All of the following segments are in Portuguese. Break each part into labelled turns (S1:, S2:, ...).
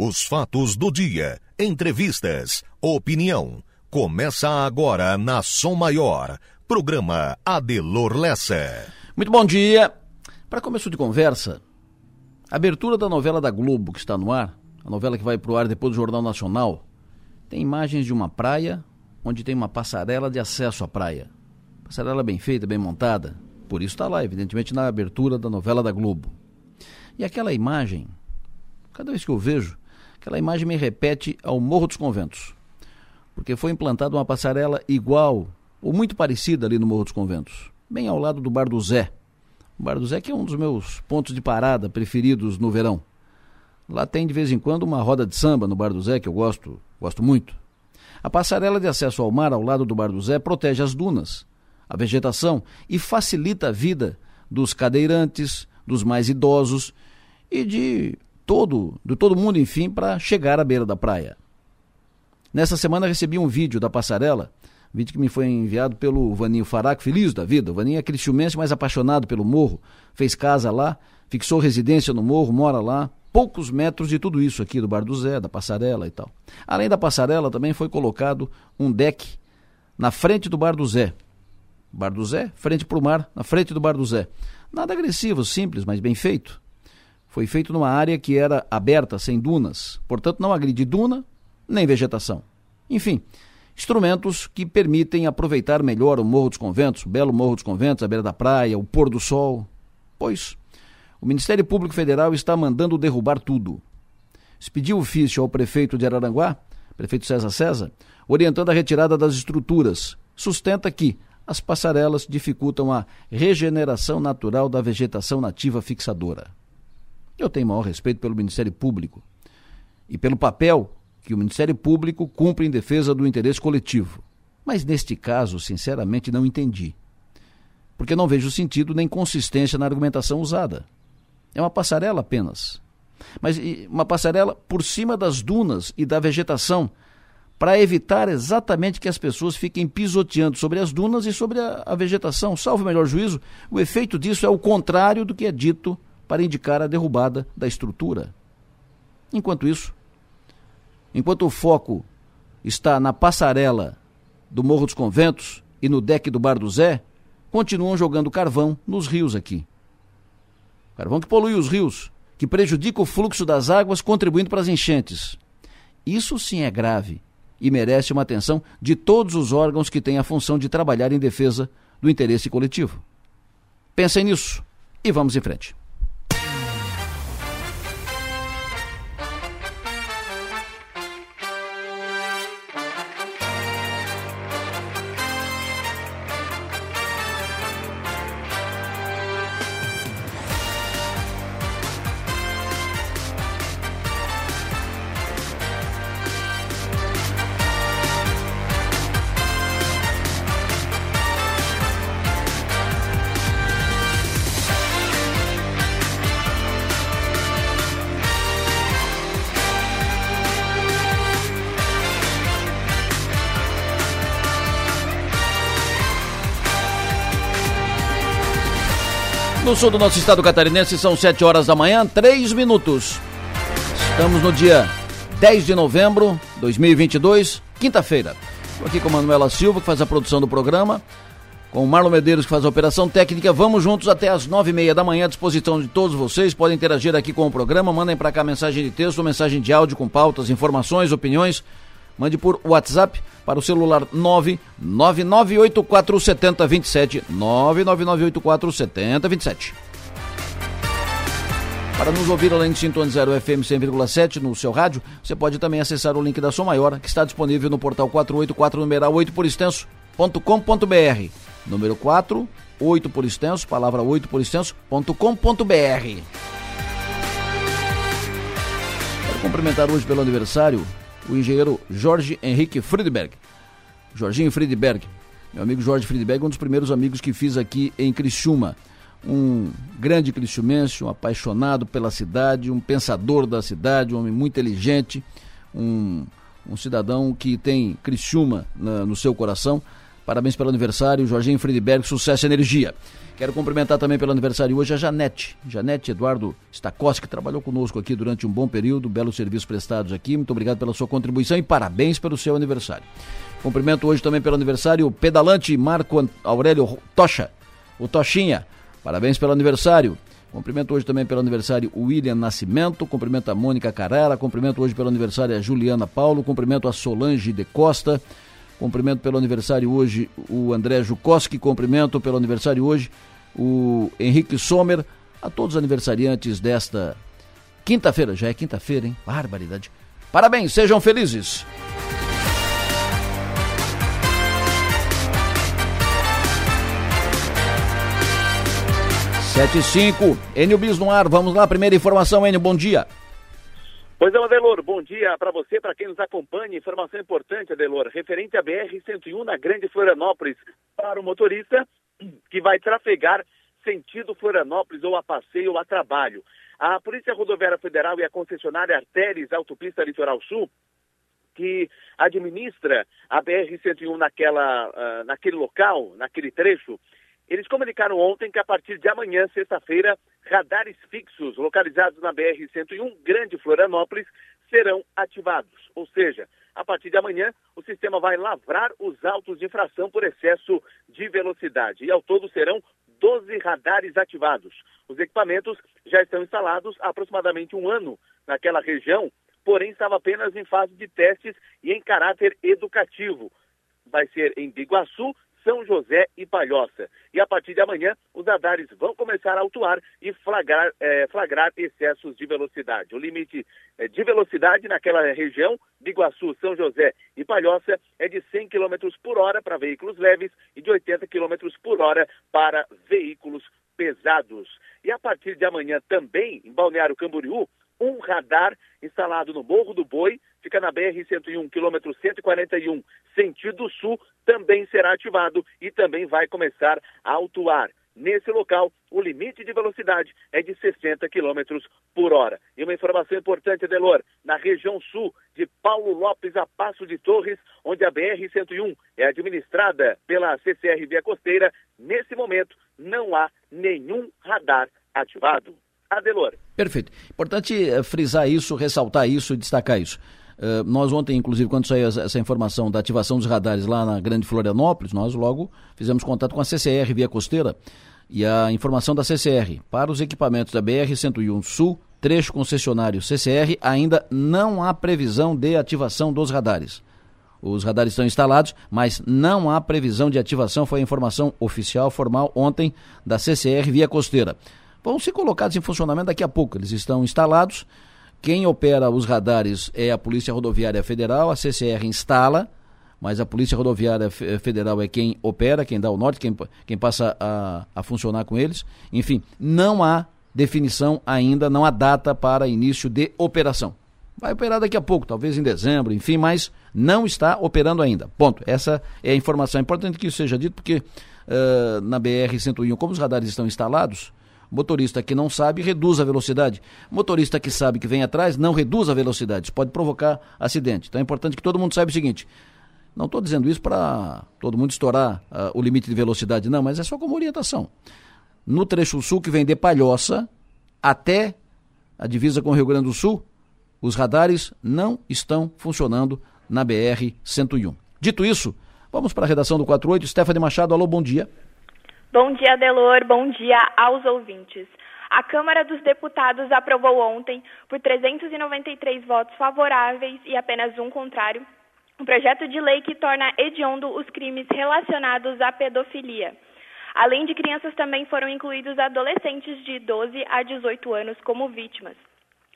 S1: Os fatos do dia, entrevistas, opinião. Começa agora na Som Maior. Programa Adelor Lessa.
S2: Muito bom dia. Para começo de conversa, abertura da novela da Globo que está no ar, a novela que vai para o ar depois do Jornal Nacional, tem imagens de uma praia onde tem uma passarela de acesso à praia. Passarela bem feita, bem montada. Por isso está lá, evidentemente, na abertura da novela da Globo. E aquela imagem, cada vez que eu vejo, aquela imagem me repete ao Morro dos Conventos. Porque foi implantada uma passarela igual, ou muito parecida ali no Morro dos Conventos, bem ao lado do Bar do Zé. O Bar do Zé que é um dos meus pontos de parada preferidos no verão. Lá tem de vez em quando uma roda de samba no Bar do Zé, que eu gosto, gosto muito. A passarela de acesso ao mar ao lado do Bar do Zé protege as dunas, a vegetação e facilita a vida dos cadeirantes, dos mais idosos e de todo, de todo mundo, enfim, para chegar à beira da praia. Nessa semana recebi um vídeo da passarela, vídeo que me foi enviado pelo Vaninho Faraco, feliz da vida. O Vaninho é cristiumense, mas apaixonado pelo morro, fez casa lá, fixou residência no morro, mora lá, poucos metros de tudo isso aqui do Bar do Zé, da passarela e tal. Além da passarela, também foi colocado um deck na frente do Bar do Zé. Bar do Zé, frente para o mar, na frente do Bar do Zé. Nada agressivo, simples, mas bem feito. Foi feito numa área que era aberta, sem dunas, portanto não agride duna nem vegetação. Enfim, instrumentos que permitem aproveitar melhor o Morro dos Conventos, o belo Morro dos Conventos, a beira da praia, o pôr do sol. Pois, o Ministério Público Federal está mandando derrubar tudo. Expediu ofício ao prefeito de Araranguá, prefeito César César, orientando a retirada das estruturas. Sustenta que as passarelas dificultam a regeneração natural da vegetação nativa fixadora. Eu tenho maior respeito pelo Ministério Público e pelo papel que o Ministério Público cumpre em defesa do interesse coletivo. Mas neste caso, sinceramente, não entendi. Porque não vejo sentido nem consistência na argumentação usada. É uma passarela apenas. Mas uma passarela por cima das dunas e da vegetação, para evitar exatamente que as pessoas fiquem pisoteando sobre as dunas e sobre a, a vegetação. Salvo o melhor juízo, o efeito disso é o contrário do que é dito para indicar a derrubada da estrutura. Enquanto isso, enquanto o foco está na passarela do Morro dos Conventos e no deck do Bar do Zé, continuam jogando carvão nos rios aqui. Carvão que polui os rios, que prejudica o fluxo das águas, contribuindo para as enchentes. Isso sim é grave e merece uma atenção de todos os órgãos que têm a função de trabalhar em defesa do interesse coletivo. Pensem nisso e vamos em frente. Sul do nosso estado catarinense são 7 horas da manhã, 3 minutos. Estamos no dia 10 de novembro de 2022, quinta-feira. Estou aqui com a Manuela Silva, que faz a produção do programa, com o Marlon Medeiros, que faz a operação técnica. Vamos juntos até as nove e meia da manhã, à disposição de todos vocês. Podem interagir aqui com o programa, mandem para cá mensagem de texto, mensagem de áudio com pautas, informações, opiniões. Mande por WhatsApp para o celular 999847027. 999847027. Para nos ouvir além de sintonizar o FM 100,7 no seu rádio, você pode também acessar o link da Som Maior, que está disponível no portal 484 numeral 8 por extenso.com.br. Número 4, 8 por extenso, palavra 8 por extenso.com.br. Quero cumprimentar hoje pelo aniversário o engenheiro Jorge Henrique Friedberg. Jorginho Friedberg, meu amigo Jorge Friedberg, um dos primeiros amigos que fiz aqui em Criciúma. Um grande criciumense, um apaixonado pela cidade, um pensador da cidade, um homem muito inteligente, um, um cidadão que tem Criciúma na, no seu coração. Parabéns pelo aniversário, Jorginho Friedberg, sucesso e energia. Quero cumprimentar também pelo aniversário hoje a Janete. Janete Eduardo Stacos, que trabalhou conosco aqui durante um bom período, belos serviços prestados aqui. Muito obrigado pela sua contribuição e parabéns pelo seu aniversário. Cumprimento hoje também pelo aniversário o pedalante Marco Aurélio Tocha, o Tochinha. Parabéns pelo aniversário. Cumprimento hoje também pelo aniversário o William Nascimento, cumprimento a Mônica Carrara, cumprimento hoje pelo aniversário a Juliana Paulo, cumprimento a Solange de Costa, cumprimento pelo aniversário hoje o André Jukoski, cumprimento pelo aniversário hoje o Henrique Sommer, a todos os aniversariantes desta quinta-feira. Já é quinta-feira, hein? Barbaridade. Parabéns, sejam felizes. Sete e cinco, Enio Bis no ar, vamos lá, primeira informação, Enio, bom dia.
S3: Pois é, Adelor, bom dia para você, para quem nos acompanha. Informação importante, Adelor, referente à BR-101 na Grande Florianópolis, para o motorista que vai trafegar sentido Florianópolis ou a passeio ou a trabalho. A Polícia Rodoviária Federal e a concessionária Artéries Autopista Litoral Sul, que administra a BR-101 naquela, uh, naquele local, naquele trecho, eles comunicaram ontem que a partir de amanhã, sexta-feira, radares fixos localizados na BR-101 Grande Florianópolis serão ativados. Ou seja, a partir de amanhã, o sistema vai lavrar os autos de infração por excesso de velocidade. E ao todo serão 12 radares ativados. Os equipamentos já estão instalados há aproximadamente um ano naquela região, porém estava apenas em fase de testes e em caráter educativo. Vai ser em Biguaçu, são José e Palhoça. E a partir de amanhã, os radares vão começar a autuar e flagrar, é, flagrar excessos de velocidade. O limite é, de velocidade naquela região, Biguaçu, São José e Palhoça, é de 100 km por hora para veículos leves e de 80 km por hora para veículos pesados. E a partir de amanhã também, em Balneário Camboriú, um radar instalado no Morro do Boi, fica na BR-101, quilômetro 141, sentido sul, também será ativado e também vai começar a autuar. Nesse local, o limite de velocidade é de 60 km por hora. E uma informação importante, Delor, na região sul de Paulo Lopes a Passo de Torres, onde a BR-101 é administrada pela CCR Via Costeira, nesse momento não há nenhum radar ativado. Adelor.
S2: Perfeito. Importante eh, frisar isso, ressaltar isso e destacar isso. Uh, nós ontem, inclusive, quando saiu essa, essa, informação da ativação dos radares lá na Grande Florianópolis, nós logo fizemos contato com a CCR via costeira e a informação da CCR para os equipamentos da BR-101 Sul, trecho concessionário CCR, ainda não há previsão de ativação dos radares. Os radares estão instalados, mas não há previsão de ativação, foi a informação oficial, formal, ontem da CCR via costeira vão ser colocados em funcionamento daqui a pouco. Eles estão instalados. Quem opera os radares é a Polícia Rodoviária Federal, a CCR instala, mas a Polícia Rodoviária Federal é quem opera, quem dá o norte, quem, quem passa a, a funcionar com eles. Enfim, não há definição ainda, não há data para início de operação. Vai operar daqui a pouco, talvez em dezembro, enfim, mas não está operando ainda. Ponto. Essa é a informação. É importante que isso seja dito, porque uh, na BR-101, como os radares estão instalados, Motorista que não sabe, reduz a velocidade. Motorista que sabe que vem atrás, não reduz a velocidade. Isso pode provocar acidente. Então é importante que todo mundo saiba o seguinte: não estou dizendo isso para todo mundo estourar uh, o limite de velocidade, não, mas é só como orientação. No trecho sul que vem de Palhoça até a divisa com o Rio Grande do Sul, os radares não estão funcionando na BR-101. Dito isso, vamos para a redação do 48. Stephanie Machado, alô, bom dia.
S4: Bom dia, Delor. Bom dia aos ouvintes. A Câmara dos Deputados aprovou ontem, por 393 votos favoráveis e apenas um contrário, um projeto de lei que torna hediondo os crimes relacionados à pedofilia. Além de crianças, também foram incluídos adolescentes de 12 a 18 anos como vítimas.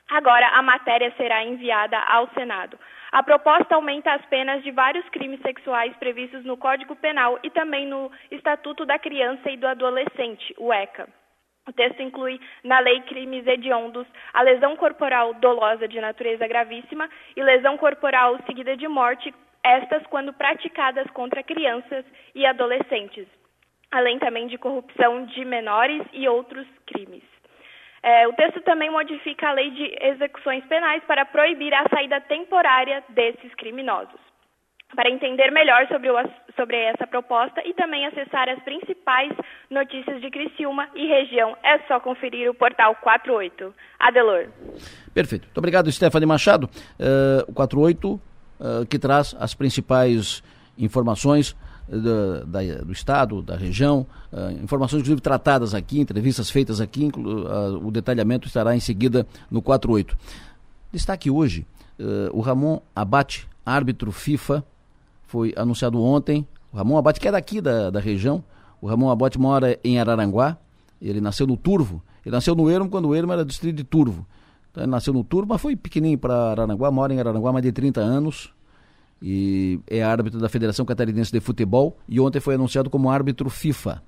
S4: Agora, a matéria será enviada ao Senado. A proposta aumenta as penas de vários crimes sexuais previstos no Código Penal e também no Estatuto da Criança e do Adolescente, o ECA. O texto inclui na lei crimes hediondos a lesão corporal dolosa de natureza gravíssima e lesão corporal seguida de morte, estas quando praticadas contra crianças e adolescentes, além também de corrupção de menores e outros crimes. É, o texto também modifica a lei de execuções penais para proibir a saída temporária desses criminosos. Para entender melhor sobre, o, sobre essa proposta e também acessar as principais notícias de Criciúma e região, é só conferir o portal 48. Adelor.
S2: Perfeito. Muito obrigado, Stephanie Machado. Uh, o 48, uh, que traz as principais informações do, da, do Estado, da região, uh, informações inclusive tratadas aqui, entrevistas feitas aqui, uh, o detalhamento estará em seguida no 48. Destaque hoje, uh, o Ramon Abate, árbitro FIFA, foi anunciado ontem. O Ramon Abate, que é daqui da, da região, o Ramon Abate mora em Araranguá, ele nasceu no Turvo, ele nasceu no Ermo quando o Ermo era distrito de Turvo. Então, ele nasceu no Turvo, mas foi pequenininho para Araranguá, mora em Araranguá há mais de 30 anos, e é árbitro da Federação Catarinense de Futebol e ontem foi anunciado como árbitro FIFA.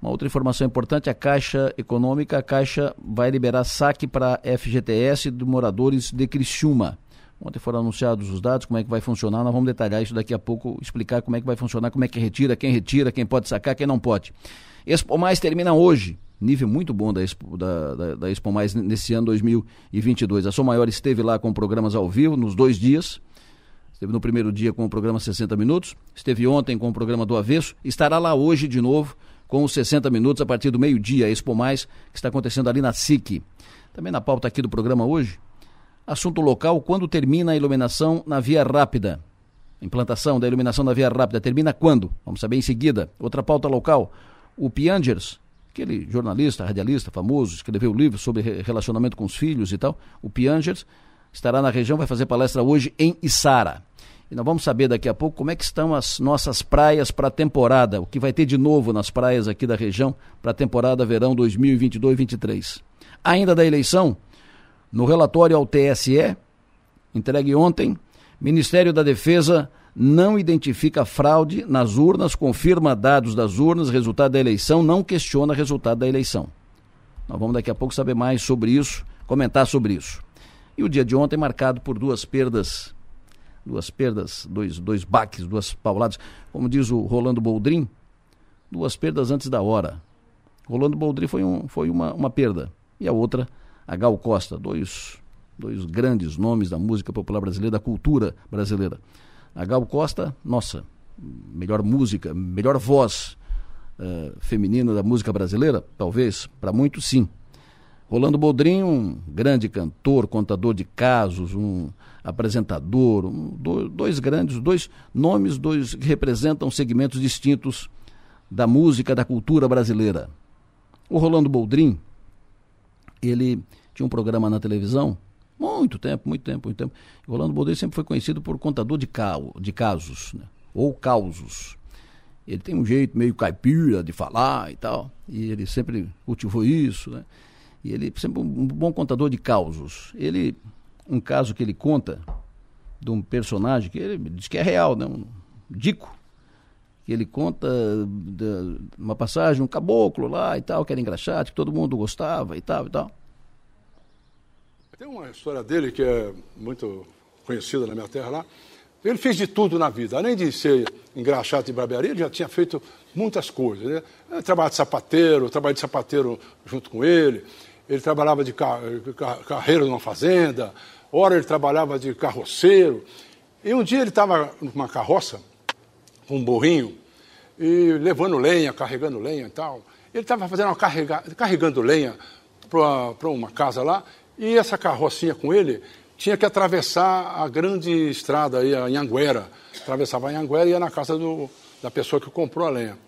S2: Uma outra informação importante, a Caixa Econômica, a Caixa vai liberar saque para FGTS de moradores de Criciúma. Ontem foram anunciados os dados, como é que vai funcionar, nós vamos detalhar isso daqui a pouco, explicar como é que vai funcionar, como é que retira, quem retira, quem pode sacar, quem não pode. Expo Mais termina hoje, nível muito bom da Expo, da, da, da Expo Mais nesse ano 2022. A Som Maior esteve lá com programas ao vivo nos dois dias, Esteve no primeiro dia com o programa 60 Minutos, esteve ontem com o programa do Avesso, estará lá hoje de novo com os 60 Minutos a partir do meio-dia, Expo Mais, que está acontecendo ali na SIC. Também na pauta aqui do programa hoje, assunto local, quando termina a iluminação na Via Rápida? Implantação da iluminação na Via Rápida termina quando? Vamos saber em seguida. Outra pauta local, o Piangers, aquele jornalista, radialista famoso, escreveu livro sobre relacionamento com os filhos e tal, o Piangers, estará na região, vai fazer palestra hoje em Içara. E nós vamos saber daqui a pouco como é que estão as nossas praias para a temporada, o que vai ter de novo nas praias aqui da região para a temporada verão 2022-23. Ainda da eleição, no relatório ao TSE, entregue ontem, Ministério da Defesa não identifica fraude nas urnas, confirma dados das urnas, resultado da eleição, não questiona resultado da eleição. Nós vamos daqui a pouco saber mais sobre isso, comentar sobre isso. E o dia de ontem marcado por duas perdas duas perdas, dois, dois baques, duas pauladas. Como diz o Rolando Boldrin, duas perdas antes da hora. Rolando Boldrin foi, um, foi uma, uma perda. E a outra, a Gal Costa, dois, dois grandes nomes da música popular brasileira, da cultura brasileira. A Gal Costa, nossa, melhor música, melhor voz uh, feminina da música brasileira, talvez, para muitos sim. Rolando Boldrin, um grande cantor, contador de casos, um apresentador, um, dois grandes, dois nomes, dois que representam segmentos distintos da música, da cultura brasileira. O Rolando Boldrin, ele tinha um programa na televisão, muito tempo, muito tempo, muito tempo. O Rolando Boldrin sempre foi conhecido por contador de, cal, de casos, né? ou causos. Ele tem um jeito meio caipira de falar e tal, e ele sempre cultivou isso, né? E ele sempre um bom contador de causos. Ele um caso que ele conta de um personagem que ele diz que é real, né? Um dico. Que ele conta uma passagem, um caboclo lá e tal, que era engraxate, que todo mundo gostava e tal e tal.
S5: Tem uma história dele que é muito conhecida na minha terra lá. Ele fez de tudo na vida. Além de ser engraxate de barbearia, ele já tinha feito muitas coisas. Né? Trabalho de sapateiro, trabalho de sapateiro junto com ele. Ele trabalhava de car carreira numa fazenda, ora ele trabalhava de carroceiro. E um dia ele estava numa carroça, com um burrinho, e levando lenha, carregando lenha e tal. Ele estava fazendo uma carrega, carregando lenha para uma casa lá, e essa carrocinha com ele tinha que atravessar a grande estrada aí, a Anhanguera. Atravessava a Anhanguera e ia na casa do, da pessoa que comprou a lenha.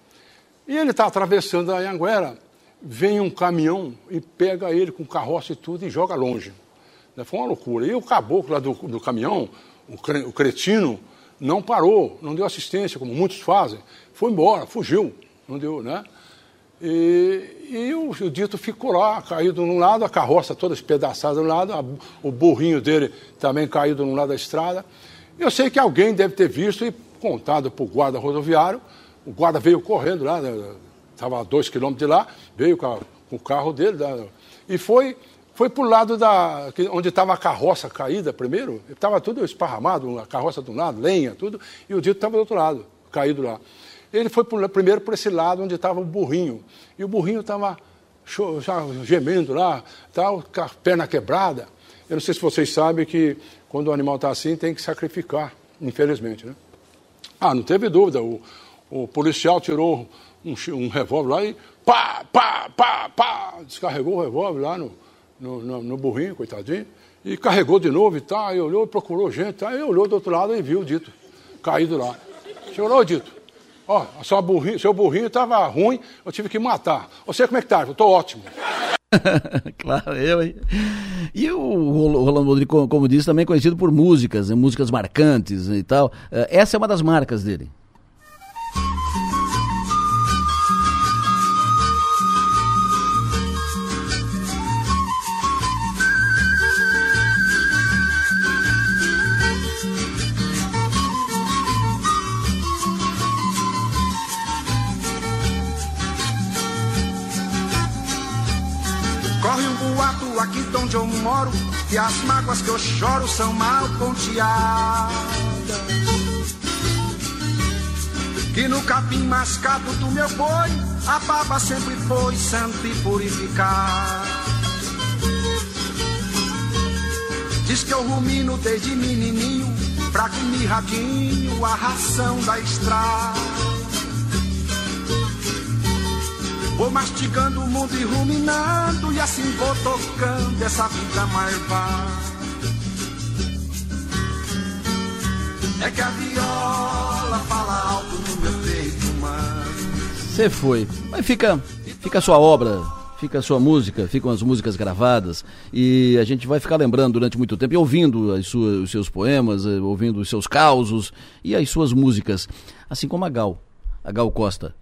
S5: E ele está atravessando a Anhanguera, vem um caminhão e pega ele com carroça e tudo e joga longe. Né, foi uma loucura. E o caboclo lá do, do caminhão, o cretino, não parou, não deu assistência, como muitos fazem. Foi embora, fugiu, não deu, né? E, e o, o, dito ficou lá, caído de um lado, a carroça toda espedaçada um lado, a, o burrinho dele também caído de um lado da estrada. Eu sei que alguém deve ter visto e contado para o guarda rodoviário. O guarda veio correndo lá, estava né, a dois quilômetros de lá, veio com, a, com o carro dele da, e foi foi para o lado da, onde estava a carroça caída primeiro, estava tudo esparramado, a carroça de um lado, lenha, tudo, e o dito estava do outro lado, caído lá. Ele foi por, primeiro para esse lado onde estava o burrinho, e o burrinho estava gemendo lá, tal, com a perna quebrada. Eu não sei se vocês sabem que quando o animal está assim tem que sacrificar infelizmente. Né? Ah, não teve dúvida. O, o policial tirou um, um revólver lá e pá, pá, pá, pá, descarregou o revólver lá no, no, no, no burrinho, coitadinho, e carregou de novo e tal. Aí olhou e procurou gente. Aí olhou do outro lado e viu o dito caído lá. Chegou, dito. Ó, sua burrinho, seu burrinho estava ruim, eu tive que matar. Você como é que tá? Eu tô ótimo.
S2: claro, eu, hein? E o Rolando Rodrigues, como disse, também conhecido por músicas, né? músicas marcantes e tal. Eh, essa é uma das marcas dele.
S6: E as mágoas que eu choro são mal ponteadas. Que no capim mascado do meu boi a baba sempre foi santa e purificada. Diz que eu rumino desde menininho, fraco e mirradinho, a ração da estrada. Vou mastigando o mundo e ruminando, e assim vou tocando essa vida marvada. É que a viola fala alto no meu peito, mano.
S2: Você foi. Mas fica, fica a sua obra, fica a sua música, ficam as músicas gravadas e a gente vai ficar lembrando durante muito tempo e ouvindo as suas, os seus poemas, eh, ouvindo os seus causos e as suas músicas, assim como a Gal, a Gal Costa.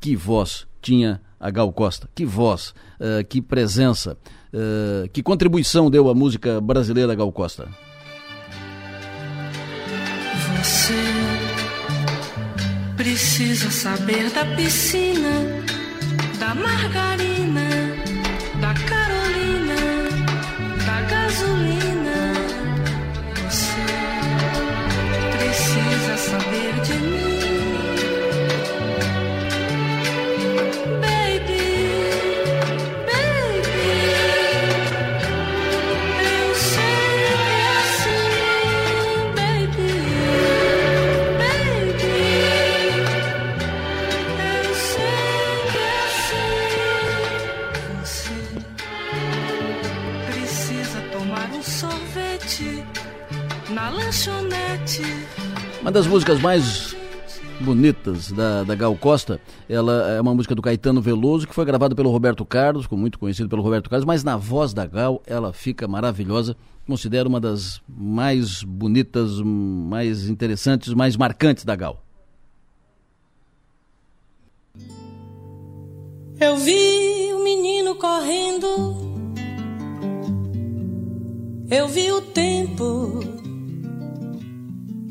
S2: Que voz tinha a Gal Costa. Que voz, uh, que presença, uh, que contribuição deu a música brasileira Gal Costa.
S7: Você precisa saber da piscina, da margarina, da Carolina, da gasolina. Você precisa saber de mim.
S2: Uma das músicas mais bonitas da, da Gal Costa, ela é uma música do Caetano Veloso, que foi gravada pelo Roberto Carlos, muito conhecido pelo Roberto Carlos, mas na voz da Gal ela fica maravilhosa. Considero uma das mais bonitas, mais interessantes, mais marcantes da Gal.
S7: Eu vi o menino correndo, eu vi o tempo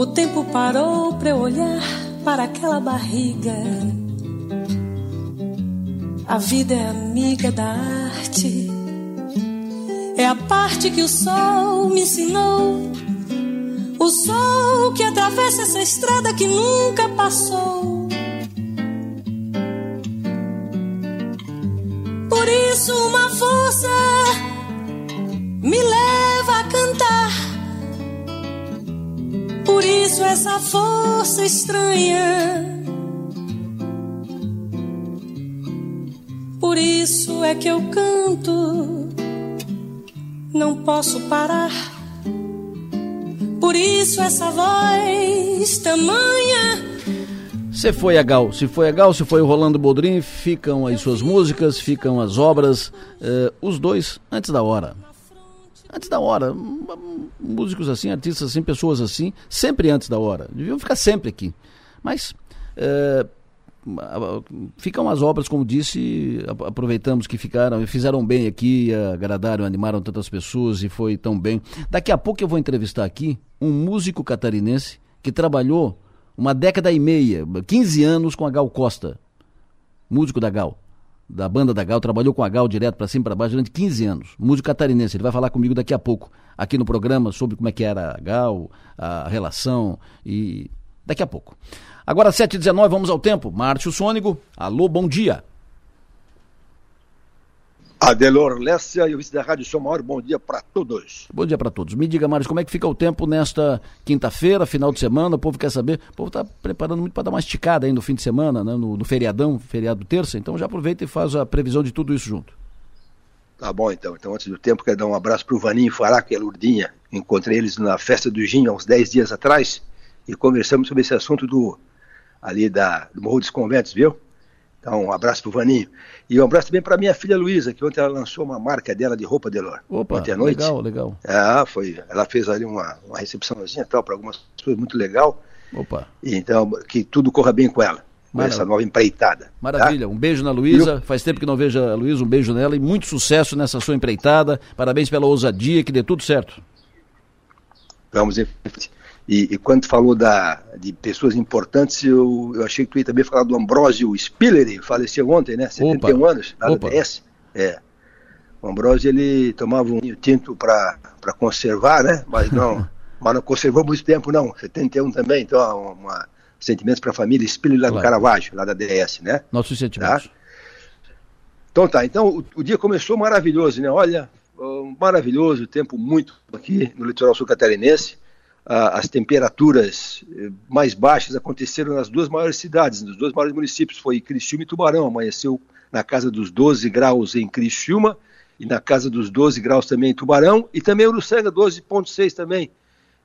S7: o tempo parou para eu olhar para aquela barriga. A vida é amiga da arte. É a parte que o sol me ensinou. O sol que atravessa essa estrada que nunca passou. Por isso, uma força me leva por isso essa força estranha. Por isso é que eu canto, não posso parar. Por isso essa voz tamanha.
S2: Se foi a Gal, se foi a Gal, se foi o Rolando Boldrin, ficam as suas músicas, ficam as obras, eh, os dois antes da hora antes da hora. Músicos assim, artistas assim, pessoas assim, sempre antes da hora. Deviam ficar sempre aqui. Mas, é, ficam as obras, como disse, aproveitamos que ficaram, fizeram bem aqui, agradaram, animaram tantas pessoas e foi tão bem. Daqui a pouco eu vou entrevistar aqui um músico catarinense que trabalhou uma década e meia, 15 anos com a Gal Costa, músico da Gal, da banda da Gal, trabalhou com a Gal direto para cima e para baixo durante 15 anos, músico catarinense. Ele vai falar comigo daqui a pouco aqui no programa sobre como é que era a Gal, a relação e daqui a pouco. Agora 7h19, vamos ao tempo. Márcio Sônigo, alô, bom dia.
S8: Adelor Lécia e o vice da Rádio São Maior, bom dia para todos.
S2: Bom dia para todos. Me diga, Márcio, como é que fica o tempo nesta quinta-feira, final de semana? O povo quer saber. O povo está preparando muito para dar uma esticada aí no fim de semana, né? no, no feriadão, feriado terça. Então já aproveita e faz a previsão de tudo isso junto.
S8: Tá bom, então. Então, antes do tempo, quero dar um abraço para o Vaninho Faraco e a Lurdinha. Encontrei eles na festa do Gin há uns 10 dias atrás e conversamos sobre esse assunto do ali da, do Morro dos Conventos, viu? Então, um abraço pro Vaninho. E um abraço também para minha filha Luísa, que ontem ela lançou uma marca dela de roupa, Delor.
S2: Opa,
S8: ontem à noite.
S2: legal, legal.
S8: Ah, foi. Ela fez ali uma, uma recepçãozinha tal para algumas pessoas muito legal.
S2: Opa.
S8: Então, que tudo corra bem com ela. Com essa nova empreitada. Tá?
S2: Maravilha. Tá? Um beijo na Luísa. Eu... Faz tempo que não vejo a Luísa, um beijo nela e muito sucesso nessa sua empreitada. Parabéns pela ousadia, que dê tudo certo.
S8: Vamos em frente. E, e, quando falou da, de pessoas importantes, eu, eu achei que tu ia também falar do Ambrósio Spiller, faleceu ontem, né? 71 Opa. anos, lá Opa. DS. É. O Ambrósio, ele tomava um tinto para conservar, né? Mas não, mas não conservou muito tempo, não. 71 também, então, uma, sentimentos para a família Spiller lá claro. do Caravaggio, lá da DS, né?
S2: Nossos sentimentos. Tá?
S8: Então tá, então o, o, dia começou maravilhoso, né? Olha, maravilhoso, tempo muito aqui no litoral sul catarinense as temperaturas eh, mais baixas aconteceram nas duas maiores cidades, nos dois maiores municípios, foi Criciúma e Tubarão. Amanheceu na casa dos 12 graus em Criciúma e na casa dos 12 graus também em Tubarão e também Uruçanga 12.6 também.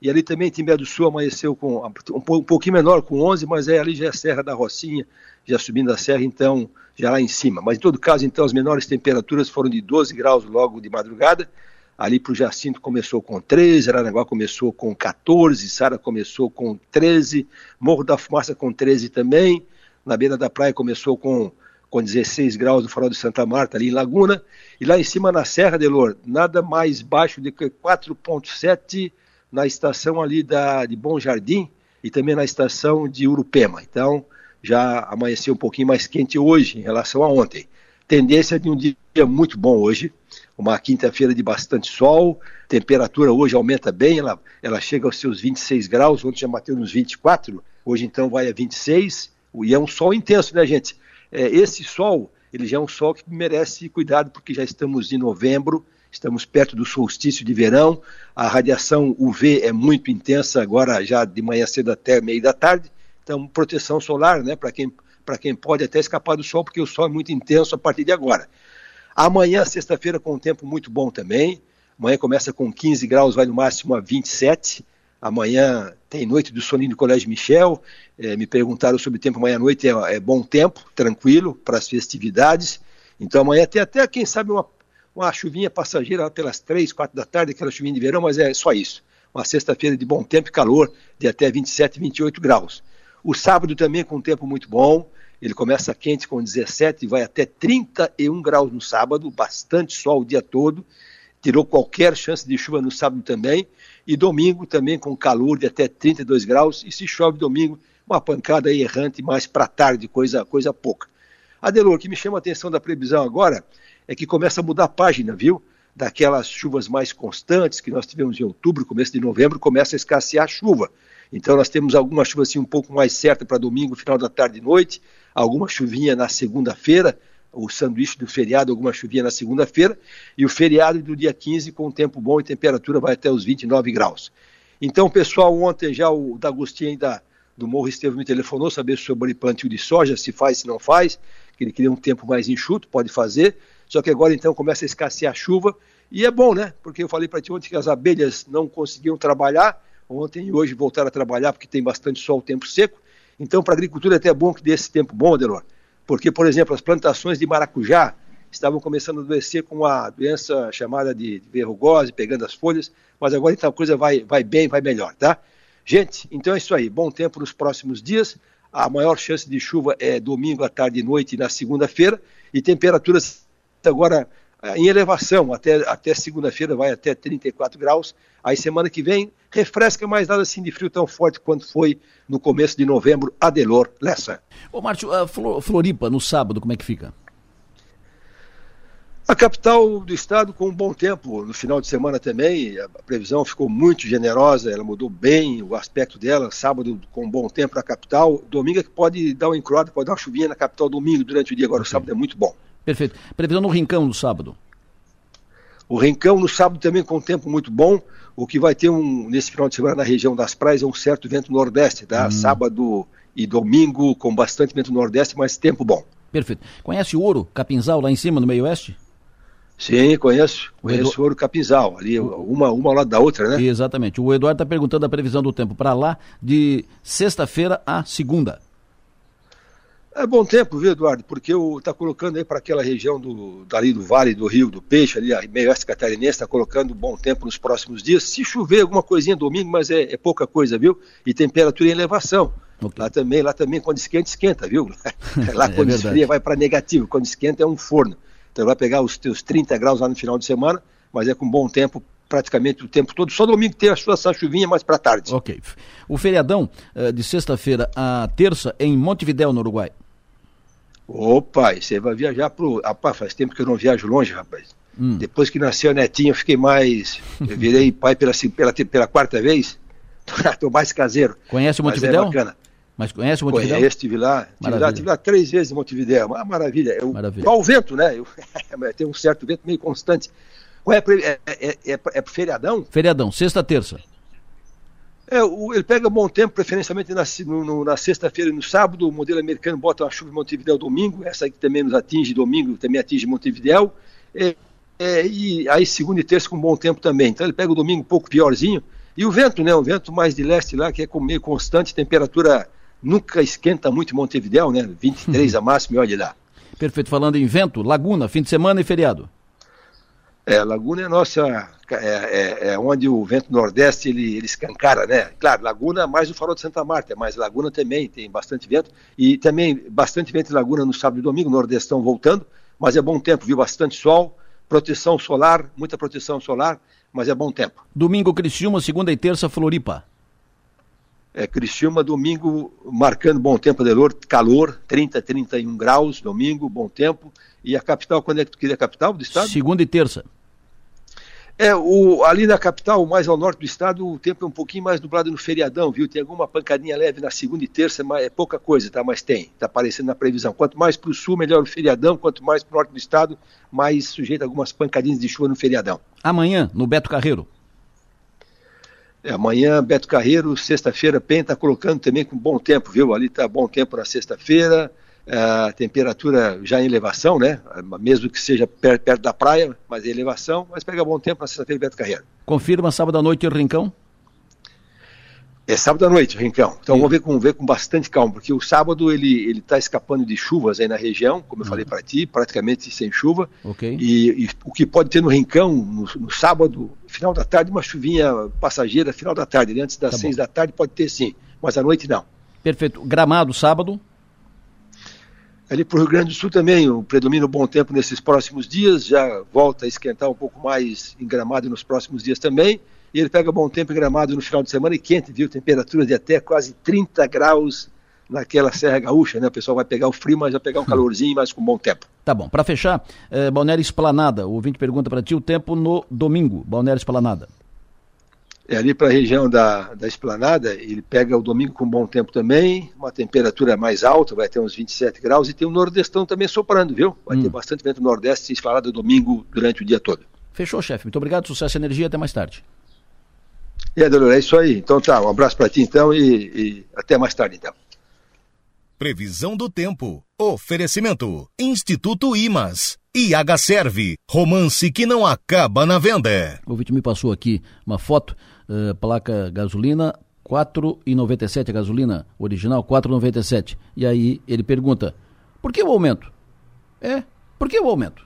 S8: E ali também Timbé do Sul amanheceu com um, pouquinho menor, com 11, mas é ali já é a Serra da Rocinha, já subindo a serra, então já lá em cima. Mas em todo caso, então as menores temperaturas foram de 12 graus logo de madrugada Ali para o Jacinto começou com 13, Aranaguá começou com 14, Sara começou com 13, Morro da Fumaça com 13 também, na beira da praia começou com, com 16 graus no farol de Santa Marta, ali em Laguna, e lá em cima na Serra, Delor, nada mais baixo do que 4,7 na estação ali da, de Bom Jardim e também na estação de Urupema. Então, já amanheceu um pouquinho mais quente hoje em relação a ontem. Tendência de um dia muito bom hoje, uma quinta-feira de bastante sol, temperatura hoje aumenta bem, ela, ela chega aos seus 26 graus, ontem já bateu nos 24, hoje então vai a 26, e é um sol intenso, né, gente? É, esse sol, ele já é um sol que merece cuidado, porque já estamos em novembro, estamos perto do solstício de verão, a radiação UV é muito intensa agora, já de manhã cedo até meio da tarde, então proteção solar, né, para quem, quem pode até escapar do sol, porque o sol é muito intenso a partir de agora. Amanhã, sexta-feira, com um tempo muito bom também. Amanhã começa com 15 graus, vai no máximo a 27. Amanhã tem noite do soninho do Colégio Michel. É, me perguntaram sobre o tempo amanhã à noite. É, é bom tempo, tranquilo, para as festividades. Então amanhã tem até, quem sabe, uma, uma chuvinha passageira pelas 3, 4 da tarde, aquela chuvinha de verão, mas é só isso. Uma sexta-feira de bom tempo e calor, de até 27, 28 graus. O sábado também com um tempo muito bom. Ele começa quente com 17 e vai até 31 graus no sábado, bastante sol o dia todo. Tirou qualquer chance de chuva no sábado também. E domingo também com calor de até 32 graus. E se chove domingo, uma pancada errante mais para tarde, coisa, coisa pouca. Adelor, o que me chama a atenção da previsão agora é que começa a mudar a página, viu? Daquelas chuvas mais constantes que nós tivemos em outubro, começo de novembro, começa a escassear a chuva. Então nós temos alguma chuva assim um pouco mais certa para domingo, final da tarde e noite, alguma chuvinha na segunda-feira, o sanduíche do feriado, alguma chuvinha na segunda-feira, e o feriado do dia 15 com tempo bom e temperatura vai até os 29 graus. Então, pessoal, ontem já o D'Agostinho ainda do Morro Estevam me telefonou saber sobre plantio de soja, se faz, se não faz, que ele queria um tempo mais enxuto, pode fazer, só que agora então começa a escassear a chuva, e é bom, né? Porque eu falei para ti ontem que as abelhas não conseguiam trabalhar, ontem e hoje voltaram a trabalhar porque tem bastante sol, tempo seco, então, para a agricultura é até bom que dê esse tempo bom, Adelor, porque, por exemplo, as plantações de maracujá estavam começando a adoecer com a doença chamada de verrugose, pegando as folhas, mas agora então a coisa vai, vai bem, vai melhor, tá? Gente, então é isso aí. Bom tempo nos próximos dias. a maior chance de chuva é domingo à tarde e noite na segunda-feira, e temperaturas agora em elevação, até, até segunda-feira vai até 34 graus, aí semana que vem refresca, mas nada assim de frio tão forte quanto foi no começo de novembro, Adelor Lessa.
S2: Ô Márcio, a Floripa no sábado, como é que fica?
S8: A capital do estado com um bom tempo no final de semana também, a previsão ficou muito generosa, ela mudou bem o aspecto dela, sábado com um bom tempo na capital, domingo é que pode dar uma encroada, pode dar uma chuvinha na capital domingo durante o dia, agora o sábado é muito bom.
S2: Perfeito. Previsão no Rincão no sábado?
S8: O Rincão no sábado também com um tempo muito bom, o que vai ter um, nesse final de semana na região das praias é um certo vento nordeste, tá? Hum. Sábado e domingo com bastante vento nordeste, mas tempo bom.
S2: Perfeito. Conhece o Ouro, Capinzal, lá em cima, no meio oeste?
S8: Sim, conheço. Conheço o Ouro Capinzal, ali uma, uma ao lado da outra, né?
S2: Exatamente. O Eduardo está perguntando a previsão do tempo para lá de sexta-feira a segunda.
S8: É bom tempo, viu, Eduardo? Porque está colocando aí para aquela região do, dali do Vale do Rio do Peixe, ali, a meio oeste catarinense, está colocando bom tempo nos próximos dias. Se chover alguma coisinha domingo, mas é, é pouca coisa, viu? E temperatura em elevação. Okay. Lá também, lá também, quando esquenta, esquenta, viu? lá quando é esfria vai para negativo, quando esquenta é um forno. Então vai pegar os teus 30 graus lá no final de semana, mas é com bom tempo praticamente o tempo todo. Só domingo tem a sua chuvinha mais para tarde.
S2: Ok. O feriadão uh, de sexta-feira a terça em Montevidéu, no Uruguai.
S8: Opa, você vai viajar pro. Rapaz, faz tempo que eu não viajo longe, rapaz. Hum. Depois que nasceu a netinha, eu fiquei mais. Eu virei pai pela, pela, pela quarta vez. Estou mais caseiro.
S2: Conhece o Montevidéu? Mas é bacana. Mas conhece o Montevidéu?
S8: Conheço, estive lá, estive lá, estive lá três vezes em Montevidéu, uma maravilha. Eu, maravilha. Qual o vento, né? Eu, tem um certo vento meio constante. Qual é, é, é, é, é feriadão?
S2: Feriadão, sexta, terça.
S8: É, o, ele pega bom tempo, preferencialmente na, no, na sexta-feira e no sábado. O modelo americano bota uma chuva em Montevidéu domingo, essa aqui também nos atinge domingo, também atinge Montevidéu. É, é, e aí segunda e terça com bom tempo também. Então ele pega o domingo um pouco piorzinho. E o vento, né? O vento mais de leste lá, que é meio constante, temperatura nunca esquenta muito em Montevidéu, né? 23 a máxima olha lá.
S2: Perfeito. Falando em vento, Laguna, fim de semana e feriado.
S8: É, Laguna é nossa, é, é, é, onde o vento nordeste ele, ele escancara, né? Claro, Laguna mais o farol de Santa Marta, mas Laguna também tem bastante vento e também bastante vento em Laguna no sábado e domingo, nordestão voltando, mas é bom tempo, viu? Bastante sol, proteção solar, muita proteção solar, mas é bom tempo.
S2: Domingo Criciúma, segunda e terça Floripa.
S8: É, Criciúma, domingo, marcando bom tempo, Adelor, calor, 30, 31 graus, domingo, bom tempo. E a capital, quando é que tu queria a capital do estado?
S2: Segunda e terça.
S8: É, o, ali na capital, mais ao norte do estado, o tempo é um pouquinho mais nublado no feriadão, viu? Tem alguma pancadinha leve na segunda e terça, mas é pouca coisa, tá? Mas tem, tá aparecendo na previsão. Quanto mais para o sul, melhor o feriadão, quanto mais para o norte do estado, mais sujeito a algumas pancadinhas de chuva no feriadão.
S2: Amanhã, no Beto Carreiro.
S8: É, amanhã, Beto Carreiro, sexta-feira, PEN está colocando também com bom tempo, viu? Ali está bom tempo na sexta-feira, a temperatura já em elevação, né? Mesmo que seja perto, perto da praia, mas em elevação, mas pega bom tempo na sexta-feira, Beto Carreiro.
S2: Confirma sábado à noite o Rincão?
S8: É sábado à noite, Rincão. Então vamos ver com, ver com bastante calma, porque o sábado ele ele está escapando de chuvas aí na região, como eu uhum. falei para ti, praticamente sem chuva.
S2: Okay.
S8: E, e, o que pode ter no Rincão no, no, sábado, final da tarde, uma chuvinha passageira, final da tarde, né? antes das tá seis bom. da tarde pode ter sim, mas à noite não.
S2: Perfeito. Gramado sábado?
S8: Ali para o Rio Grande do Sul também, o predomínio bom tempo nesses próximos dias, já volta a esquentar um pouco mais em Gramado nos próximos dias também e ele pega bom tempo em Gramado no final de semana e quente, viu? Temperaturas de até quase 30 graus naquela Serra Gaúcha, né? O pessoal vai pegar o frio, mas vai pegar um calorzinho, mas com bom tempo.
S2: Tá bom. Para fechar, é, Balneário Esplanada. O ouvinte pergunta para ti o tempo no domingo, Balneário Esplanada.
S8: É ali para a região da, da Esplanada, ele pega o domingo com bom tempo também, uma temperatura mais alta, vai ter uns 27 graus, e tem o um nordestão também soprando, viu? Vai hum. ter bastante vento nordeste instalado domingo durante o dia todo.
S2: Fechou, chefe. Muito obrigado, sucesso e energia, até mais tarde.
S8: E aí, Delor, é isso aí. Então tá, um abraço para ti então e, e até mais tarde então.
S1: Previsão do tempo. Oferecimento. Instituto Imas. IH Serve. Romance que não acaba na venda.
S2: O vídeo me passou aqui uma foto, uh, placa gasolina 4,97 a gasolina original 4,97. E aí ele pergunta: por que o aumento? É, por que o aumento?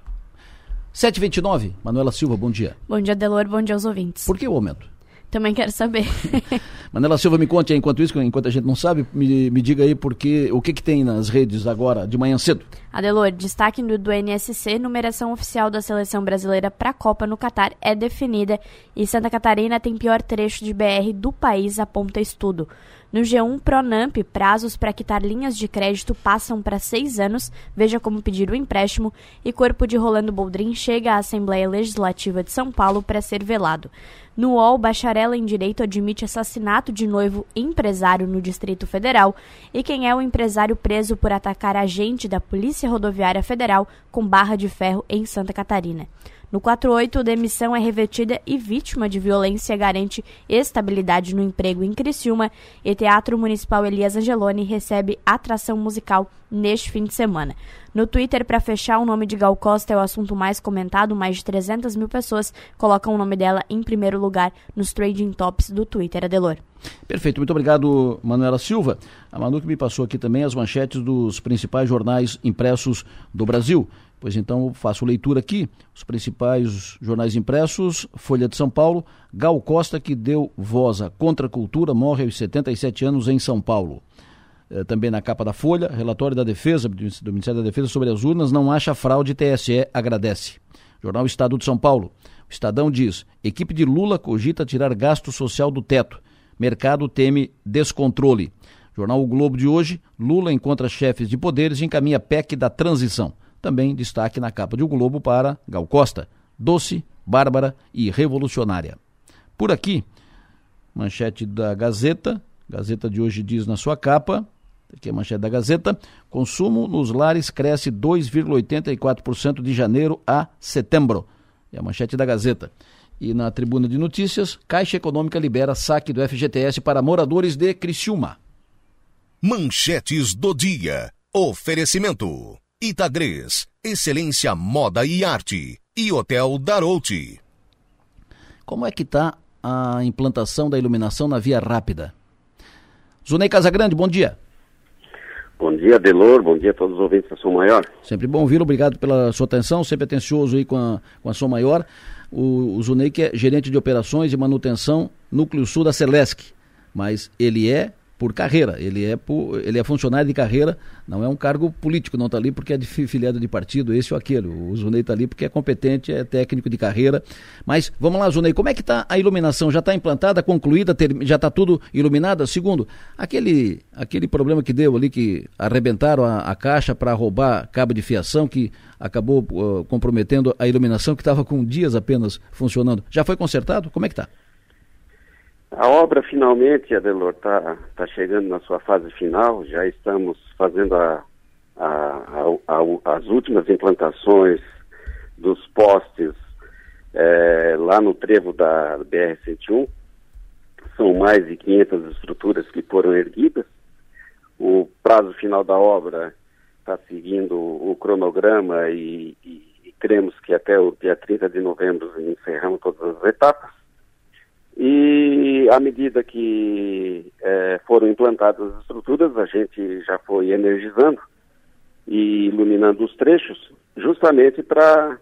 S2: 729, Manuela Silva, bom dia.
S9: Bom dia, Delor, bom dia aos ouvintes.
S2: Por que o aumento?
S9: Também quero saber.
S2: Manela Silva, me conte aí, enquanto isso, enquanto a gente não sabe, me, me diga aí porque, o que, que tem nas redes agora, de manhã cedo.
S9: Adelor, destaque do, do NSC, numeração oficial da seleção brasileira para a Copa no Catar é definida e Santa Catarina tem pior trecho de BR do país, aponta estudo. No G1 Pronamp, prazos para quitar linhas de crédito passam para seis anos, veja como pedir o empréstimo, e corpo de Rolando Boldrin chega à Assembleia Legislativa de São Paulo para ser velado. No UOL, bacharela em Direito admite assassinato de noivo empresário no Distrito Federal e quem é o empresário preso por atacar agente da Polícia Rodoviária Federal com barra de ferro em Santa Catarina. No 48, demissão é revertida e vítima de violência garante estabilidade no emprego em Criciúma e Teatro Municipal Elias Angeloni recebe atração musical neste fim de semana. No Twitter, para fechar, o nome de Gal Costa é o assunto mais comentado. Mais de 300 mil pessoas colocam o nome dela em primeiro lugar nos trading tops do Twitter. Adelor.
S2: Perfeito, muito obrigado, Manuela Silva. A Manu que me passou aqui também as manchetes dos principais jornais impressos do Brasil. Pois então faço leitura aqui. Os principais jornais impressos, Folha de São Paulo, Gal Costa, que deu voz à contracultura, morre aos 77 anos em São Paulo. É, também na capa da Folha, relatório da Defesa, do Ministério da Defesa sobre as urnas, não acha fraude, TSE agradece. Jornal Estado de São Paulo. O Estadão diz: equipe de Lula cogita tirar gasto social do teto. Mercado teme descontrole. Jornal O Globo de hoje: Lula encontra chefes de poderes e encaminha PEC da transição. Também destaque na capa de O Globo para Gal Costa, doce, bárbara e revolucionária. Por aqui, manchete da Gazeta, Gazeta de hoje diz na sua capa, aqui é a manchete da Gazeta, consumo nos lares cresce 2,84% de janeiro a setembro. É a manchete da Gazeta. E na tribuna de notícias, Caixa Econômica libera saque do FGTS para moradores de Criciúma.
S1: Manchetes do dia. Oferecimento. Itagres, Excelência Moda e Arte e Hotel Darouti.
S2: Como é que está a implantação da iluminação na via rápida? Zunei Casagrande, bom dia.
S10: Bom dia, Delor. Bom dia a todos os ouvintes da Som Maior.
S2: Sempre bom ouvir, obrigado pela sua atenção, sempre atencioso aí com a, com a Som Maior. O, o Zunei que é gerente de operações e manutenção Núcleo Sul da Celesc, mas ele é por carreira. Ele é, por, ele é funcionário de carreira, não é um cargo político, não está ali porque é de filiado de partido, esse ou aquele. O Zunei está ali porque é competente, é técnico de carreira. Mas vamos lá, Zunei, como é que está a iluminação? Já está implantada, concluída, ter, já está tudo iluminado? Segundo, aquele, aquele problema que deu ali, que arrebentaram a, a caixa para roubar cabo de fiação, que acabou uh, comprometendo a iluminação, que estava com dias apenas funcionando. Já foi consertado? Como é que está?
S10: A obra finalmente, Adelor, está tá chegando na sua fase final. Já estamos fazendo a, a, a, as últimas implantações dos postes é, lá no trevo da BR-101. São mais de 500 estruturas que foram erguidas. O prazo final da obra está seguindo o cronograma e, e, e cremos que até o dia 30 de novembro encerramos todas as etapas. E à medida que é, foram implantadas as estruturas, a gente já foi energizando e iluminando os trechos, justamente para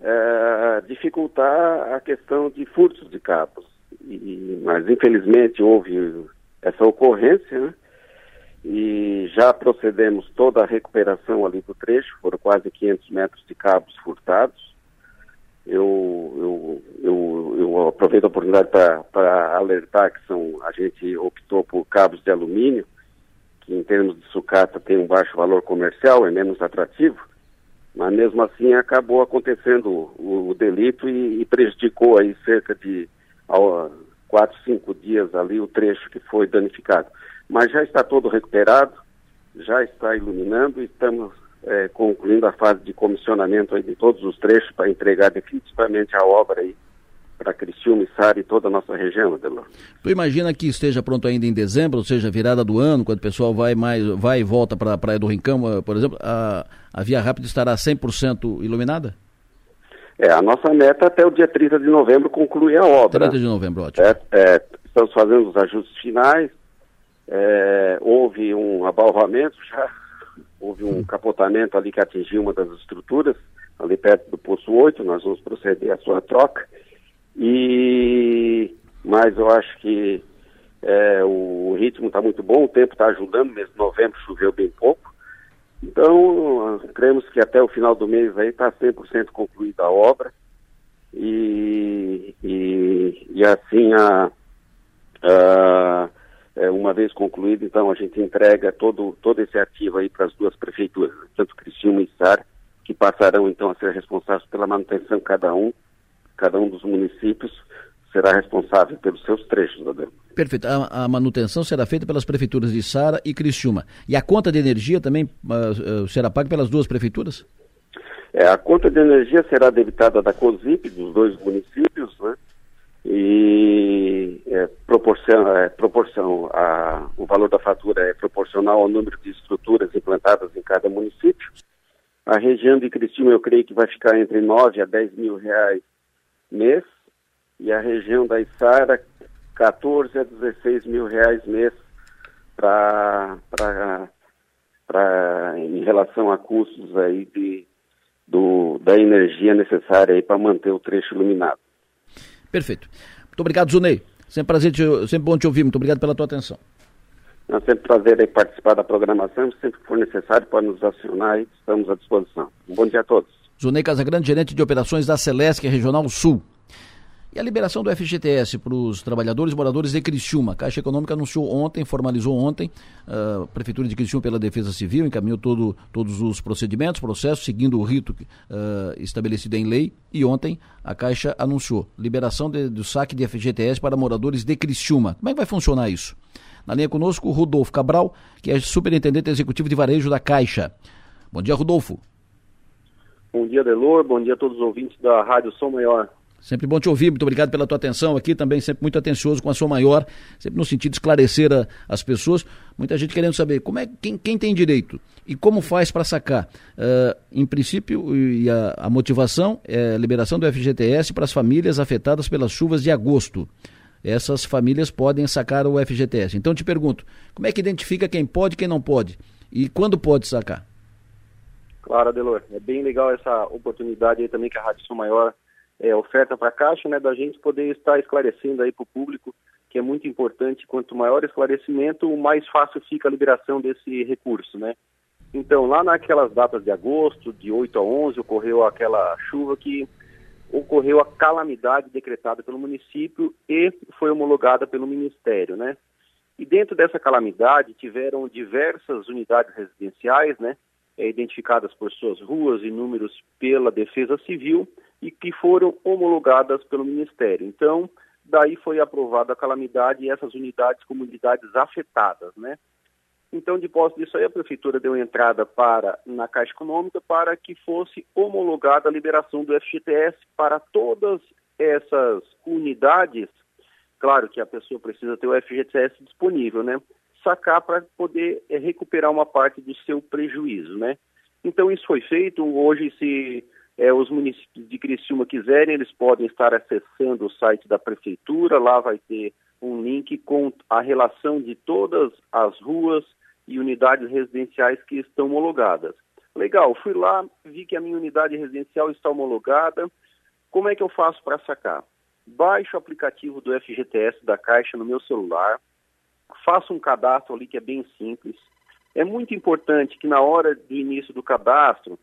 S10: é, dificultar a questão de furtos de cabos. E, mas infelizmente houve essa ocorrência, né? e já procedemos toda a recuperação ali do trecho, foram quase 500 metros de cabos furtados eu, eu, eu, eu aproveito a oportunidade para alertar que são, a gente optou por cabos de alumínio, que em termos de sucata tem um baixo valor comercial, é menos atrativo, mas mesmo assim acabou acontecendo o, o delito e, e, prejudicou aí cerca de ao, quatro, cinco dias ali o trecho que foi danificado. Mas já está todo recuperado, já está iluminando e estamos é, concluindo a fase de comissionamento de todos os trechos para entregar definitivamente a obra aí para Criciúma, Sara e toda a nossa região, Adelor.
S2: Tu imagina que esteja pronto ainda em dezembro, ou seja, virada do ano, quando o pessoal vai mais vai e volta para a Praia do Rincão, eh, por exemplo, a, a Via Rápida estará 100% iluminada?
S10: É, a nossa meta até o dia 30 de novembro concluir a obra.
S2: 30 de novembro, ótimo.
S10: É, é, estamos fazendo os ajustes finais, é, houve um abalvamento já houve um capotamento ali que atingiu uma das estruturas, ali perto do Poço 8, nós vamos proceder à sua troca. E mas eu acho que é, o ritmo está muito bom, o tempo está ajudando, mesmo novembro choveu bem pouco. Então, cremos que até o final do mês aí está 100% concluída a obra e, e, e assim a, a é, uma vez concluído, então a gente entrega todo, todo esse ativo aí para as duas prefeituras, tanto Criciúma e Sara, que passarão então a ser responsáveis pela manutenção cada um, cada um dos municípios será responsável pelos seus trechos, Adel.
S2: Perfeito. A, a, manutenção será feita pelas prefeituras de Sara e Criciúma. E a conta de energia também uh, uh, será paga pelas duas prefeituras?
S10: É, a conta de energia será debitada da COSIP, dos dois municípios, né? E é, proporção, é, proporção a, o valor da fatura é proporcional ao número de estruturas implantadas em cada município. A região de Criciúma, eu creio que vai ficar entre 9 a 10 mil reais mês, e a região da Içara, 14 a 16 mil reais mês para em relação a custos aí de, do, da energia necessária para manter o trecho iluminado.
S2: Perfeito. Muito obrigado, Zunei. Sempre prazer, te, sempre bom te ouvir. Muito obrigado pela tua atenção.
S10: É sempre prazer aí participar da programação. Sempre que for necessário, pode nos acionar e estamos à disposição. Um bom dia a todos.
S2: Zunei Casagrande, gerente de operações da Celesc Regional Sul. E a liberação do FGTS para os trabalhadores moradores de Criciúma. A Caixa Econômica anunciou ontem, formalizou ontem, ah, a Prefeitura de Criciúma pela Defesa Civil encaminhou todo, todos os procedimentos, processos, seguindo o rito uh, estabelecido em lei. E ontem a Caixa anunciou liberação de, do saque de FGTS para moradores de Criciúma. Como é que vai funcionar isso? Na linha conosco, Rodolfo Cabral, que é superintendente executivo de varejo da Caixa. Bom dia, Rodolfo.
S11: Bom dia, Delor. Bom dia a todos os ouvintes da Rádio Som Maior.
S2: Sempre bom te ouvir, muito obrigado pela tua atenção aqui, também sempre muito atencioso com a sua maior, sempre no sentido de esclarecer a, as pessoas. Muita gente querendo saber como é quem, quem tem direito e como faz para sacar. Uh, em princípio, e a, a, motivação é a liberação do FGTS para as famílias afetadas pelas chuvas de agosto. Essas famílias podem sacar o FGTS. Então te pergunto, como é que identifica quem pode e quem não pode? E quando pode sacar?
S11: Claro, Adelor, é bem legal essa oportunidade aí também que a Rádio São Maior é, oferta para a Caixa, né, da gente poder estar esclarecendo aí para o público, que é muito importante, quanto maior esclarecimento, mais fácil fica a liberação desse recurso, né. Então, lá naquelas datas de agosto, de 8 a 11, ocorreu aquela chuva que ocorreu a calamidade decretada pelo município e foi homologada pelo Ministério, né. E dentro dessa calamidade tiveram diversas unidades residenciais, né, é, identificadas por suas ruas e números pela Defesa Civil, e que foram homologadas pelo Ministério. Então, daí foi aprovada a calamidade e essas unidades como unidades afetadas, né? Então, de posse disso aí, a Prefeitura deu entrada para, na Caixa Econômica para que fosse homologada a liberação do FGTS para todas essas unidades. Claro que a pessoa precisa ter o FGTS disponível, né? Sacar para poder é, recuperar uma parte do seu prejuízo, né? Então, isso foi feito. Hoje se é, os municípios de Criciúma quiserem, eles podem estar acessando o site da prefeitura, lá vai ter um link com a relação de todas as ruas e unidades residenciais que estão homologadas. Legal, fui lá, vi que a minha unidade residencial está homologada. Como é que eu faço para sacar? Baixo o aplicativo do FGTS da Caixa no meu celular, faço um cadastro ali que é bem simples. É muito importante que na hora do início do cadastro,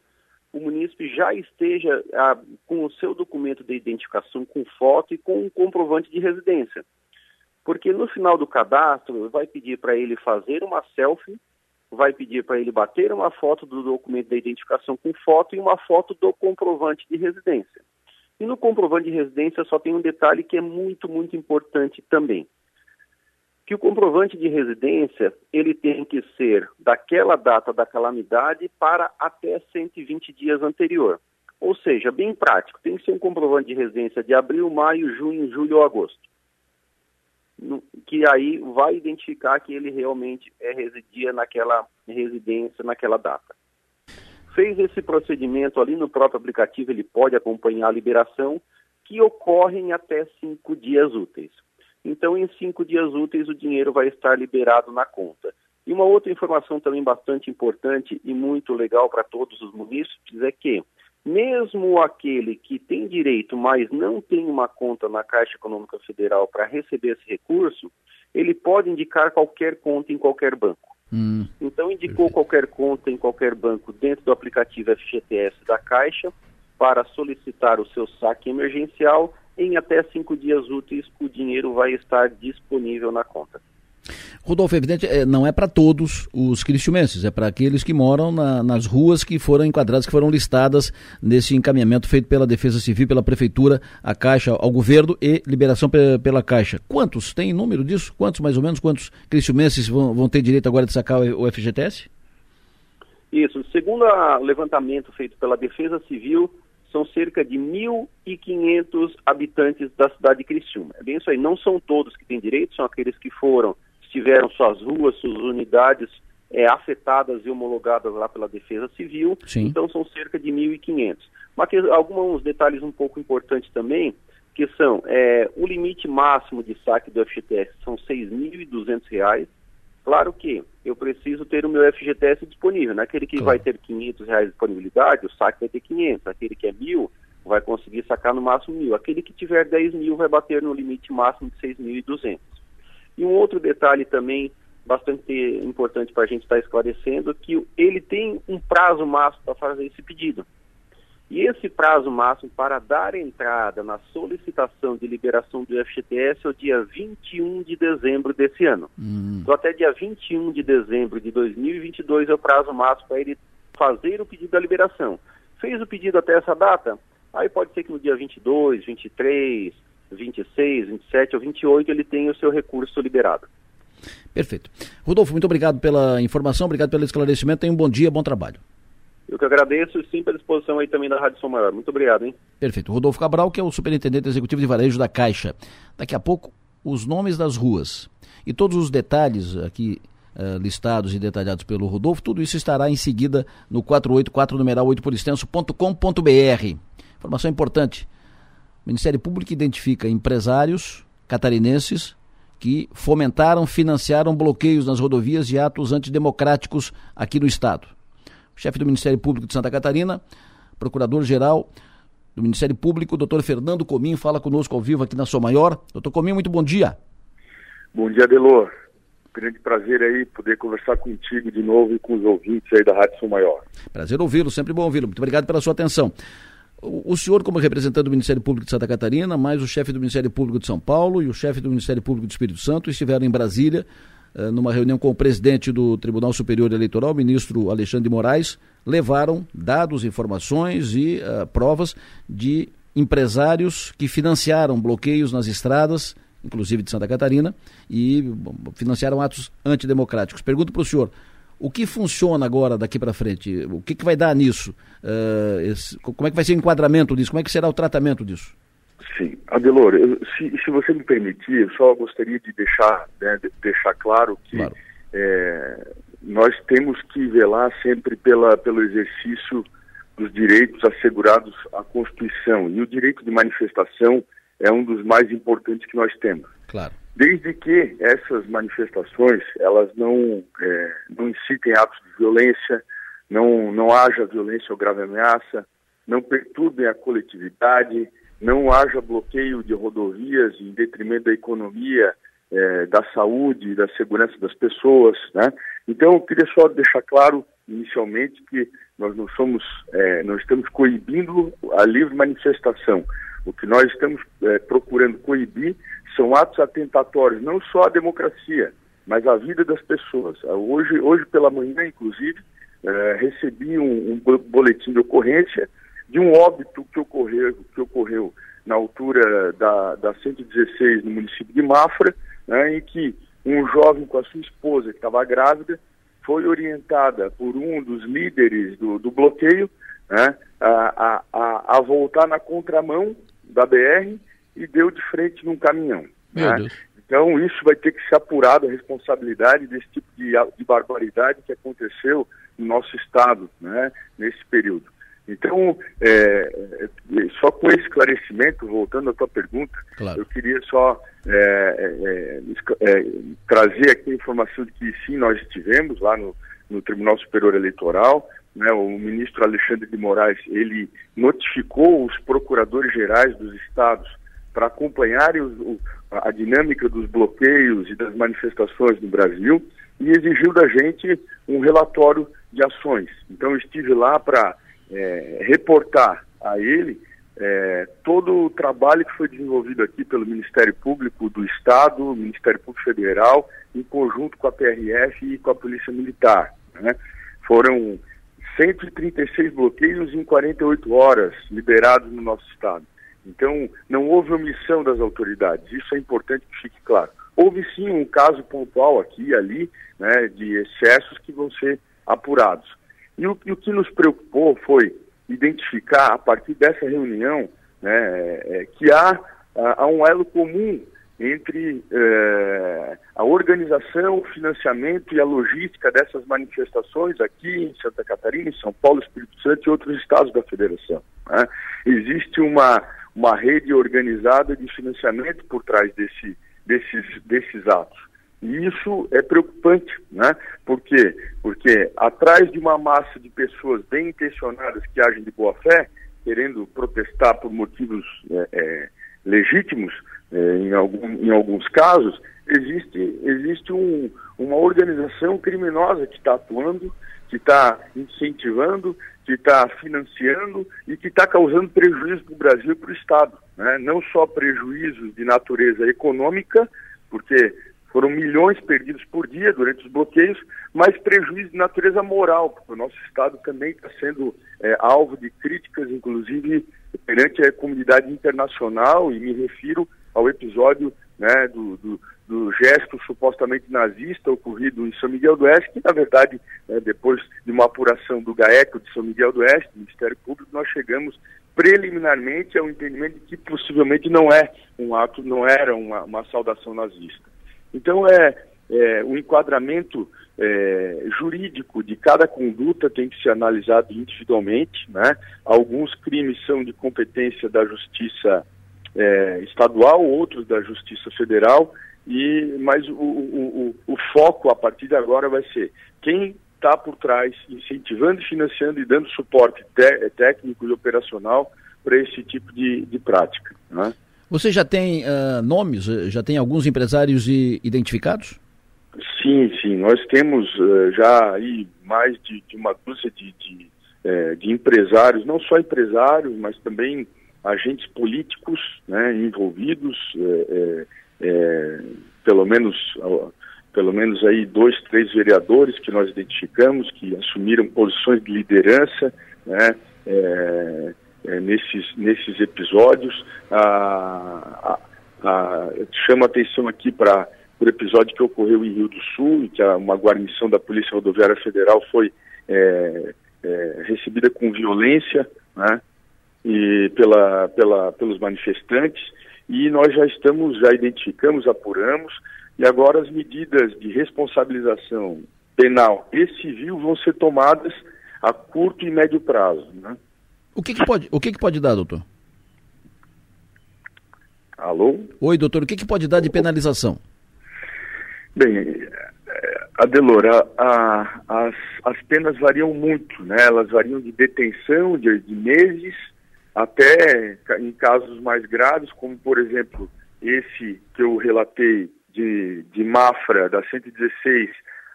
S11: o munícipe já esteja ah, com o seu documento de identificação com foto e com um comprovante de residência. Porque no final do cadastro vai pedir para ele fazer uma selfie, vai pedir para ele bater uma foto do documento de identificação com foto e uma foto do comprovante de residência. E no comprovante de residência só tem um detalhe que é muito, muito importante também que o comprovante de residência ele tem que ser daquela data da calamidade para até 120 dias anterior. Ou seja, bem prático, tem que ser um comprovante de residência de abril, maio, junho, julho ou agosto. Que aí vai identificar que ele realmente é, residia naquela residência, naquela data. Fez esse procedimento ali no próprio aplicativo, ele pode acompanhar a liberação, que ocorre em até cinco dias úteis. Então, em cinco dias úteis, o dinheiro vai estar liberado na conta. E uma outra informação também bastante importante e muito legal para todos os munícipes é que mesmo aquele que tem direito, mas não tem uma conta na Caixa Econômica Federal para receber esse recurso, ele pode indicar qualquer conta em qualquer banco. Hum, então, indicou perfeito. qualquer conta em qualquer banco dentro do aplicativo FGTS da Caixa para solicitar o seu saque emergencial. Em até cinco dias úteis, o dinheiro vai estar disponível na conta.
S2: Rodolfo, evidente, é, não é para todos os cristiumenses, é para aqueles que moram na, nas ruas que foram enquadradas, que foram listadas nesse encaminhamento feito pela Defesa Civil, pela Prefeitura, a Caixa, ao governo e liberação pela Caixa. Quantos? Tem número disso? Quantos, mais ou menos, quantos cristiumenses vão, vão ter direito agora de sacar o, o FGTS?
S11: Isso, segundo o levantamento feito pela Defesa Civil, são cerca de 1.500 habitantes da cidade de Criciúma. É bem isso aí, não são todos que têm direito, são aqueles que foram tiveram suas ruas, suas unidades é, afetadas e homologadas lá pela Defesa Civil. Sim. Então são cerca de 1.500. Mas que, alguns detalhes um pouco importantes também, que são é, o limite máximo de saque do FGTS são R$ 6.200. Claro que eu preciso ter o meu FGTS disponível. Naquele que claro. vai ter 500 reais de disponibilidade, o saque vai ter 500. Aquele que é mil, vai conseguir sacar no máximo mil. Aquele que tiver 10 mil vai bater no limite máximo de 6.200. E um outro detalhe também bastante importante para a gente estar tá esclarecendo, que ele tem um prazo máximo para fazer esse pedido. E esse prazo máximo para dar entrada na solicitação de liberação do FGTS é o dia 21 de dezembro desse ano. Hum. Então, até dia 21 de dezembro de 2022 é o prazo máximo para ele fazer o pedido da liberação. Fez o pedido até essa data? Aí pode ser que no dia 22, 23, 26, 27 ou 28 ele tem o seu recurso liberado.
S2: Perfeito. Rodolfo, muito obrigado pela informação, obrigado pelo esclarecimento. Tenha um bom dia, bom trabalho.
S11: Eu que agradeço e sempre à disposição aí também da Rádio São Maior. Muito obrigado, hein?
S2: Perfeito. Rodolfo Cabral, que é o superintendente executivo de varejo da Caixa. Daqui a pouco, os nomes das ruas e todos os detalhes aqui uh, listados e detalhados pelo Rodolfo, tudo isso estará em seguida no 484 numeral 8 por extenso.com.br. Informação importante. O Ministério Público identifica empresários catarinenses que fomentaram, financiaram bloqueios nas rodovias e atos antidemocráticos aqui no Estado. Chefe do Ministério Público de Santa Catarina, procurador-geral do Ministério Público, doutor Fernando Comim, fala conosco ao vivo aqui na Sua Maior. Doutor Comim, muito bom dia.
S12: Bom dia, Delor. Grande prazer aí poder conversar contigo de novo e com os ouvintes aí da Rádio São Maior.
S2: Prazer ouvi-lo, sempre bom ouvi-lo. Muito obrigado pela sua atenção. O senhor, como representante do Ministério Público de Santa Catarina, mais o chefe do Ministério Público de São Paulo e o chefe do Ministério Público do Espírito Santo estiveram em Brasília numa reunião com o presidente do Tribunal Superior Eleitoral, ministro Alexandre de Moraes, levaram dados, informações e uh, provas de empresários que financiaram bloqueios nas estradas, inclusive de Santa Catarina, e financiaram atos antidemocráticos. Pergunto para o senhor, o que funciona agora daqui para frente? O que, que vai dar nisso? Uh, esse, como é que vai ser o enquadramento disso? Como é que será o tratamento disso?
S12: Sim, Adelor, eu, se, se você me permitir, eu só gostaria de deixar, né, de deixar claro que claro. É, nós temos que velar sempre pela, pelo exercício dos direitos assegurados à Constituição. E o direito de manifestação é um dos mais importantes que nós temos.
S2: Claro
S12: desde que essas manifestações elas não, é, não incitem atos de violência, não, não haja violência ou grave ameaça, não perturbem a coletividade, não haja bloqueio de rodovias em detrimento da economia, é, da saúde, da segurança das pessoas, né? Então, eu queria só deixar claro inicialmente que nós não somos, é, nós estamos coibindo a livre manifestação. O que nós estamos é, procurando coibir são atos atentatórios, não só à democracia, mas à vida das pessoas. Hoje, hoje pela manhã, inclusive, recebi um, um, boletim de ocorrência de um óbito que ocorreu, que ocorreu na altura da, da 116 no município de Mafra, né, em que um jovem com a sua esposa, que estava grávida, foi orientada por um dos líderes do, do bloqueio né, a, a, a voltar na contramão da BR e deu de frente num caminhão. Né? Então isso vai ter que ser apurado a responsabilidade desse tipo de, de barbaridade que aconteceu no nosso estado, né, nesse período. Então, é, é, só com esse esclarecimento, voltando à tua pergunta, claro. eu queria só é, é, é, trazer aqui a informação de que sim, nós estivemos lá no, no Tribunal Superior Eleitoral, né, o ministro Alexandre de Moraes, ele notificou os procuradores gerais dos estados para acompanharem os, o, a dinâmica dos bloqueios e das manifestações no Brasil e exigiu da gente um relatório de ações. Então, eu estive lá para é, reportar a ele é, todo o trabalho que foi desenvolvido aqui pelo Ministério Público do Estado, Ministério Público Federal, em conjunto com a PRF e com a Polícia Militar. Né? Foram 136 bloqueios em 48 horas liberados no nosso Estado. Então, não houve omissão das autoridades, isso é importante que fique claro. Houve sim um caso pontual aqui e ali, né, de excessos que vão ser apurados. E o, e o que nos preocupou foi identificar, a partir dessa reunião, né, é, que há, há um elo comum entre é, a organização, o financiamento e a logística dessas manifestações aqui em Santa Catarina, em São Paulo, Espírito Santo e outros estados da federação. Né? Existe uma, uma rede organizada de financiamento por trás desse, desses, desses atos. E isso é preocupante, né? Por quê? Porque atrás de uma massa de pessoas bem intencionadas que agem de boa fé, querendo protestar por motivos é, é, legítimos, é, em, algum, em alguns casos, existe, existe um, uma organização criminosa que está atuando, que está incentivando, que está financiando e que está causando prejuízo para o Brasil e para o Estado. Né? Não só prejuízos de natureza econômica, porque foram milhões perdidos por dia durante os bloqueios, mas prejuízo de natureza moral, porque o nosso Estado também está sendo é, alvo de críticas, inclusive perante a comunidade internacional, e me refiro ao episódio né, do, do, do, gesto supostamente nazista ocorrido em São Miguel do Oeste, que na verdade, né, depois de uma apuração do GAECO de São Miguel do Oeste, do Ministério Público, nós chegamos preliminarmente ao entendimento de que possivelmente não é um ato, não era uma, uma saudação nazista. Então é, é o enquadramento é, jurídico de cada conduta tem que ser analisado individualmente, né? Alguns crimes são de competência da Justiça é, estadual, outros da Justiça Federal, e mas o, o, o, o foco a partir de agora vai ser quem está por trás, incentivando, financiando e dando suporte técnico e operacional para esse tipo de, de prática. Né?
S2: Você já tem uh, nomes, já tem alguns empresários identificados?
S12: Sim, sim. Nós temos uh, já aí mais de, de uma dúzia de, de, uh, de empresários, não só empresários, mas também agentes políticos né, envolvidos, pelo menos pelo menos aí dois, três vereadores que nós identificamos que assumiram posições de liderança, né, é, é, nesses, nesses episódios. A, a, a, chamo a atenção aqui para o episódio que ocorreu em Rio do Sul, em que uma guarnição da Polícia Rodoviária Federal foi é, é recebida com violência, né, e pela, pela, pelos manifestantes e nós já estamos, já identificamos, apuramos e agora as medidas de responsabilização penal e civil vão ser tomadas a curto e médio prazo. Né?
S2: O que, que pode, o que, que pode dar, doutor?
S12: Alô?
S2: Oi, doutor, o que, que pode dar de penalização?
S12: Bem, é, Adelor, a, a, as, as penas variam muito, né? Elas variam de detenção de, de meses até em casos mais graves, como por exemplo esse que eu relatei de, de Mafra, da 116,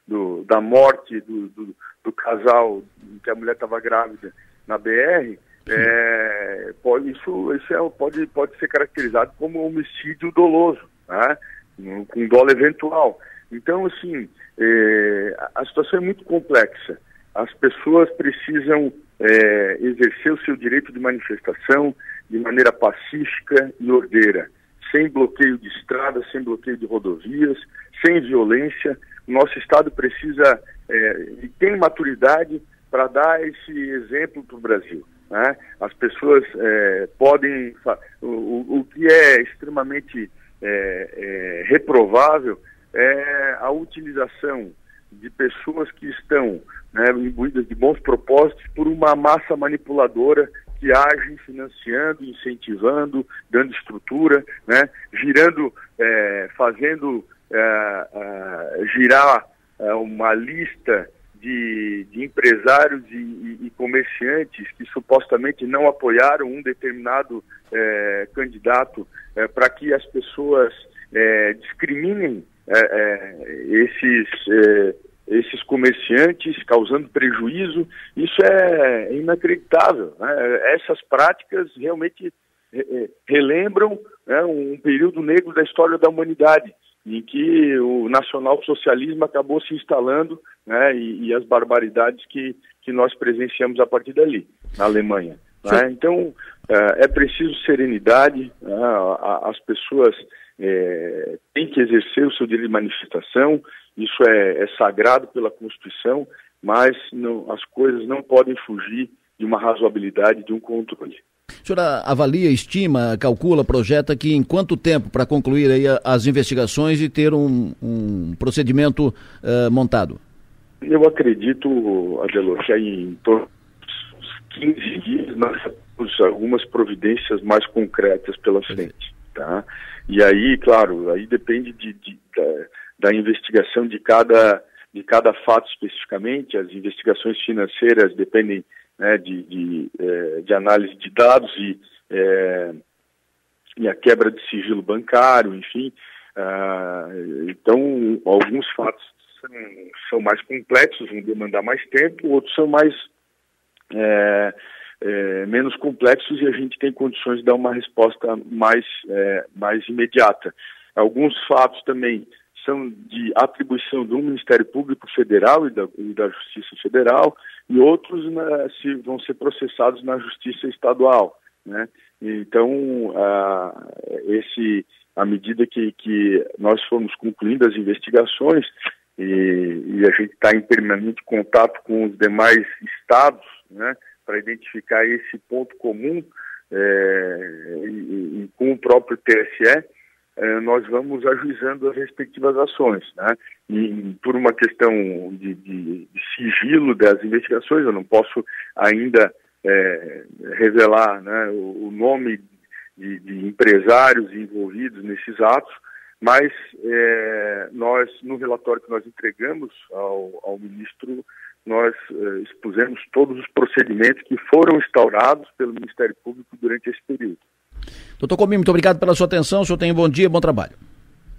S12: do, da morte do, do, do casal em que a mulher estava grávida na BR, é, pode, isso, isso é, pode, pode ser caracterizado como homicídio doloso, né? com dolo eventual. Então, assim, é, a situação é muito complexa. As pessoas precisam é, exercer o seu direito de manifestação de maneira pacífica e ordeira, sem bloqueio de estradas, sem bloqueio de rodovias, sem violência. O nosso Estado precisa é, e tem maturidade para dar esse exemplo para o Brasil. Né? As pessoas é, podem. O, o, que é extremamente é, é, reprovável é a utilização de pessoas que estão né, imbuídas de bons propósitos por uma massa manipuladora que age financiando, incentivando, dando estrutura, né, girando, é, fazendo é, é, girar uma lista de de, empresários e, e, e, comerciantes que supostamente não apoiaram um determinado é, candidato é, para que as pessoas é, discriminem esses, esses comerciantes, causando prejuízo. Isso é inacreditável. Né? Essas práticas realmente relembram né, um período negro da história da humanidade em que o nacionalsocialismo acabou se instalando né, e, e, as barbaridades que, que nós presenciamos a partir dali, na Alemanha. Né? Então, é, é, preciso serenidade, né? as pessoas é, têm que exercer o seu direito de manifestação, isso é, é sagrado pela Constituição, mas não, as coisas não podem fugir de uma razoabilidade, de um controle.
S2: Senhora avalia, estima, calcula, projeta que em quanto tempo para concluir aí as investigações e ter um, um procedimento uh, montado?
S12: Eu acredito, Adelor, que em torno dos 15 dias nós temos algumas providências mais concretas pela frente, tá? E aí, claro, aí depende de, de da, da investigação de cada de cada fato especificamente, as investigações financeiras dependem né, de, de, é, de, análise de dados e, é, e, a quebra de sigilo bancário, enfim. Ah, então, alguns fatos são, são, mais complexos, vão demandar mais tempo, outros são mais é, menos complexos e a gente tem condições de dar uma resposta mais, mais imediata. Alguns fatos também de atribuição do Ministério Público Federal e da, e da Justiça Federal, e outros né, se, vão ser processados na Justiça Estadual. Né? Então, a, esse, à medida que, que nós formos concluindo as investigações, e, e a gente está em permanente contato com os demais estados, né, para identificar esse ponto comum é, e, e, com o próprio TSE, nós vamos ajuizando as respectivas ações. Né? E por uma questão de, de, de sigilo das investigações, eu não posso ainda é, revelar né, o, o, nome de, de, empresários envolvidos nesses atos, mas é, nós, no relatório que nós entregamos ao, ao ministro, nós expusemos todos os procedimentos que foram instaurados pelo Ministério Público durante esse período.
S2: Doutor Comim, muito obrigado pela sua atenção. O senhor tem um bom dia, bom trabalho.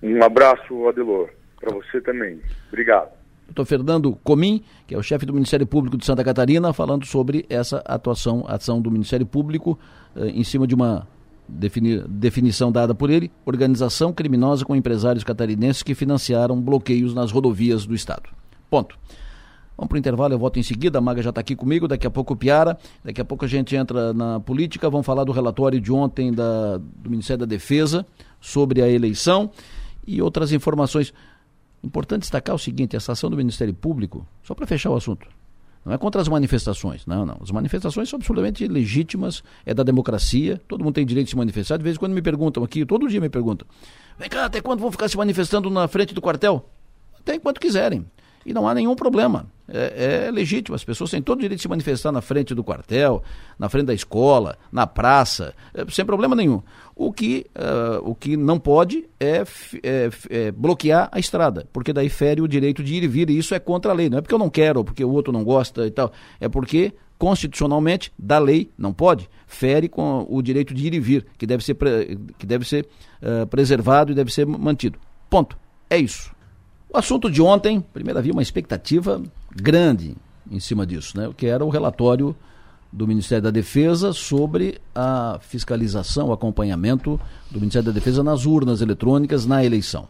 S12: Um abraço, Adelor. Para você também. Obrigado.
S2: Doutor Fernando Comim, que é o chefe do Ministério Público de Santa Catarina, falando sobre essa atuação, ação do Ministério Público eh, em cima de uma defini definição dada por ele, organização criminosa com empresários catarinenses que financiaram bloqueios nas rodovias do Estado. Ponto. Vamos para o intervalo, eu volto em seguida. A Maga já está aqui comigo, daqui a pouco o Piara, daqui a pouco a gente entra na política. Vamos falar do relatório de ontem da, do Ministério da Defesa sobre a eleição e outras informações. Importante destacar o seguinte: essa ação do Ministério Público, só para fechar o assunto, não é contra as manifestações, não, não. As manifestações são absolutamente legítimas, é da democracia, todo mundo tem direito de se manifestar. De vez em quando me perguntam aqui, todo dia me perguntam: vem cá, até quando vão ficar se manifestando na frente do quartel? Até enquanto quiserem e não há nenhum problema. É, é, legítimo, as pessoas têm todo o direito de se manifestar na frente do quartel, na frente da escola, na praça, é, sem problema nenhum. O que, uh, o que não pode é, é, é, bloquear a estrada, porque daí fere o direito de ir e vir, e isso é contra a lei. Não é porque eu não quero, ou porque o outro não gosta e tal, é porque constitucionalmente, da lei, não pode, fere com o direito de ir e vir, que deve ser, que deve ser uh, preservado e deve ser mantido. Ponto. É isso. O assunto de ontem, primeiro havia uma expectativa grande em cima disso, né? que era o relatório do Ministério da Defesa sobre a fiscalização, o acompanhamento do Ministério da Defesa nas urnas eletrônicas na eleição.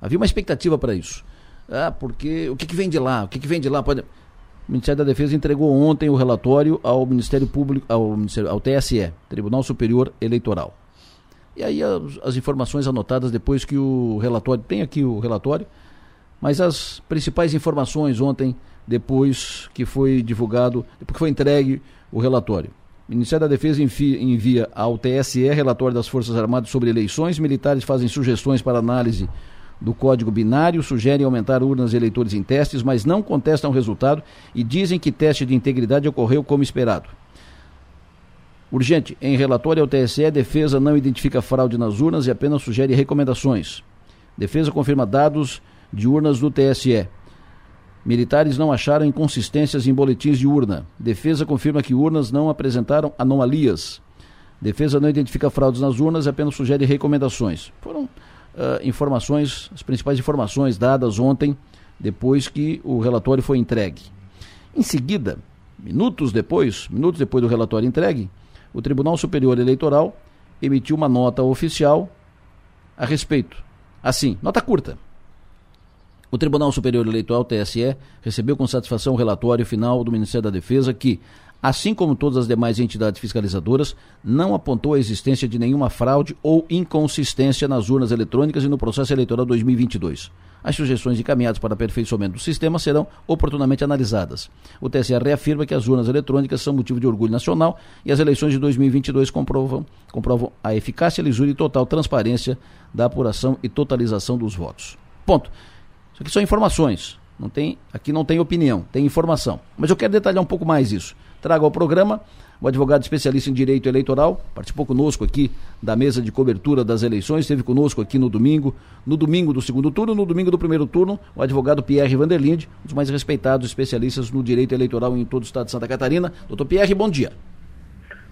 S2: Havia uma expectativa para isso. Ah, porque o que, que, vem de lá? O que, que vem de lá? Pode... O Ministério da Defesa entregou ontem o relatório ao Ministério Público, ao, Ministério, ao TSE, Tribunal Superior Eleitoral. E aí as, as informações anotadas depois que o relatório, tem aqui o relatório, mas as principais informações ontem, depois que foi divulgado, depois que foi entregue o relatório. O Ministério da Defesa envia ao TSE relatório das Forças Armadas sobre eleições. Militares fazem sugestões para análise do código binário, sugerem aumentar urnas de eleitores em testes, mas não contestam o resultado e dizem que teste de integridade ocorreu como esperado. Urgente, em relatório ao TSE, a defesa não identifica fraude nas urnas e apenas sugere recomendações. Defesa confirma dados de urnas do TSE. Militares não acharam inconsistências em boletins de urna. Defesa confirma que urnas não apresentaram anomalias. Defesa não identifica fraudes nas urnas, apenas sugere recomendações. Foram uh, informações, as principais informações dadas ontem, depois que o relatório foi entregue. Em seguida, minutos depois, minutos depois do relatório entregue, o Tribunal Superior Eleitoral emitiu uma nota oficial a respeito. Assim, nota curta. O Tribunal Superior Eleitoral, TSE, recebeu com satisfação o relatório final do Ministério da Defesa que, assim como todas as demais entidades fiscalizadoras, não apontou a existência de nenhuma fraude ou inconsistência nas urnas eletrônicas e no processo eleitoral 2022. As sugestões encaminhadas para aperfeiçoamento do sistema serão oportunamente analisadas. O TSE reafirma que as urnas eletrônicas são motivo de orgulho nacional e as eleições de 2022 comprovam, comprovam a eficácia, lisura e total transparência da apuração e totalização dos votos. Ponto. Isso aqui são informações. Não tem, aqui não tem opinião, tem informação. Mas eu quero detalhar um pouco mais isso. Trago ao programa o advogado especialista em direito eleitoral, participou conosco aqui da mesa de cobertura das eleições, esteve conosco aqui no domingo, no domingo do segundo turno, no domingo do primeiro turno, o advogado Pierre Vanderlinde, um dos mais respeitados especialistas no direito eleitoral em todo o estado de Santa Catarina. Doutor Pierre, bom dia.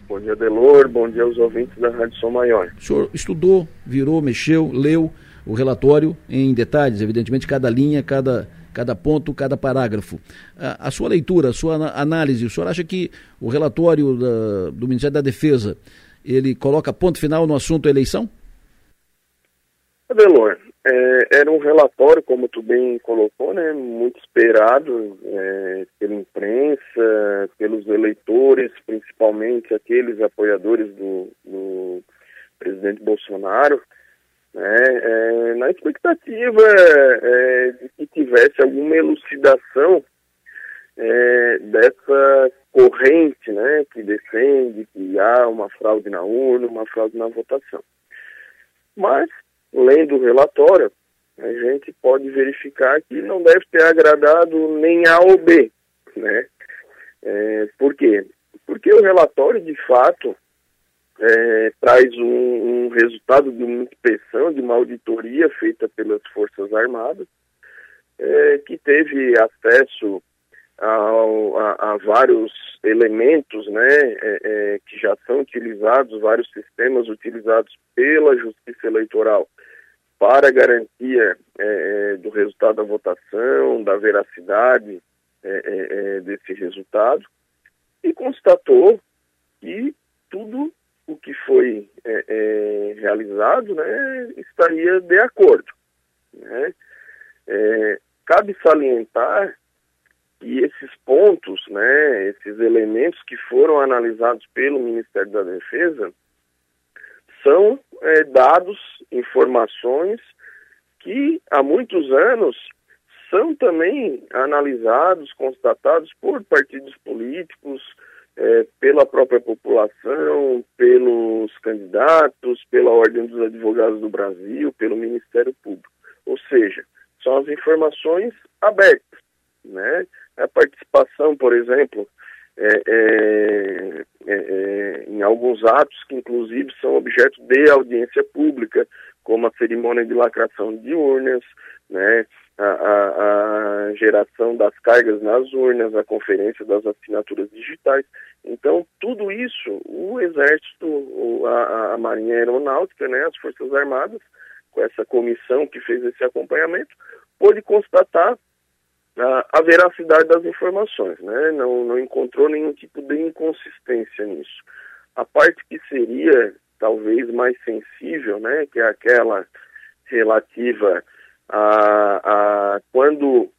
S13: Bom dia, Delor, bom dia aos ouvintes da Rádio Som Maior.
S2: O senhor estudou, virou, mexeu, leu o relatório em detalhes, evidentemente, cada linha, cada cada ponto, cada parágrafo. A, a, sua leitura, a sua análise, o senhor acha que o relatório da, do Ministério da Defesa, ele coloca ponto final no assunto eleição?
S13: Adelor, é, era um relatório, como tu bem colocou, né, muito esperado é, pela imprensa, pelos eleitores, principalmente aqueles apoiadores do, do presidente Bolsonaro né, é, na expectativa é, de que tivesse alguma elucidação é, dessa corrente né, que defende que há uma fraude na urna, uma fraude na votação. Mas, lendo o relatório, a gente pode verificar que não deve ter agradado nem A ou B. Né? É, por quê? Porque o relatório, de fato, é, traz um, um, resultado de uma inspeção, de uma auditoria feita pelas Forças Armadas, é, que teve acesso ao, a, a, vários elementos né, é, é que já são utilizados, vários sistemas utilizados pela Justiça Eleitoral para garantia é, é, do resultado da votação, da veracidade desse resultado, e constatou que tudo o que foi é, é, realizado né, estaria de acordo. Né? É, cabe salientar que esses pontos, né, esses elementos que foram analisados pelo Ministério da Defesa, são é, dados, informações que há muitos anos são também analisados, constatados por partidos políticos, é, pela própria população, pelos candidatos, pela Ordem dos Advogados do Brasil, pelo Ministério Público. Ou seja, são as informações abertas. Né? A participação, por exemplo, é, é, é, é em alguns atos que inclusive são objeto de audiência pública, como a cerimônia de lacração de urnas, né, a, a, geração das cargas nas urnas, a conferência das assinaturas digitais. Então, tudo isso, o Exército, a, a Marinha Aeronáutica, né, as Forças Armadas, com essa comissão que fez esse acompanhamento, pôde constatar a, a veracidade das informações, né? não, não encontrou nenhum tipo de inconsistência nisso. A parte que seria talvez mais sensível, né, que é aquela relativa a, a quando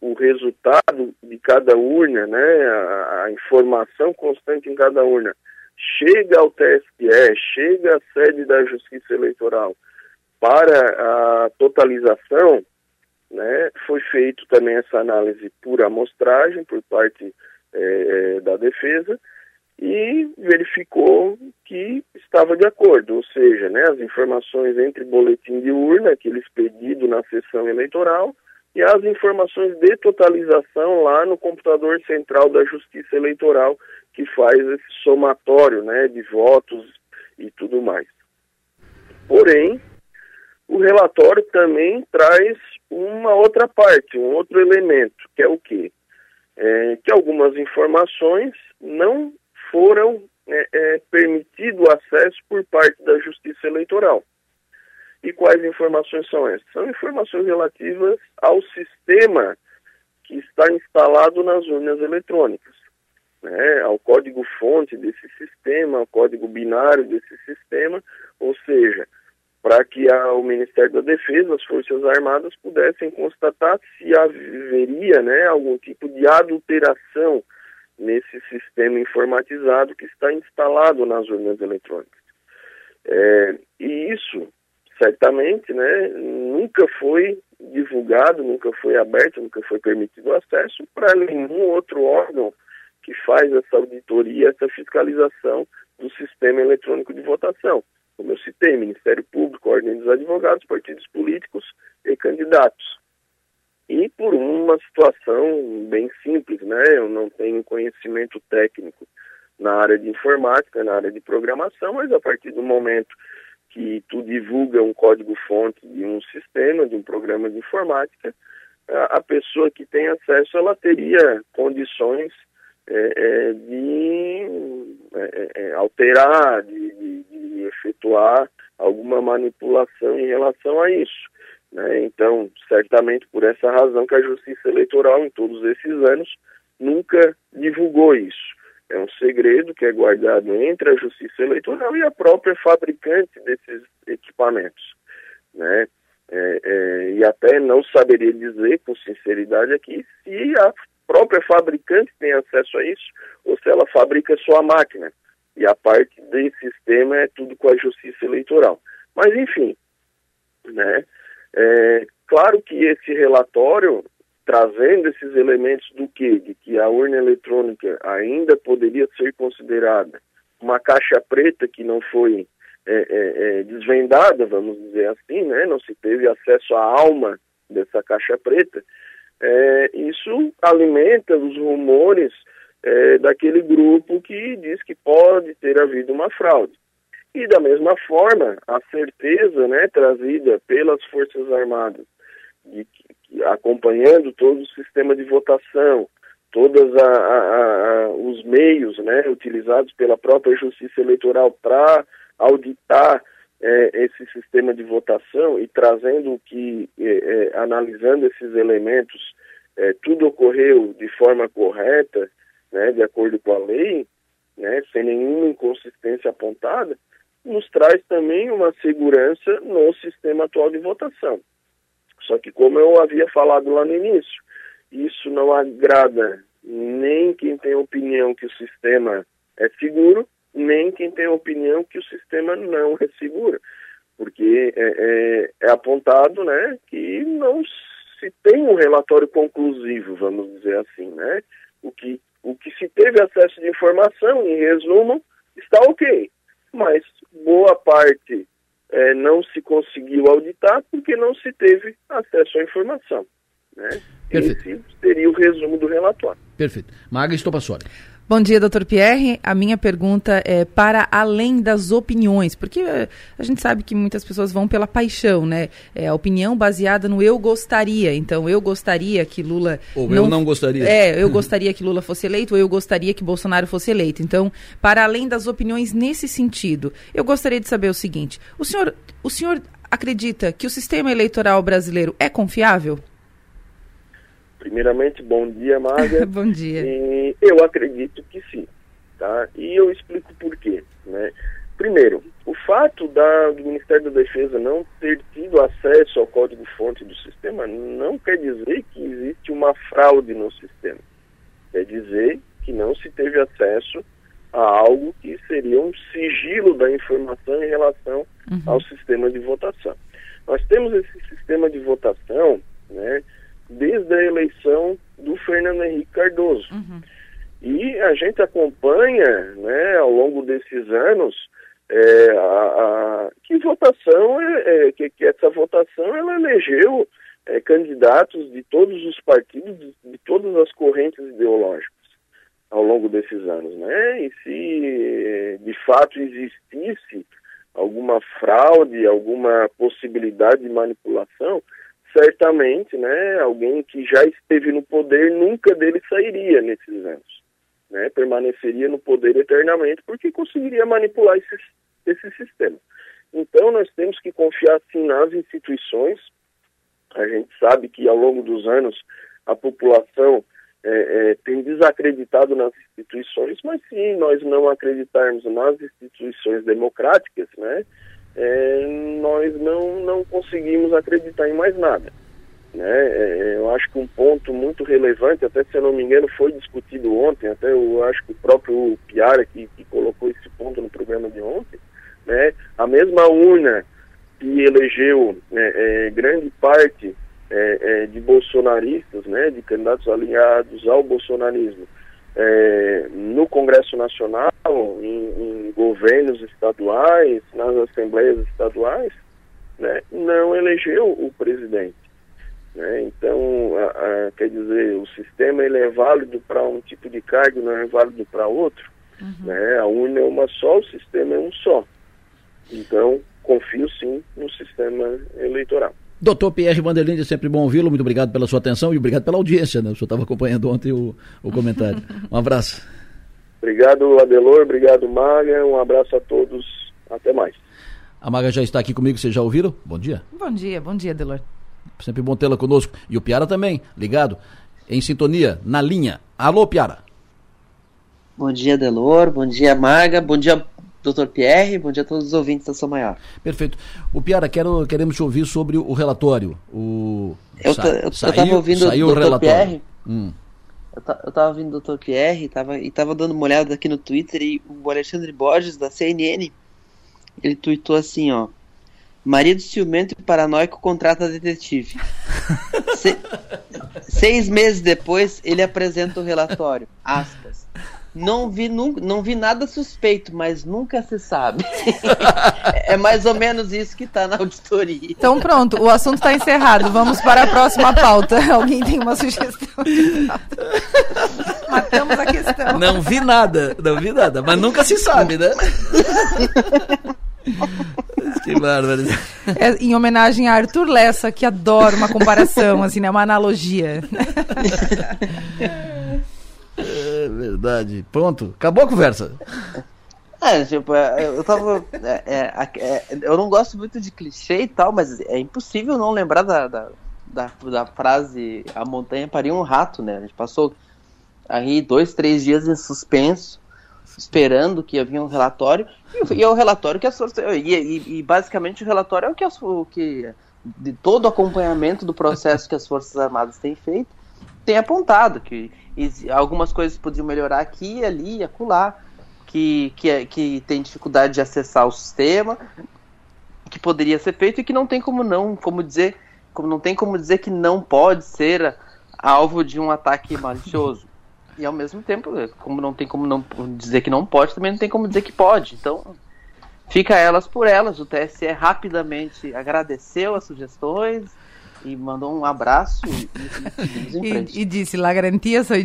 S13: o resultado de cada urna, né, a, a, informação constante em cada urna, chega ao TSE, chega à sede da Justiça Eleitoral para a totalização, né, foi feito também essa análise por amostragem por parte é, da defesa e verificou que estava de acordo, ou seja, né, as informações entre boletim de urna, aquele expedido na sessão eleitoral, e as informações de totalização lá no computador central da Justiça Eleitoral, que faz esse somatório né, de votos e tudo mais. Porém, o relatório também traz uma outra parte, um outro elemento, que é o quê? É, que algumas informações não foram é, é, permitido acesso por parte da Justiça Eleitoral. E quais informações são essas? São informações relativas ao sistema que está instalado nas urnas eletrônicas, né, ao código-fonte desse sistema, ao código binário desse sistema, ou seja, para que a, o Ministério da Defesa, as Forças Armadas pudessem constatar se haveria né, algum tipo de adulteração nesse sistema informatizado que está instalado nas urnas eletrônicas. É, e isso, certamente, né, nunca foi divulgado, nunca foi aberto, nunca foi permitido acesso para nenhum outro órgão que faz essa auditoria, essa fiscalização do sistema eletrônico de votação como eu citei, Ministério Público, Ordem dos Advogados, partidos políticos e candidatos. E por uma situação bem simples, né? Eu não tenho conhecimento técnico na área de informática, na área de programação, mas a partir do momento que tu divulga um código-fonte de um sistema, de um programa de informática, a, pessoa que tem acesso, ela teria condições é, é, de é, é, é alterar, de, de, de, efetuar alguma manipulação em relação a isso. Né? Então, certamente por essa razão que a Justiça Eleitoral, em todos esses anos, nunca divulgou isso. É um segredo que é guardado entre a Justiça Eleitoral e a própria fabricante desses equipamentos. Né? É, é, e até não saberia dizer com sinceridade aqui se a própria fabricante tem acesso a isso ou se ela fabrica sua máquina. E a parte desse sistema é tudo com a justiça eleitoral. Mas, enfim, né? É, claro que esse relatório, trazendo esses elementos do que? De que a urna eletrônica ainda poderia ser considerada uma caixa preta que não foi é, é, é desvendada, vamos dizer assim, né? Não se teve acesso à alma dessa caixa preta é, isso alimenta os rumores é, daquele grupo que diz que pode ter havido uma fraude. E da mesma forma, a certeza né, trazida pelas Forças Armadas, de que, acompanhando todo o sistema de votação, todos os meios né, utilizados pela própria Justiça Eleitoral para auditar é, esse sistema de votação e trazendo que, é, é, analisando esses elementos, é, tudo ocorreu de forma correta, né, de acordo com a lei, né, sem nenhuma inconsistência apontada, nos traz também uma segurança no sistema atual de votação. Só que, como eu havia falado lá no início, isso não agrada nem quem tem opinião que o sistema é seguro, nem quem tem opinião que o sistema não é seguro, porque é, é, é apontado né, que não se tem um relatório conclusivo, vamos dizer assim, né? O que, o que se teve acesso de informação, em resumo, está ok, mas boa parte é, não se conseguiu auditar porque não se teve acesso à informação. Né? Perfeito. Esse seria o resumo do relatório.
S2: Perfeito. Maga Estopassoli.
S14: Bom dia, doutor Pierre. A minha pergunta é para além das opiniões, porque eh, a gente sabe que muitas pessoas vão pela paixão, né? É a opinião baseada no eu gostaria. Então, eu gostaria que Lula.
S2: Ou não, eu não gostaria.
S14: É, eu gostaria que Lula fosse eleito, ou eu gostaria que Bolsonaro fosse eleito. Então, para além das opiniões nesse sentido, eu gostaria de saber o seguinte: o senhor, o senhor acredita que o sistema eleitoral brasileiro é confiável?
S13: Primeiramente, bom dia, Maga.
S14: bom dia.
S13: E eu acredito que sim, tá? E eu explico por quê, né? Primeiro, o fato da, do Ministério da Defesa não ter tido acesso ao código-fonte do sistema não quer dizer que existe uma fraude no sistema. Quer dizer que não se teve acesso a algo que seria um sigilo da informação em relação uhum. ao sistema de votação. Nós temos esse sistema de votação, né? Desde a eleição do Fernando Henrique Cardoso. Uhum. E a gente acompanha, né, ao longo desses anos, é, a, a, que votação, é, é, que, que, essa votação ela elegeu é, candidatos de todos os partidos, de, de, todas as correntes ideológicas ao longo desses anos, né? E se de fato existisse alguma fraude, alguma possibilidade de manipulação, certamente, né, alguém que já esteve no poder nunca dele sairia nesses anos, né, permaneceria no poder eternamente porque conseguiria manipular esse, esse sistema. Então nós temos que confiar sim nas instituições. A gente sabe que ao longo dos anos a população é, é, tem desacreditado nas instituições, mas se nós não acreditarmos nas instituições democráticas, né, é, nós não, não conseguimos acreditar em mais nada. Né? É, eu acho que um ponto muito relevante, até se eu não me engano, foi discutido ontem, até eu acho que o próprio Piara que, que colocou esse ponto no programa de ontem, né? a mesma urna que elegeu é, é, grande parte é, é, de bolsonaristas, né, de candidatos alinhados ao bolsonarismo, é, no Congresso Nacional, em, em, governos estaduais, nas assembleias estaduais, né, não elegeu o presidente. Né? Então, a, a, quer dizer, o sistema ele é válido para um tipo de cargo, não é válido para outro. Uhum. Né? A urna é uma só, o sistema é um só. Então, confio sim no sistema eleitoral.
S2: Doutor Pierre Vanderlinde, é sempre bom ouvi-lo. Muito obrigado pela sua atenção e obrigado pela audiência. Né? O senhor estava acompanhando ontem o, o comentário. Um abraço.
S13: Obrigado, Adelor. Obrigado, Maga. Um abraço a todos. Até mais.
S2: A Maga já está aqui comigo, vocês já ouviram? Bom dia.
S14: Bom dia, bom dia, Adelor.
S2: Sempre bom tê-la conosco. E o Piara também, ligado, em sintonia, na linha. Alô, Piara.
S15: Bom dia, Delor. Bom dia, Maga. Bom dia, Dr. Pierre, bom dia a todos os ouvintes da São Maior.
S2: Perfeito. O Piara, quero, queremos te ouvir sobre o relatório. O...
S15: Eu, Sa eu, eu tava ouvindo
S2: saiu o Dr. Pierre. Hum.
S15: Eu, eu tava ouvindo o Dr. Pierre tava, e tava dando uma olhada aqui no Twitter e o Alexandre Borges, da CNN, ele tweetou assim, ó. Marido ciumento e paranoico contrata detetive. Se, seis meses depois, ele apresenta o relatório. Aspas. Não vi, não, não vi nada suspeito, mas nunca se sabe. é mais ou menos isso que está na auditoria.
S14: Então pronto, o assunto está encerrado. Vamos para a próxima pauta. Alguém tem uma sugestão? Matamos a questão.
S2: Não vi nada, não vi nada, mas nunca se sabe, né? que bárbaro.
S14: É, em homenagem a Arthur Lessa, que adora uma comparação, assim, né? Uma analogia.
S2: É verdade. Pronto, acabou a conversa.
S15: É, tipo, é, eu tava. É, é, é, eu não gosto muito de clichê e tal, mas é impossível não lembrar da, da, da, da frase A montanha pariu um rato, né? A gente passou aí dois, três dias em suspenso, esperando que havia um relatório, e, e é o relatório que as. E, e, e, basicamente o relatório é o que, as, o que. De todo o acompanhamento do processo que as Forças Armadas têm feito, tem apontado que algumas coisas podiam melhorar aqui, ali acolá, que, que, que tem dificuldade de acessar o sistema, que poderia ser feito e que não tem como não, como dizer, como não tem como dizer que não pode ser alvo de um ataque malicioso. E ao mesmo tempo, como não tem como não dizer que não pode, também não tem como dizer que pode. Então, fica elas por elas. O TSE rapidamente agradeceu as sugestões, e mandou um abraço e, e,
S14: e, e disse, la garantia sou eu.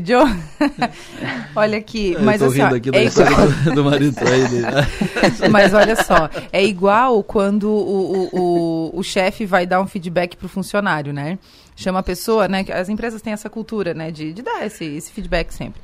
S14: olha aqui,
S2: eu
S14: mas assim, ó,
S2: aqui é igual... do, do marido aí.
S14: mas olha só, é igual quando o, o, o, o chefe vai dar um feedback pro funcionário, né? Chama a pessoa, né? As empresas têm essa cultura, né? De, de dar esse, esse feedback sempre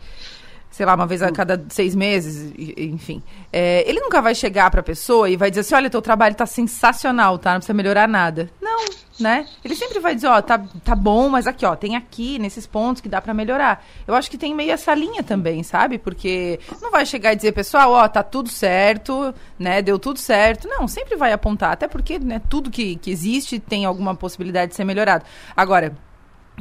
S14: sei lá, uma vez a cada seis meses, enfim. É, ele nunca vai chegar para a pessoa e vai dizer assim, olha, teu trabalho está sensacional, tá? Não precisa melhorar nada. Não, né? Ele sempre vai dizer, ó, tá, tá bom, mas aqui, ó, tem aqui, nesses pontos que dá para melhorar. Eu acho que tem meio essa linha também, sabe? Porque não vai chegar e dizer, pessoal, ó, tá tudo certo, né? Deu tudo certo. Não, sempre vai apontar, até porque, né, tudo que, que existe tem alguma possibilidade de ser melhorado. Agora,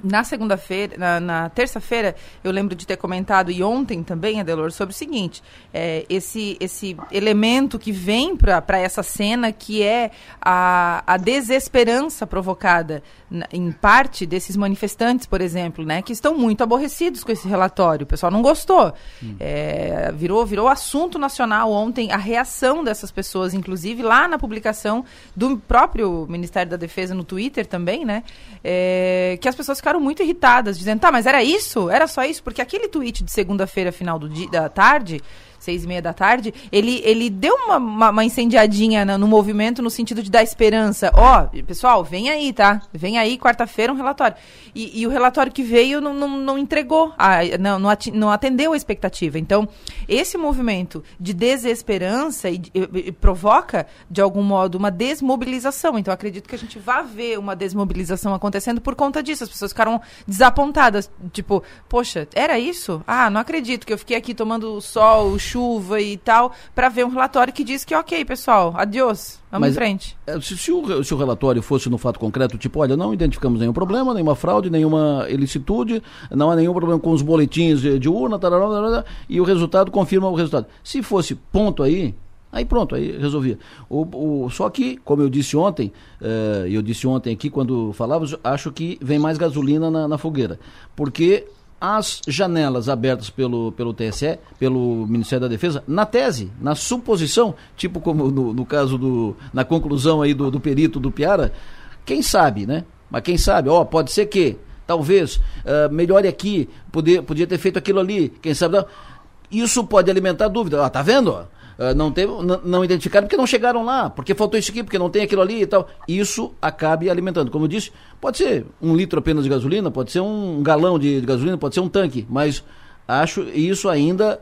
S14: na segunda-feira, na, na terça-feira, eu lembro de ter comentado, e ontem também, Adelor, sobre o seguinte: é, esse, esse elemento que vem para essa cena, que é a, a desesperança provocada em parte desses manifestantes, por exemplo, né, que estão muito aborrecidos com esse relatório. O pessoal não gostou. Hum. É, virou, virou assunto nacional ontem a reação dessas pessoas, inclusive lá na publicação do próprio Ministério da Defesa no Twitter também, né, é, que as pessoas ficaram muito irritadas, dizendo, tá, mas era isso? Era só isso? Porque aquele tweet de segunda-feira, final do dia, da tarde seis e meia da tarde, ele, ele deu uma, uma, uma incendiadinha no, no, movimento no sentido de dar esperança. Ó, oh, pessoal, vem aí, tá? Vem aí, quarta-feira, um relatório. E, e, o relatório que veio não, não, não entregou, a, não, não atendeu a expectativa. Então, esse movimento de desesperança e, e, e provoca, de algum modo, uma desmobilização. Então, acredito que a gente vai ver uma desmobilização acontecendo por conta disso. As pessoas ficaram desapontadas. Tipo, poxa, era isso? Ah, não acredito que eu fiquei aqui tomando sol, chuva e tal, para ver um relatório que diz que, ok, pessoal, adiós, vamos Mas, em frente.
S2: É, se, se, o, se o relatório fosse no fato concreto, tipo, olha, não identificamos nenhum problema, nenhuma fraude, nenhuma ilicitude, não há nenhum problema com os boletins de, de urna, tarará, tarará, e o resultado confirma o resultado. Se fosse ponto aí, Aí pronto, aí resolvia. O, o, só que, como eu disse ontem, uh, eu disse ontem aqui quando falávamos, acho que vem mais gasolina na, na fogueira. Porque as janelas abertas pelo, pelo TSE, pelo Ministério da Defesa, na tese, na suposição, tipo como no, no caso do. na conclusão aí do, do perito do Piara, quem sabe, né? Mas quem sabe, ó, pode ser que, talvez, uh, melhore aqui, poder, podia ter feito aquilo ali, quem sabe. Não. Isso pode alimentar dúvida. Ó, tá vendo? Ah, não, teve, não identificaram porque não chegaram lá, porque faltou isso aqui, porque não tem aquilo ali e tal. Isso acabe alimentando. Como eu disse, pode ser um litro apenas de gasolina, pode ser um galão de, de gasolina, pode ser um tanque, mas acho isso ainda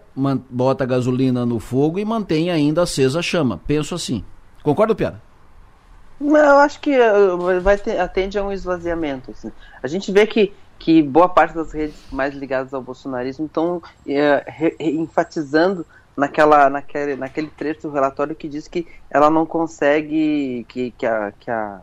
S2: bota a gasolina no fogo e mantém ainda acesa a chama. Penso assim. Concorda, Piara?
S15: Não, eu acho que uh, vai ter, atende a um esvaziamento. Assim. A gente vê que, que boa parte das redes mais ligadas ao bolsonarismo estão é, enfatizando naquela, naquele, naquele trecho do relatório que diz que ela não consegue, que, que, a, que, a,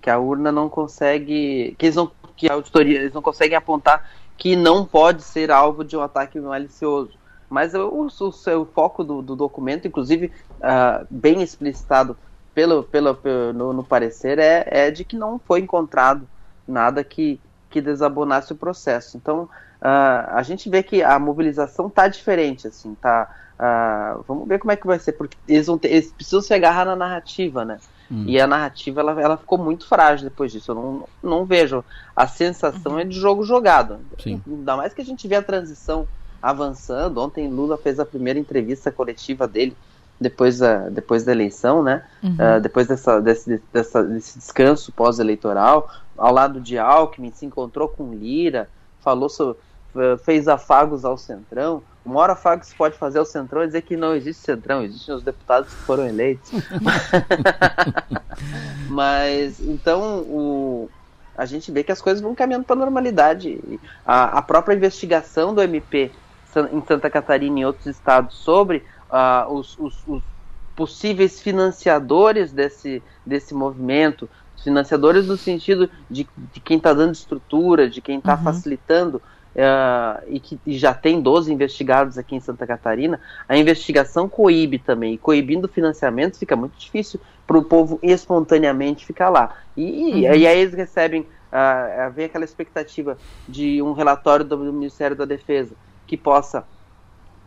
S15: que a urna não consegue, que, eles não, que a auditoria, eles não conseguem apontar que não pode ser alvo de um ataque malicioso. Mas o, o, o foco do, do, documento, inclusive uh, bem explicitado pelo, pelo, pelo no, no, parecer, é, é de que não foi encontrado nada que, que desabonasse o processo. Então, uh, a gente vê que a mobilização está diferente, assim, tá ah, vamos ver como é que vai ser, porque eles, vão ter, eles precisam se agarrar na narrativa, né? Hum. E a narrativa ela, ela ficou muito frágil depois disso. Eu não, não vejo. A sensação uhum. é de jogo jogado. Sim. Ainda mais que a gente vê a transição avançando. Ontem Lula fez a primeira entrevista coletiva dele depois da, depois da eleição, né? Uhum. Uh, depois dessa, desse, dessa, desse descanso pós-eleitoral, ao lado de Alckmin, se encontrou com Lira, falou sobre, fez afagos ao Centrão. O maior afago que se pode fazer ao Centrão é dizer que não existe Centrão, existem os deputados que foram eleitos. Mas, então, o, a gente vê que as coisas vão caminhando para a normalidade. A, a, própria investigação do MP em Santa Catarina e em outros estados sobre uh, os, os, os, possíveis financiadores desse, desse movimento, financiadores no sentido de, de quem está dando estrutura, de quem está uhum. facilitando uh, e que já tem 12 investigados aqui em Santa Catarina, a investigação coíbe também. E coibindo o financiamento fica muito difícil para o povo espontaneamente ficar lá. E, uhum. e aí eles recebem, uh, vem aquela expectativa de um relatório do Ministério da Defesa que possa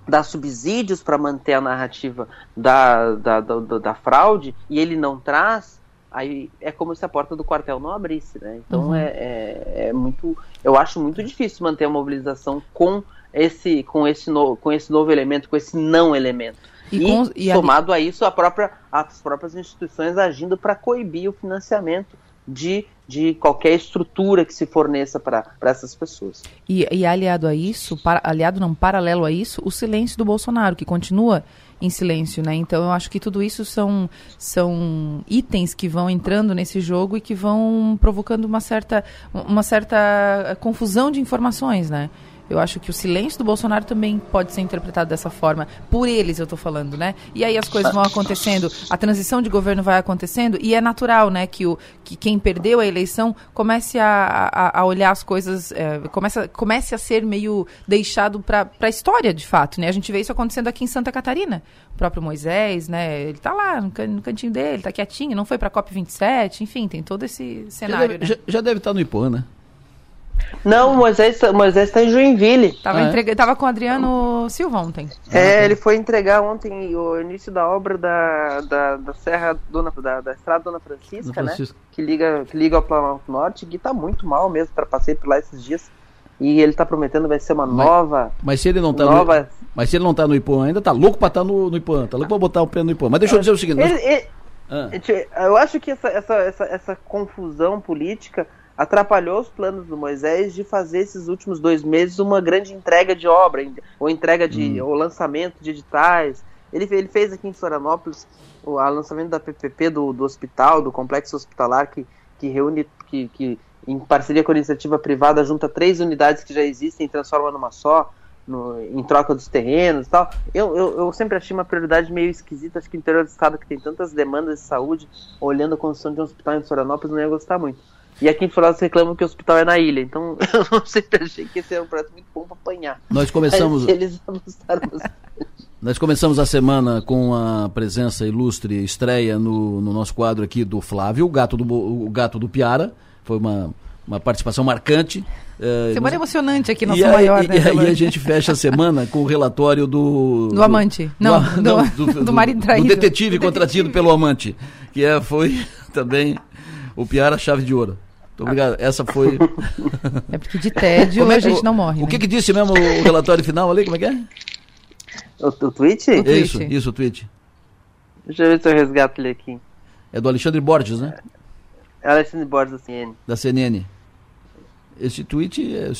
S15: dar subsídios para manter a narrativa da, da, da, da, fraude e ele não traz, aí é como se a porta do quartel não abrisse, né? Então uhum. é, é, é, muito, eu acho muito difícil manter a mobilização com esse, com esse, no, com esse novo elemento, com esse não elemento. E, e, com, e somado a isso, a própria, as próprias instituições agindo para coibir o financiamento de, de qualquer estrutura que se forneça para essas pessoas.
S14: E, e aliado a isso, para, aliado não, paralelo a isso, o silêncio do Bolsonaro, que continua em silêncio, né? Então eu acho que tudo isso são, são itens que vão entrando nesse jogo e que vão provocando uma certa, uma certa confusão de informações, né? Eu acho que o silêncio do Bolsonaro também pode ser interpretado dessa forma. Por eles, eu estou falando, né? E aí as coisas vão acontecendo, a transição de governo vai acontecendo, e é natural, né, que, o, que quem perdeu a eleição comece a, a, a olhar as coisas, é, comece, comece a ser meio deixado para a história, de fato, né? A gente vê isso acontecendo aqui em Santa Catarina. O próprio Moisés, né? Ele está lá no, can, no cantinho dele, está quietinho, não foi para a COP27, enfim, tem todo esse cenário.
S2: Já deve,
S14: né?
S2: já, já deve estar no IPOA, né?
S15: Não, Moisés, Moisés está em Joinville.
S14: Tava, ah, é? entrega, tava com o Adriano Silva ontem.
S15: É, ele foi entregar ontem o início da obra da, da, da Serra Dona, da, da Estrada Dona Francisca, né? Que liga, que liga ao Planalto Norte, que está muito mal mesmo para passei por lá esses dias. E ele está prometendo vai ser uma
S2: mas,
S15: nova.
S2: Mas se ele não está
S15: nova...
S2: Mas se ele não tá no Ipuã ainda, tá louco pra estar tá no, no Ipuã, tá louco pra botar o pé no Ipuã. Mas deixa eu dizer o seguinte.
S15: Ele, nós... ele, ah. Eu acho que essa, essa, essa, essa confusão política atrapalhou os planos do Moisés de fazer esses últimos dois meses uma grande entrega de obra, ou entrega de, hum. ou lançamento de editais. Ele, ele fez aqui em Florianópolis o lançamento da PPP do, do hospital, do complexo hospitalar, que, que reúne, que, que em parceria com a iniciativa privada junta três unidades que já existem e transforma numa só no, em troca dos terrenos e tal. Eu, eu, eu, sempre achei uma prioridade meio esquisita. Acho que o interior do estado que tem tantas demandas de saúde, olhando a construção de um hospital em Florianópolis, não ia gostar muito. E aqui em Florianópolis reclamam que o hospital é na ilha. Então eu sempre achei que esse era um projeto muito bom para apanhar.
S2: Nós começamos. eles Nós começamos a semana com a presença ilustre, estreia no, no nosso quadro aqui do Flávio, o gato do, o gato do Piara. Foi uma uma participação marcante.
S14: Uh, semana emocionante aqui no nosso maior,
S2: e, né? E aí a gente fecha a semana com o relatório do...
S14: Do amante. Não, do, não, do, do, do, marido traído.
S2: Do detetive contratido pelo amante. Que é, foi também o Piara Chave de Ouro. Muito obrigado. Essa foi...
S14: É porque de tédio é, a gente não morre.
S2: O né? que que disse mesmo o relatório final ali? Como é que é?
S15: O, o tweet?
S2: O tweet. Isso, isso, o tweet.
S15: Deixa eu ver se eu resgato ele aqui.
S2: É do Alexandre Borges, né?
S15: É Alexandre Borges da CNN.
S2: Da CNN. Esse tweet é,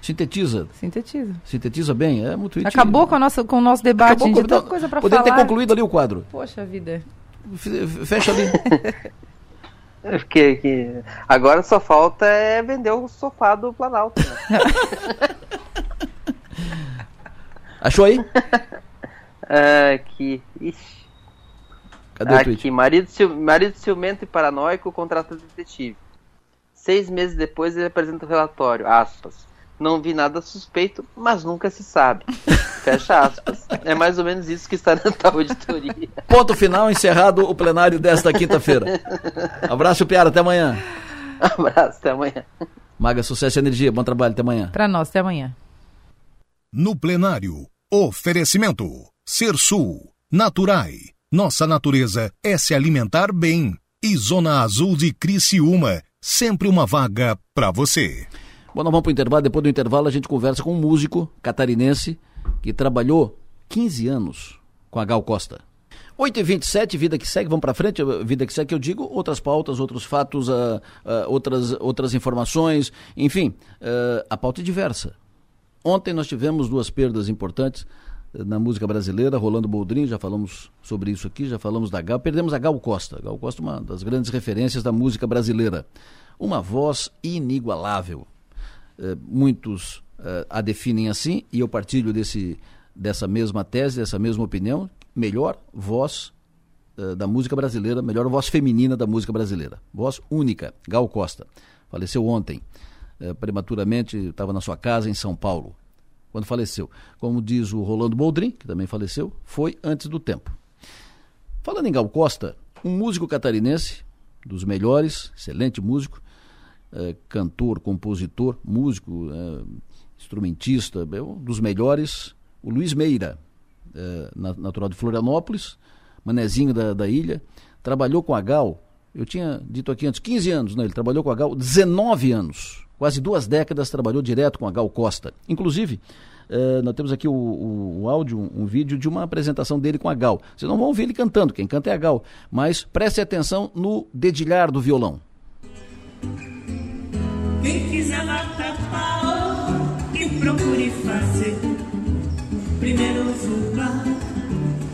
S2: sintetiza.
S14: Sintetiza.
S2: Sintetiza bem. É um tweet...
S14: Acabou com, a nossa, com o nosso debate, Acabou, gente. Tanta coisa para falar.
S2: Poderia ter concluído ali o quadro.
S14: Poxa vida.
S2: Fecha ali.
S15: que, que agora só falta é vender o sofá do Planalto. Né?
S2: Achou aí?
S15: Aqui. Ixi. Cadê Aqui, o tweet? Marido, marido ciumento e paranoico contrata detetive. Seis meses depois ele apresenta o relatório, aspas. Não vi nada suspeito, mas nunca se sabe. Fecha aspas. É mais ou menos isso que está na tal auditoria.
S2: Ponto final, encerrado o plenário desta quinta-feira. Abraço, Piara, até amanhã.
S15: Abraço, até amanhã.
S2: Maga, sucesso e energia, bom trabalho, até amanhã.
S14: Para nós, até amanhã.
S1: No plenário, oferecimento. Ser Sul, Naturai. Nossa natureza é se alimentar bem. E Zona Azul de Criciúma sempre uma vaga para você.
S2: Bom, nós vamos para o intervalo. Depois do intervalo, a gente conversa com um músico catarinense que trabalhou 15 anos com a Gal Costa. 8h27, vida que segue, vamos para frente, vida que segue, eu digo, outras pautas, outros fatos, uh, uh, outras, outras informações, enfim, uh, a pauta é diversa. Ontem nós tivemos duas perdas importantes na música brasileira, Rolando Boldrin, já falamos sobre isso aqui, já falamos da Gal, perdemos a Gal Costa. Gal Costa uma das grandes referências da música brasileira. Uma voz inigualável. É, muitos é, a definem assim, e eu partilho desse, dessa mesma tese, dessa mesma opinião, melhor voz é, da música brasileira, melhor voz feminina da música brasileira. Voz única, Gal Costa. Faleceu ontem, prematuramente, estava na sua casa em São Paulo quando faleceu. Como diz o Rolando Boldrin, que também faleceu, foi antes do tempo. Falando em Gal Costa, um músico catarinense, dos melhores, excelente músico, é, cantor, compositor, músico, é, instrumentista, é um dos melhores, o Luiz Meira, é, natural de Florianópolis, manezinho da, da ilha, trabalhou com a Gal, eu tinha dito aqui antes, 15 anos, né? ele trabalhou com a Gal 19 anos. Quase duas décadas trabalhou direto com a Gal Costa. Inclusive, uh, nós temos aqui o, o, o, áudio, um vídeo de uma apresentação dele com a Gal. Vocês não vão ouvir ele cantando, quem canta é a Gal. Mas preste atenção no dedilhar do violão.
S7: Quem quiser matar pau, que procure fazer. Primeiro o fubá,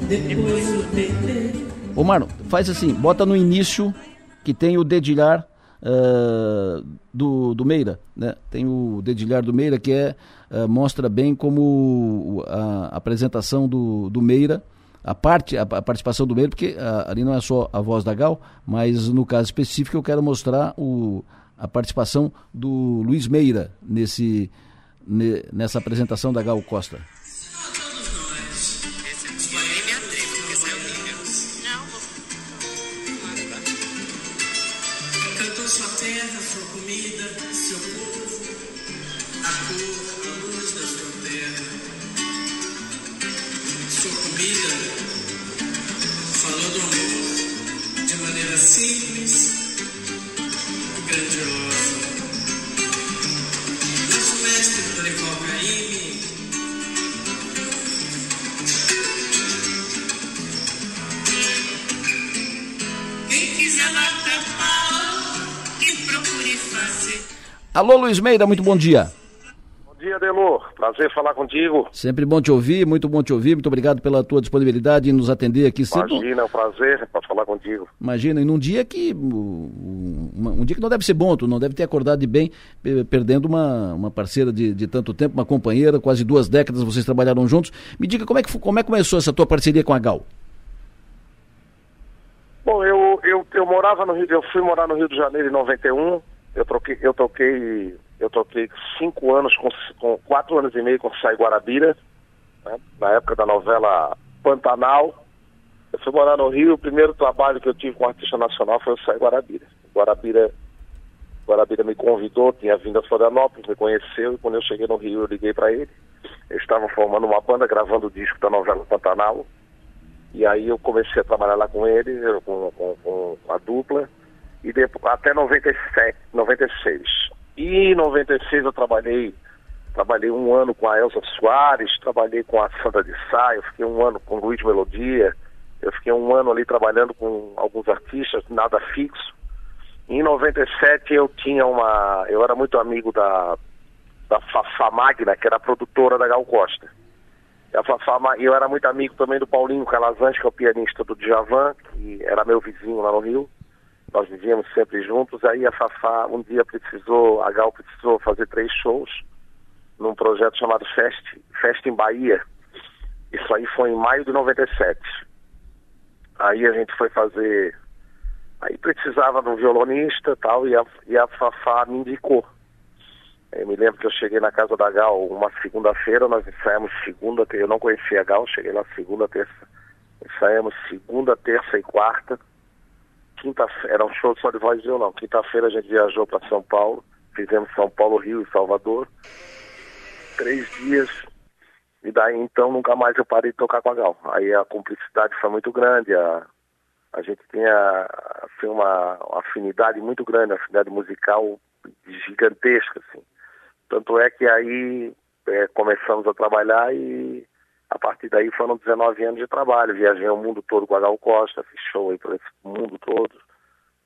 S7: depois o tetê.
S2: Ô Marlon, faz assim, bota no início que tem o dedilhar uh, do, do Meira, né? Tem o dedilhar do Meira que é, uh, mostra bem como a, apresentação do, do Meira, a parte, a, participação do Meira, porque uh, ali não é só a voz da Gal, mas no caso específico eu quero mostrar o, a participação do Luiz Meira nesse, ne, nessa apresentação da Gal Costa. Alô, Luiz Meira, muito bom dia.
S16: Bom dia, Delor. Prazer falar contigo.
S2: Sempre bom te ouvir, muito bom te ouvir. Muito obrigado pela tua disponibilidade em nos atender aqui sempre.
S16: Imagina, é um prazer para falar contigo.
S2: Imagina, e num dia que. Um, dia que não deve ser bom, tu não deve ter acordado de bem, perdendo uma, uma parceira de, de tanto tempo, uma companheira, quase duas décadas vocês trabalharam juntos. Me diga como é que, como é que começou essa tua parceria com a Gal?
S16: Bom, eu, eu, eu morava no Rio, eu fui morar no Rio de Janeiro em 91. Eu troquei, eu toquei, eu toquei cinco anos com, com quatro anos e meio com Sai Guarabira, né, na época da novela Pantanal. Eu fui morar no Rio, o primeiro trabalho que eu tive com artista nacional foi o Sai Guarabira. Guarabira, Guarabira me convidou, tinha vindo a Florianópolis, me conheceu e quando eu cheguei no Rio eu liguei para ele. Eles estavam formando uma banda, gravando o disco da novela Pantanal. E aí eu comecei a trabalhar lá com ele, com, com, com a dupla, e depois, até 97, 96. E em 96 eu trabalhei, trabalhei um ano com a Elza Soares, trabalhei com a Sandra de Sá, eu fiquei um ano com o Luiz Melodia, eu fiquei um ano ali trabalhando com alguns artistas, nada fixo. Em 97 eu tinha uma. Eu era muito amigo da, da Fafá Magna, que era a produtora da Gal Costa. E a Fafá, eu era muito amigo também do Paulinho Calazans, que é o pianista do Djavan, que era meu vizinho lá no Rio. Nós vivíamos sempre juntos. Aí a Fafá um dia precisou, a Gal precisou fazer três shows num projeto chamado Fest, Fest em Bahia. Isso aí foi em maio de 97. Aí a gente foi fazer. Aí precisava de um violonista tal, e a, e a Fafá me indicou. Eu me lembro que eu cheguei na casa da Gal uma segunda-feira, nós ensaiamos segunda, eu não conhecia a Gal, cheguei lá segunda, terça, ensaiamos segunda, terça e quarta. Quinta-feira, era um show só de voz e violão. Quinta-feira a gente viajou para São Paulo, fizemos São Paulo, Rio e Salvador. Três dias, e daí então nunca mais eu parei de tocar com a Gal. Aí a cumplicidade foi muito grande, a, a gente tinha assim, uma, afinidade muito grande, uma afinidade musical gigantesca, assim. Tanto é que aí é, começamos a trabalhar e a partir daí foram 19 anos de trabalho. Viajei o mundo todo com a Gal Costa, fiz show aí esse mundo todo.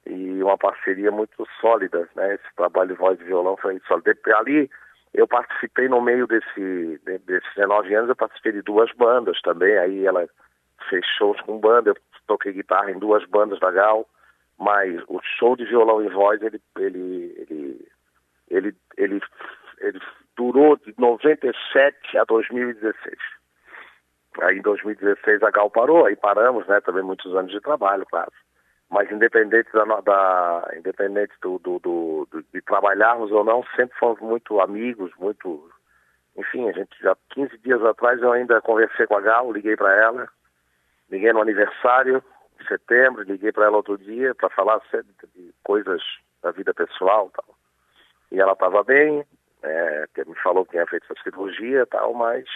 S16: E uma parceria muito sólida, né? Esse trabalho de voz e violão foi sólido. Ali eu participei no meio desse, desses 19 anos, eu participei de duas bandas também. Aí ela fez shows com banda, eu toquei guitarra em duas bandas da Gal, mas o show de violão e voz, ele, ele, ele, ele, ele ele durou de 97 a 2016. Aí em 2016 a Gal parou, aí paramos, né? Também muitos anos de trabalho, claro. Mas independente da, da independente do, do, do, do, de trabalharmos ou não, sempre fomos muito amigos, muito. Enfim, a gente já 15 dias atrás eu ainda conversei com a Gal, liguei para ela, liguei no aniversário, em setembro, liguei para ela outro dia para falar de coisas da vida pessoal tal. E ela estava bem, é, me falou que tinha feito essa cirurgia tal, mas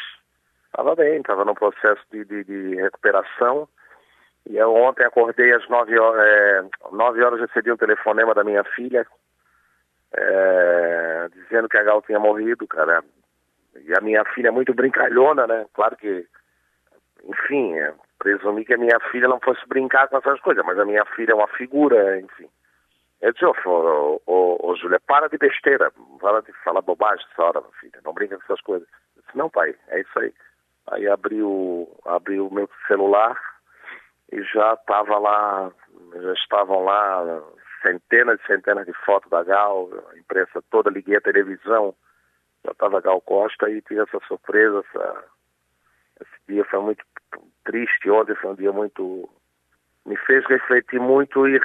S16: estava bem, estava no processo de, de, de, recuperação. E eu ontem acordei às 9 horas, é, 9 horas recebi um telefonema da minha filha, é, dizendo que a Gal tinha morrido, cara. E a minha filha é muito brincalhona, né? Claro que, enfim, é, presumi que a minha filha não fosse brincar com essas coisas, mas a minha filha é uma figura, enfim. Eu disse, ô, ô, ô, Júlia, para de besteira, para de falar bobagem essa hora, filha, não brinca com essas coisas. Eu disse, não, pai, é isso aí. Aí abri o, abri o meu celular e já estava lá, já estavam lá centenas e centenas de fotos da Gal, a imprensa toda, liguei a televisão, já estava Gal Costa e tive essa surpresa, essa, esse dia foi muito triste, ontem foi um dia muito me fez refletir muito e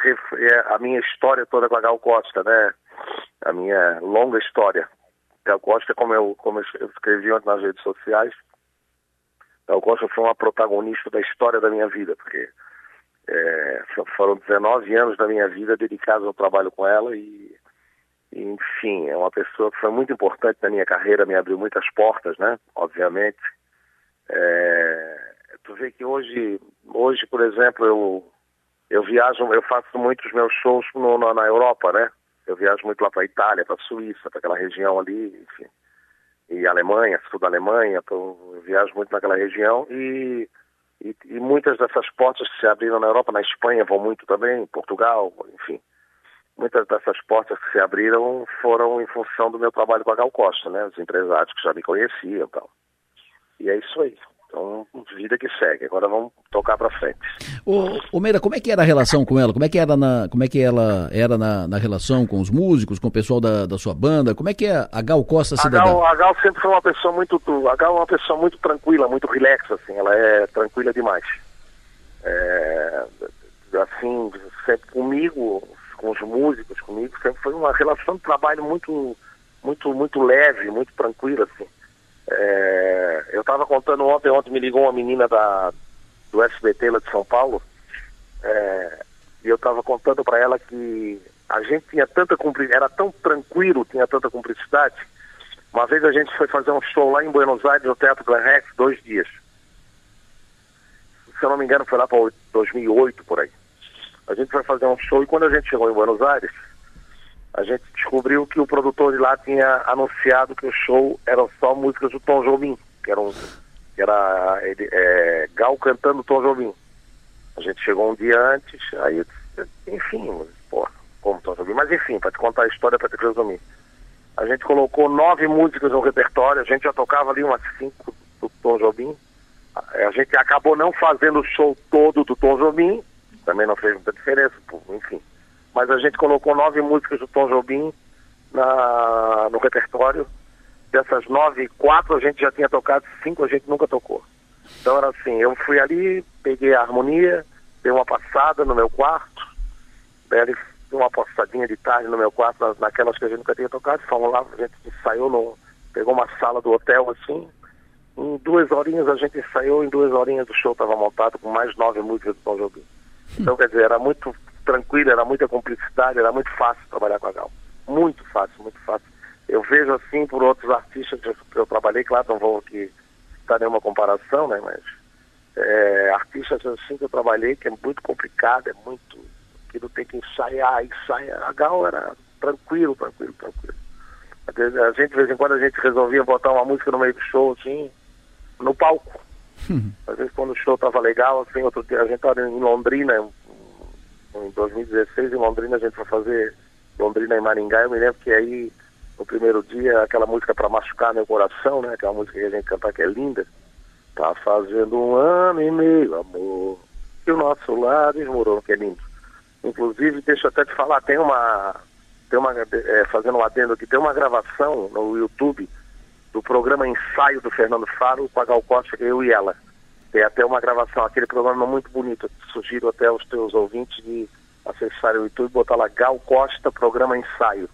S16: a minha história toda com a Gal Costa, né? A minha longa história. Gal Costa, como eu, como eu escrevi ontem nas redes sociais, Gal Costa foi uma protagonista da história da minha vida, porque é, foram 19 anos da minha vida dedicados ao trabalho com ela e, e, enfim, é uma pessoa que foi muito importante na minha carreira, me abriu muitas portas, né? Obviamente. É, tu vê que hoje, hoje, por exemplo, eu eu viajo, eu faço muitos meus shows no, na, na Europa, né? Eu viajo muito lá para Itália, para Suíça, para aquela região ali, enfim. E Alemanha, sul da Alemanha, eu viajo muito naquela região e, e, e, muitas dessas portas que se abriram na Europa, na Espanha vão muito também, Portugal, enfim. muitas dessas portas que se abriram foram em função do meu trabalho com a Gal Costa, né? Os empresários que já me conheciam e tal. E é isso aí. Então, vida que segue. Agora vamos tocar para frente.
S2: Ô, ô Meira, como é que era a relação com ela? Como é que era na, como é que ela era na, na relação com os músicos, com o pessoal da, da sua banda? Como é que é a Gal Costa
S16: A
S2: cidadã?
S16: Gal, a Gal sempre foi uma pessoa muito. A Gal é uma pessoa muito tranquila, muito relax, assim. Ela é tranquila demais. É, assim, sempre comigo, com os músicos, comigo, sempre foi uma relação de trabalho muito, muito, muito leve, muito tranquila, assim. É, eu estava contando ontem, ontem me ligou uma menina da, do SBT lá de São Paulo, é, e eu estava contando para ela que a gente tinha tanta era tão tranquilo, tinha tanta cumplicidade. Uma vez a gente foi fazer um show lá em Buenos Aires, no Teatro Glen Rex, dois dias. Se eu não me engano, foi lá para 2008, por aí. A gente foi fazer um show e quando a gente chegou em Buenos Aires, a gente descobriu que o produtor de lá tinha anunciado que o show era só músicas do Tom Jobim, que era, um, que era ele, é, Gal cantando Tom Jobim. A gente chegou um dia antes, aí, enfim, pô, como Tom Jobim, mas enfim, para te contar a história, para te resumir. A gente colocou nove músicas no repertório, a gente já tocava ali umas cinco do Tom Jobim. A gente acabou não fazendo o show todo do Tom Jobim, também não fez muita diferença, enfim. Mas a gente colocou nove músicas do Tom Jobim na, no repertório. Dessas nove, quatro a gente já tinha tocado, cinco a gente nunca tocou. Então era assim, eu fui ali, peguei a harmonia, dei uma passada no meu quarto, dei uma passadinha de tarde no meu quarto, naquelas que a gente nunca tinha tocado, fomos lá, a gente ensaiou, no, pegou uma sala do hotel assim, em duas horinhas a gente ensaiou, em duas horinhas o show estava montado com mais nove músicas do Tom Jobim. Então, quer dizer, era muito tranquilo, era muita cumplicidade, era muito fácil trabalhar com a Gal. Muito fácil, muito fácil. Eu vejo assim por outros artistas que eu, que eu trabalhei, claro, não vou aqui dar nenhuma comparação, né, mas é, artistas assim que eu trabalhei, que é muito complicado, é muito. que não tem que ensaiar, ensaiar. A Gal era tranquilo, tranquilo, tranquilo. A gente, de vez em quando, a gente resolvia botar uma música no meio do show, assim, no palco. Às vezes quando o show tava legal, assim, outro dia a gente estava em Londrina, em 2016 em Londrina a gente foi fazer Londrina e Maringá, eu me lembro que aí no primeiro dia aquela música para machucar meu coração, né? Aquela música que a gente canta que é linda. Tá fazendo um ano e meio, amor, que o nosso lado desmoronou, que é lindo. Inclusive, deixa eu até te falar, tem uma, tem uma é, fazendo um adendo aqui, tem uma gravação no YouTube do programa Ensaio do Fernando Faro com a Gal Costa, eu e ela. Tem até uma gravação, aquele programa muito bonito. Sugiro até aos teus ouvintes de acessarem o YouTube e botar lá Gal Costa, programa Ensaio,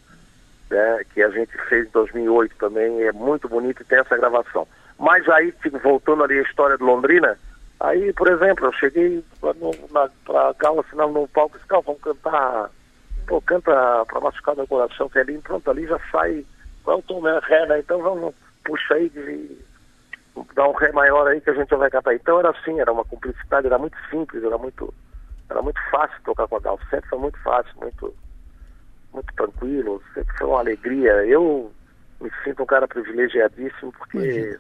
S16: né, que a gente fez em 2008 também, é muito bonito e tem essa gravação. Mas aí, tipo, voltando ali a história de Londrina, aí, por exemplo, eu cheguei pra Gal, assim, no, palco, disse, Gal, vamos cantar, pô, canta pra machucar meu coração, que é lindo, pronto, ali já sai, qual é o tom, é ré, né, então vamos, puxa aí de dar um ré maior aí que a gente já vai cantar. Então era assim, era uma cumplicidade, era muito simples, era muito, era muito fácil tocar com a Gal, sempre foi muito fácil, muito, muito tranquilo, sempre foi uma alegria. Eu me sinto um cara privilegiadíssimo porque,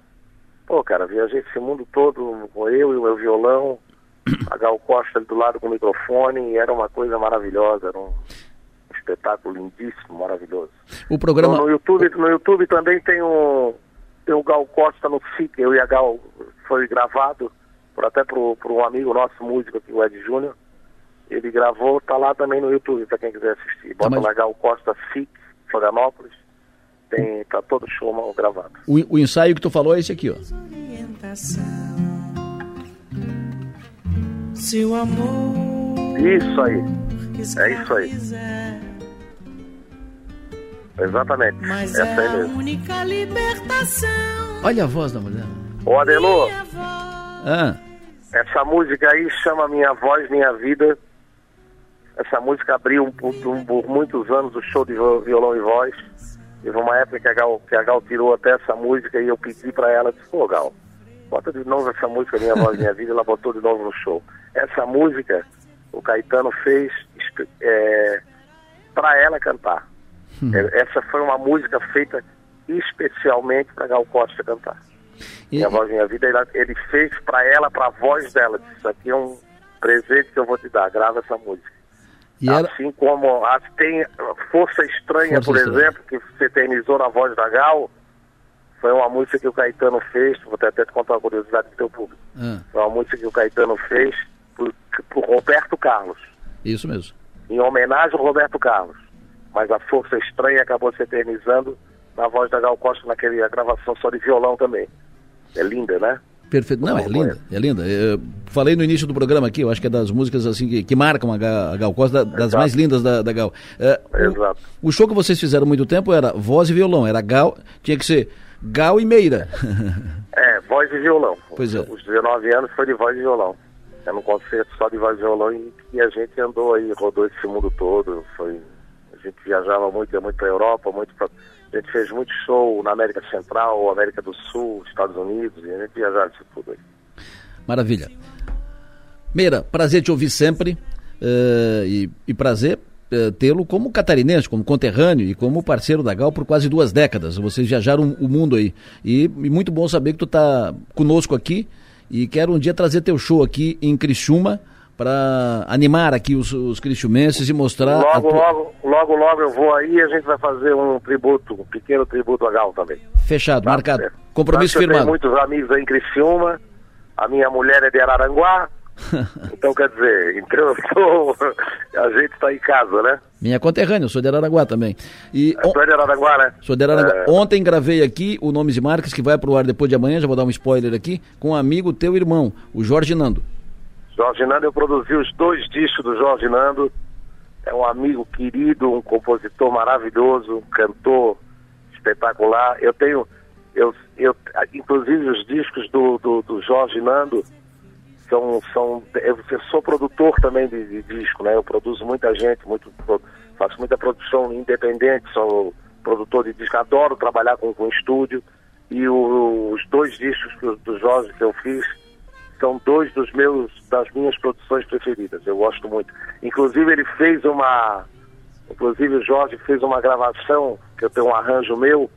S16: pô, cara, viajei esse mundo todo com eu e o meu violão, a Gal Costa ali do lado com o microfone, e era uma coisa maravilhosa, era um espetáculo lindíssimo, maravilhoso.
S2: O programa.
S16: No, no YouTube, no YouTube também tem um tem o Gal Costa no FIC, eu e a Gal foi gravado por até por, por um amigo nosso músico aqui, o Ed Júnior. Ele gravou, tá lá também no YouTube para quem quiser assistir. Bota
S2: mas-
S16: lá Gal Costa FIC, Florianópolis. Tem, tá todo show mal gravado.
S2: O, o ensaio que tu falou é esse aqui, ó.
S7: Seu amor.
S16: Isso aí. É isso aí. Exatamente.
S7: Mas
S16: Essa
S7: é
S16: aí
S7: a
S16: mesmo.
S7: única libertação.
S2: Olha a voz da mulher.
S16: Ô Adelô,
S2: Ah,
S16: essa música aí chama Minha Voz, Minha Vida. Essa música abriu por, por- por muitos anos o show de violão e voz. Teve uma época que a Gal, que a Gal tirou até essa música e eu pedi pra ela, disse, pô Gal, bota de novo essa música Minha Voz, Minha Vida, ela botou de novo no show. Essa música o Caetano fez é, para ela cantar. É, Essa foi uma música feita especialmente para Gal Costa cantar. Minha Voz, Minha Vida, ele, fez para ela, para a voz dela. Disse, Isso aqui é um presente que eu vou te dar, grava essa música.
S2: E
S16: Assim como a- tem Força Estranha,
S2: Força
S16: por
S2: Estranha.
S16: exemplo, que se eternizou na voz da Gal, foi uma música que o Caetano fez, vou até, até te contar uma curiosidade do teu público.
S2: Ah,
S16: Foi uma música que o Caetano fez por, por Roberto Carlos,
S2: isso mesmo.
S16: em homenagem ao Roberto Carlos. Mas a Força Estranha acabou se eternizando na voz da Gal Costa naquela gravação só de violão também. É linda, né?
S2: Perfeito. Não, é linda, é linda. Eu falei no início do programa aqui, eu acho que é das músicas assim que, que marcam a, Ga- a Gal Costa, da- das
S16: Exato.
S2: mais lindas da, da Gal. É,
S16: Exato.
S2: o, o show que vocês fizeram há muito tempo era voz e violão, era Gal, tinha que ser Gal e Meira.
S16: É, voz e violão.
S2: Pois é.
S16: Os 19 anos foi de voz e violão. É num concerto só de voz e violão e, e a gente andou aí, rodou esse mundo todo. Foi, gente viajava muito, ia muito pra Europa, muito pra, a gente fez muito show na América Central, América do Sul, Estados Unidos, e a gente viajava isso tudo aí.
S2: Maravilha. Meira, prazer te ouvir sempre eh, e, e prazer eh, tê-lo como catarinense, como conterrâneo e como parceiro da Gal por quase duas décadas. Vocês viajaram o mundo aí. E, e muito bom saber que tu está conosco aqui e quero um dia trazer teu show aqui em Criciúma para animar aqui os, os criciumenses e mostrar...
S16: Logo,
S2: tua-
S16: logo, logo, logo eu vou aí e a gente vai fazer um tributo, um pequeno tributo a Gal também.
S2: Fechado, marcado.
S16: É.
S2: Compromisso
S16: que Eu
S2: firmado.
S16: tenho muitos amigos aí em Criciúma, a minha mulher é de Araranguá, então quer dizer, então eu sou, a gente está em casa, né?
S2: Minha conterrânea, eu sou de Araranguá também. E on-
S16: Tu é de Araranguá, né?
S2: Sou de Araranguá.
S16: É.
S2: Ontem gravei aqui o Nomes e Marcas, que vai pro ar depois de amanhã, já vou dar um spoiler aqui, com um amigo teu irmão, o Jorge Nando.
S16: Jorge Nando, eu produzi os dois discos do Jorge Nando. É um amigo querido, um compositor maravilhoso, um cantor espetacular. Eu tenho, eu, eu, inclusive os discos do, do, do Jorge Nando são, são, eu sou produtor também de, de disco, né? Eu produzo muita gente, muito, faço muita produção independente, sou produtor de disco, adoro trabalhar com, com estúdio. E o- os dois discos do Jorge que eu fiz são dois dos meus das minhas produções preferidas. Eu gosto muito. Inclusive ele fez uma, inclusive o Jorge fez uma gravação que eu tenho um arranjo meu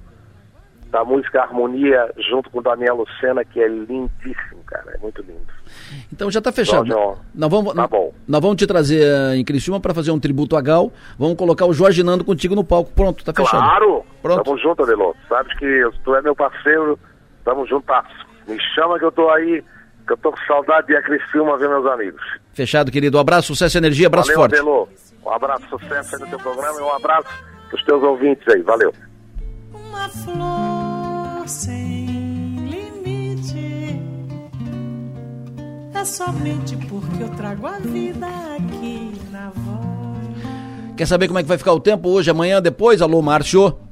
S16: da música Harmonia junto com o Daniel Lucena que é lindíssimo, cara, é muito lindo.
S2: Então já tá fechado.
S16: Jorge, ó,
S2: nós, vamos,
S16: tá bom.
S2: nós vamos te trazer eh, em Criciúma para fazer um tributo a Gal. Vamos colocar o Jorge Nando contigo no palco. Pronto, tá fechado.
S16: Claro!
S2: Pronto.
S16: Tamo junto, Adelô. Sabes que tu é meu parceiro, tamo juntasso. Me chama que eu tô aí, eu tô com saudade de ir a Criciúma ver meus amigos.
S2: Fechado, querido. Um abraço, sucesso e energia, abraço
S16: Valeu,
S2: forte.
S16: Adelô. Um abraço, sucesso aí no teu programa e um abraço pros teus ouvintes aí. Valeu.
S7: Uma flor sem limite. É somente porque eu trago a vida aqui na voz.
S2: Quer saber como é que vai ficar o tempo hoje, amanhã, depois? Alô, Márcio.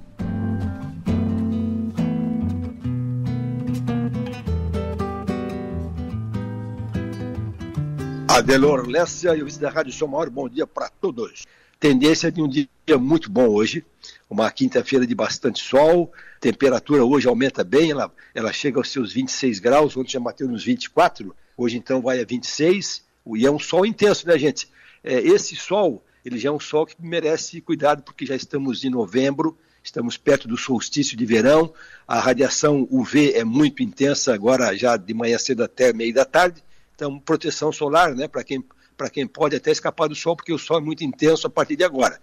S8: Adelor Lessa e o vice da Rádio São Maior, bom dia para todos. Tendência de um dia muito bom hoje, uma quinta-feira de bastante sol, temperatura hoje aumenta bem, ela, ela chega aos seus 26 graus, ontem já bateu nos 24, hoje então vai a 26, e é um sol intenso, né, gente? É, esse sol, ele já é um sol que merece cuidado, porque já estamos em novembro, estamos perto do solstício de verão, a radiação UV é muito intensa agora, já de manhã cedo até meio da tarde, então proteção solar, né, para quem, para quem pode até escapar do sol, porque o sol é muito intenso a partir de agora.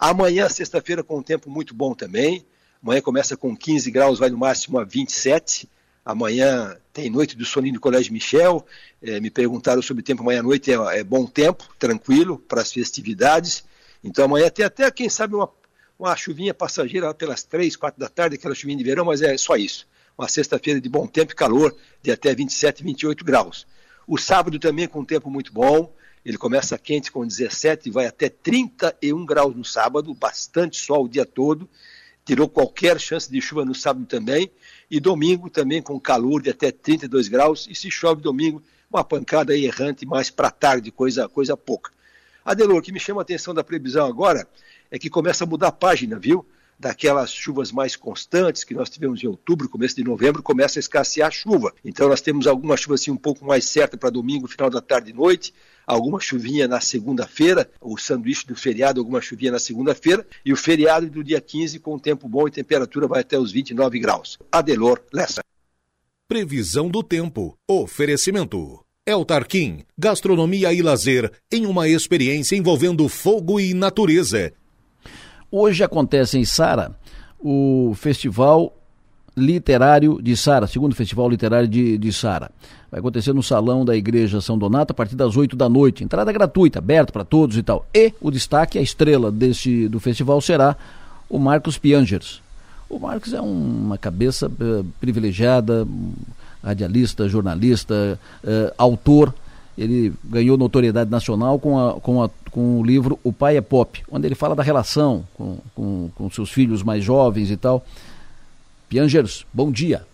S8: Amanhã, sexta-feira, com um tempo muito bom também. Amanhã começa com 15 graus, vai no máximo a 27. Amanhã tem noite do soninho do Colégio Michel. Eh, me perguntaram sobre o tempo amanhã à noite. É, é bom tempo, tranquilo, para as festividades. Então amanhã tem até, quem sabe, uma, uma chuvinha passageira pelas 3, 4 da tarde, aquela chuvinha de verão, mas é só isso. Uma sexta-feira de bom tempo e calor, de até 27, 28 graus. O sábado também com um tempo muito bom. Ele começa quente com 17 e vai até 31 graus no sábado, bastante sol o dia todo. Tirou qualquer chance de chuva no sábado também. E domingo também com calor de até 32 graus. E se chove domingo, uma pancada aí errante mais para tarde, coisa, coisa pouca. Adelor, o que me chama a atenção da previsão agora é que começa a mudar a página, viu? Daquelas chuvas mais constantes que nós tivemos em outubro, começo de novembro, começa a escassear a chuva. Então nós temos alguma chuva assim um pouco mais certa para domingo, final da tarde e noite, alguma chuvinha na segunda-feira, o sanduíche do feriado, alguma chuvinha na segunda-feira, e o feriado do dia 15 com tempo bom e temperatura vai até os 29 graus. Adelor Lessa.
S1: Previsão do tempo. Oferecimento. El Tarquim, gastronomia e lazer em uma experiência envolvendo fogo e natureza.
S2: Hoje acontece em Sara o Festival Literário de Sara, segundo Festival Literário de, de Sara. Vai acontecer no Salão da Igreja São Donato a partir das 8 da noite. Entrada gratuita, aberta para todos e tal. E o destaque, a estrela deste, do festival será o Marcos Piangers. O Marcos é um, uma cabeça uh, privilegiada, radialista, jornalista, uh, autor. Ele ganhou notoriedade nacional com, a, com, a, com o livro O Pai é Pop, onde ele fala da relação com, com, com seus filhos mais jovens e tal. Piangers, bom dia.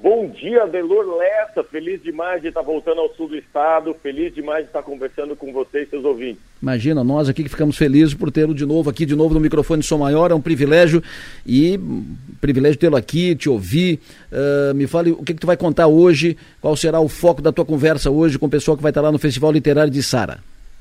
S17: Bom dia, Delor Lessa. Feliz demais de estar voltando ao sul do estado. Feliz demais de estar conversando com vocês, seus ouvintes.
S2: Imagina, nós aqui que ficamos felizes por tê-lo de novo aqui, de novo no microfone Som Maior. É um privilégio e um privilégio tê-lo aqui, te ouvir. Uh, me fale o que, que tu vai contar hoje, qual será o foco da tua conversa hoje com o pessoal que vai estar lá no Festival Literário de Sara.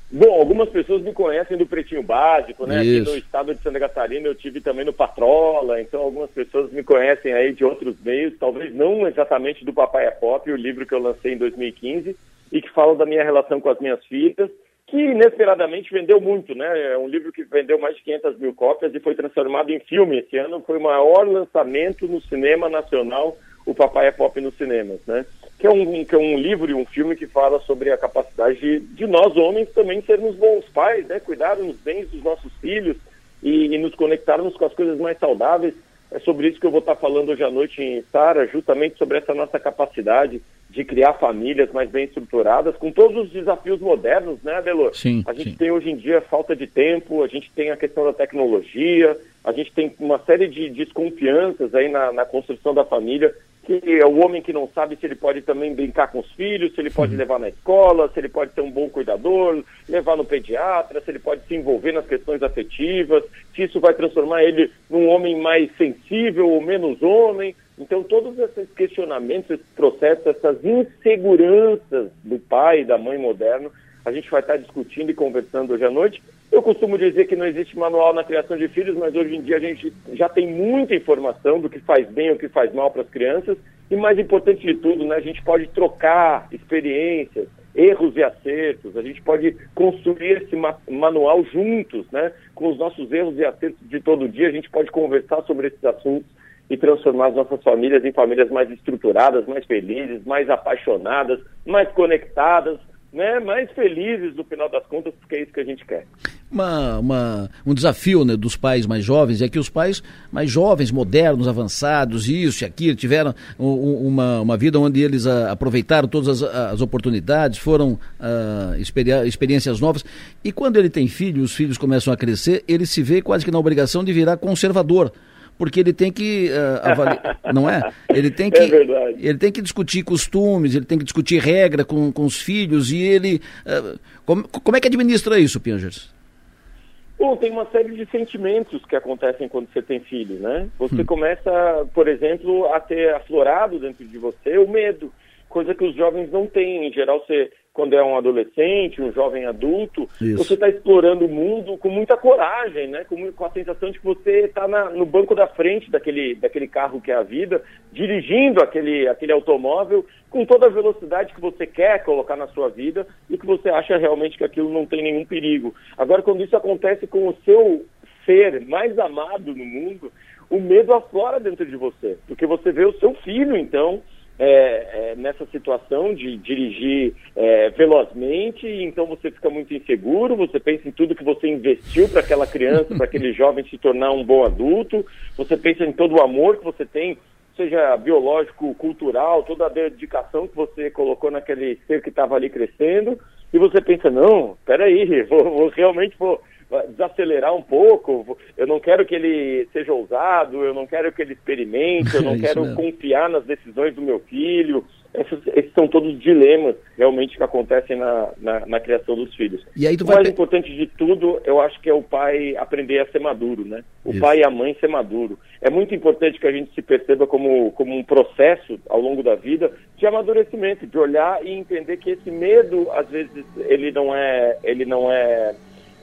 S17: Bom, algumas pessoas me conhecem do Pretinho Básico, né? Isso. Aqui no estado de Santa Catarina eu tive também no Patrola, então algumas pessoas me conhecem aí de outros meios, talvez não exatamente do Papai é Pop, o livro que eu lancei em 2015 e que fala da minha relação com as minhas filhas, que inesperadamente vendeu muito, né? É um livro que vendeu mais de 500 mil cópias e foi transformado em filme. Esse ano foi o maior lançamento no cinema nacional, o Papai é Pop nos cinemas, né? Que é um, que é um livro e um filme que fala sobre a capacidade de, de nós homens também sermos bons pais, né? Cuidarmos bem dos nossos filhos e, e, nos conectarmos com as coisas mais saudáveis. É sobre isso que eu vou estar falando hoje à noite em Sara, justamente sobre essa nossa capacidade de criar famílias mais bem estruturadas, com todos os desafios modernos, né, Adelor?
S2: Sim,
S17: a gente
S2: sim.
S17: tem hoje em dia falta de tempo, a gente tem a questão da tecnologia, a gente tem uma série de desconfianças aí na, na construção da família que é o homem que não sabe se ele pode também brincar com os filhos, se ele pode uhum. levar na escola, se ele pode ser um bom cuidador, levar no pediatra, se ele pode se envolver nas questões afetivas, se isso vai transformar ele num homem mais sensível ou menos homem. Então, todos esses questionamentos, esses processos, essas inseguranças do pai e da mãe moderno, a gente vai estar discutindo e conversando hoje à noite. Eu costumo dizer que não existe manual na criação de filhos, mas hoje em dia a gente já tem muita informação do que faz bem o que faz mal para as crianças. E mais importante de tudo, né, a gente pode trocar experiências, erros e acertos, a gente pode construir esse ma manual juntos, né, com os nossos erros e acertos de todo dia, a gente pode conversar sobre esses assuntos e transformar as nossas famílias em famílias mais estruturadas, mais felizes, mais apaixonadas, mais conectadas, né, mais felizes no final das contas, porque é isso que a gente quer.
S2: Uma, uma, um desafio né, dos pais mais jovens é que os pais mais jovens, modernos, avançados, isso e aquilo, tiveram um, uma, uma vida onde eles a, aproveitaram todas as, as oportunidades, foram a, ah, experiências novas. E quando ele tem filhos, os filhos começam a crescer, ele se vê quase que na obrigação de virar conservador porque ele tem que uh, avaliar, não é? Ele tem que,
S17: é
S2: ele tem que discutir costumes, ele tem que discutir regra com, com os filhos e ele, uh, como, como é que administra isso, Piangers?
S17: Bom, tem uma série de sentimentos que acontecem quando você tem filho, né? Você hum. começa, por exemplo, a ter aflorado dentro de você o medo, coisa que os jovens não têm. Em geral, você quando é um adolescente, um jovem adulto, Isso. você está explorando o mundo com muita coragem, né? Com, com a sensação de que você está no banco da frente daquele, daquele carro que é a vida, dirigindo aquele, aquele automóvel com toda a velocidade que você quer colocar na sua vida e que você acha realmente que aquilo não tem nenhum perigo. Agora, quando isso acontece com o seu ser mais amado no mundo, o medo aflora dentro de você, porque você vê o seu filho, então, é, é, nessa situação de dirigir é, velozmente, então você fica muito inseguro, você pensa em tudo que você investiu para aquela criança, para aquele jovem se tornar um bom adulto, você pensa em todo o amor que você tem, seja biológico, cultural, toda a dedicação que você colocou naquele ser que estava ali crescendo, e você pensa, não, peraí, vou, vou realmente vou desacelerar um pouco, eu não quero que ele seja ousado, eu não quero que ele experimente, eu não é quero mesmo. confiar nas decisões do meu filho. Esses, esses, são todos dilemas realmente que acontecem na, na, na criação dos filhos.
S2: E aí
S17: o mais importante de tudo, eu acho que é o pai aprender a ser maduro, né? O Isso. pai e a mãe ser maduro. É muito importante que a gente se perceba como, como um processo ao longo da vida de amadurecimento, de olhar e entender que esse medo, às vezes, ele não é, ele não é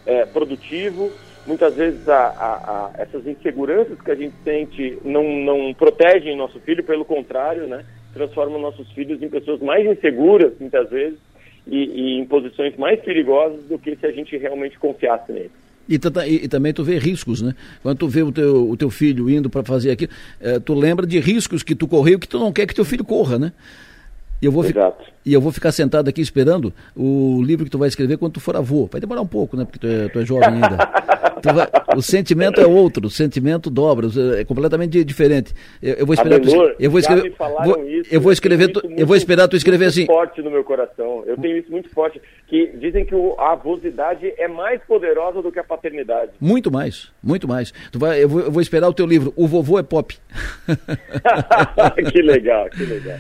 S17: é, produtivo. Muitas vezes a, a, a, essas inseguranças que a gente sente não, não protegem nosso filho, pelo contrário, né? transformam nossos filhos em pessoas mais inseguras, muitas vezes. e, e em posições mais perigosas do que se a gente realmente confiasse nele.
S2: E, e, também tu vê riscos, né? Quando tu vê o teu, o teu filho indo para fazer aquilo, eh, tu lembra de riscos que tu correu que tu não quer que teu filho corra, né? E eu, vou e eu vou ficar sentado aqui esperando o livro que tu vai escrever quando tu for avô. Vai demorar um pouco, né? Porque tu é, tu é jovem ainda. vai, o sentimento é outro, o sentimento dobra, é completamente diferente. Eu, eu vou esperar
S17: Adelor,
S2: tu, eu vou escrever, vou, isso, eu vou escrever, tu, eu vou esperar tu escrever assim.
S17: forte no meu coração. Eu tenho isso muito forte que dizem que a avosidade é mais poderosa do que a paternidade.
S2: Muito mais, muito mais. Tu vai, eu vou, eu vou esperar o teu livro. O vovô é pop.
S17: que legal, que legal.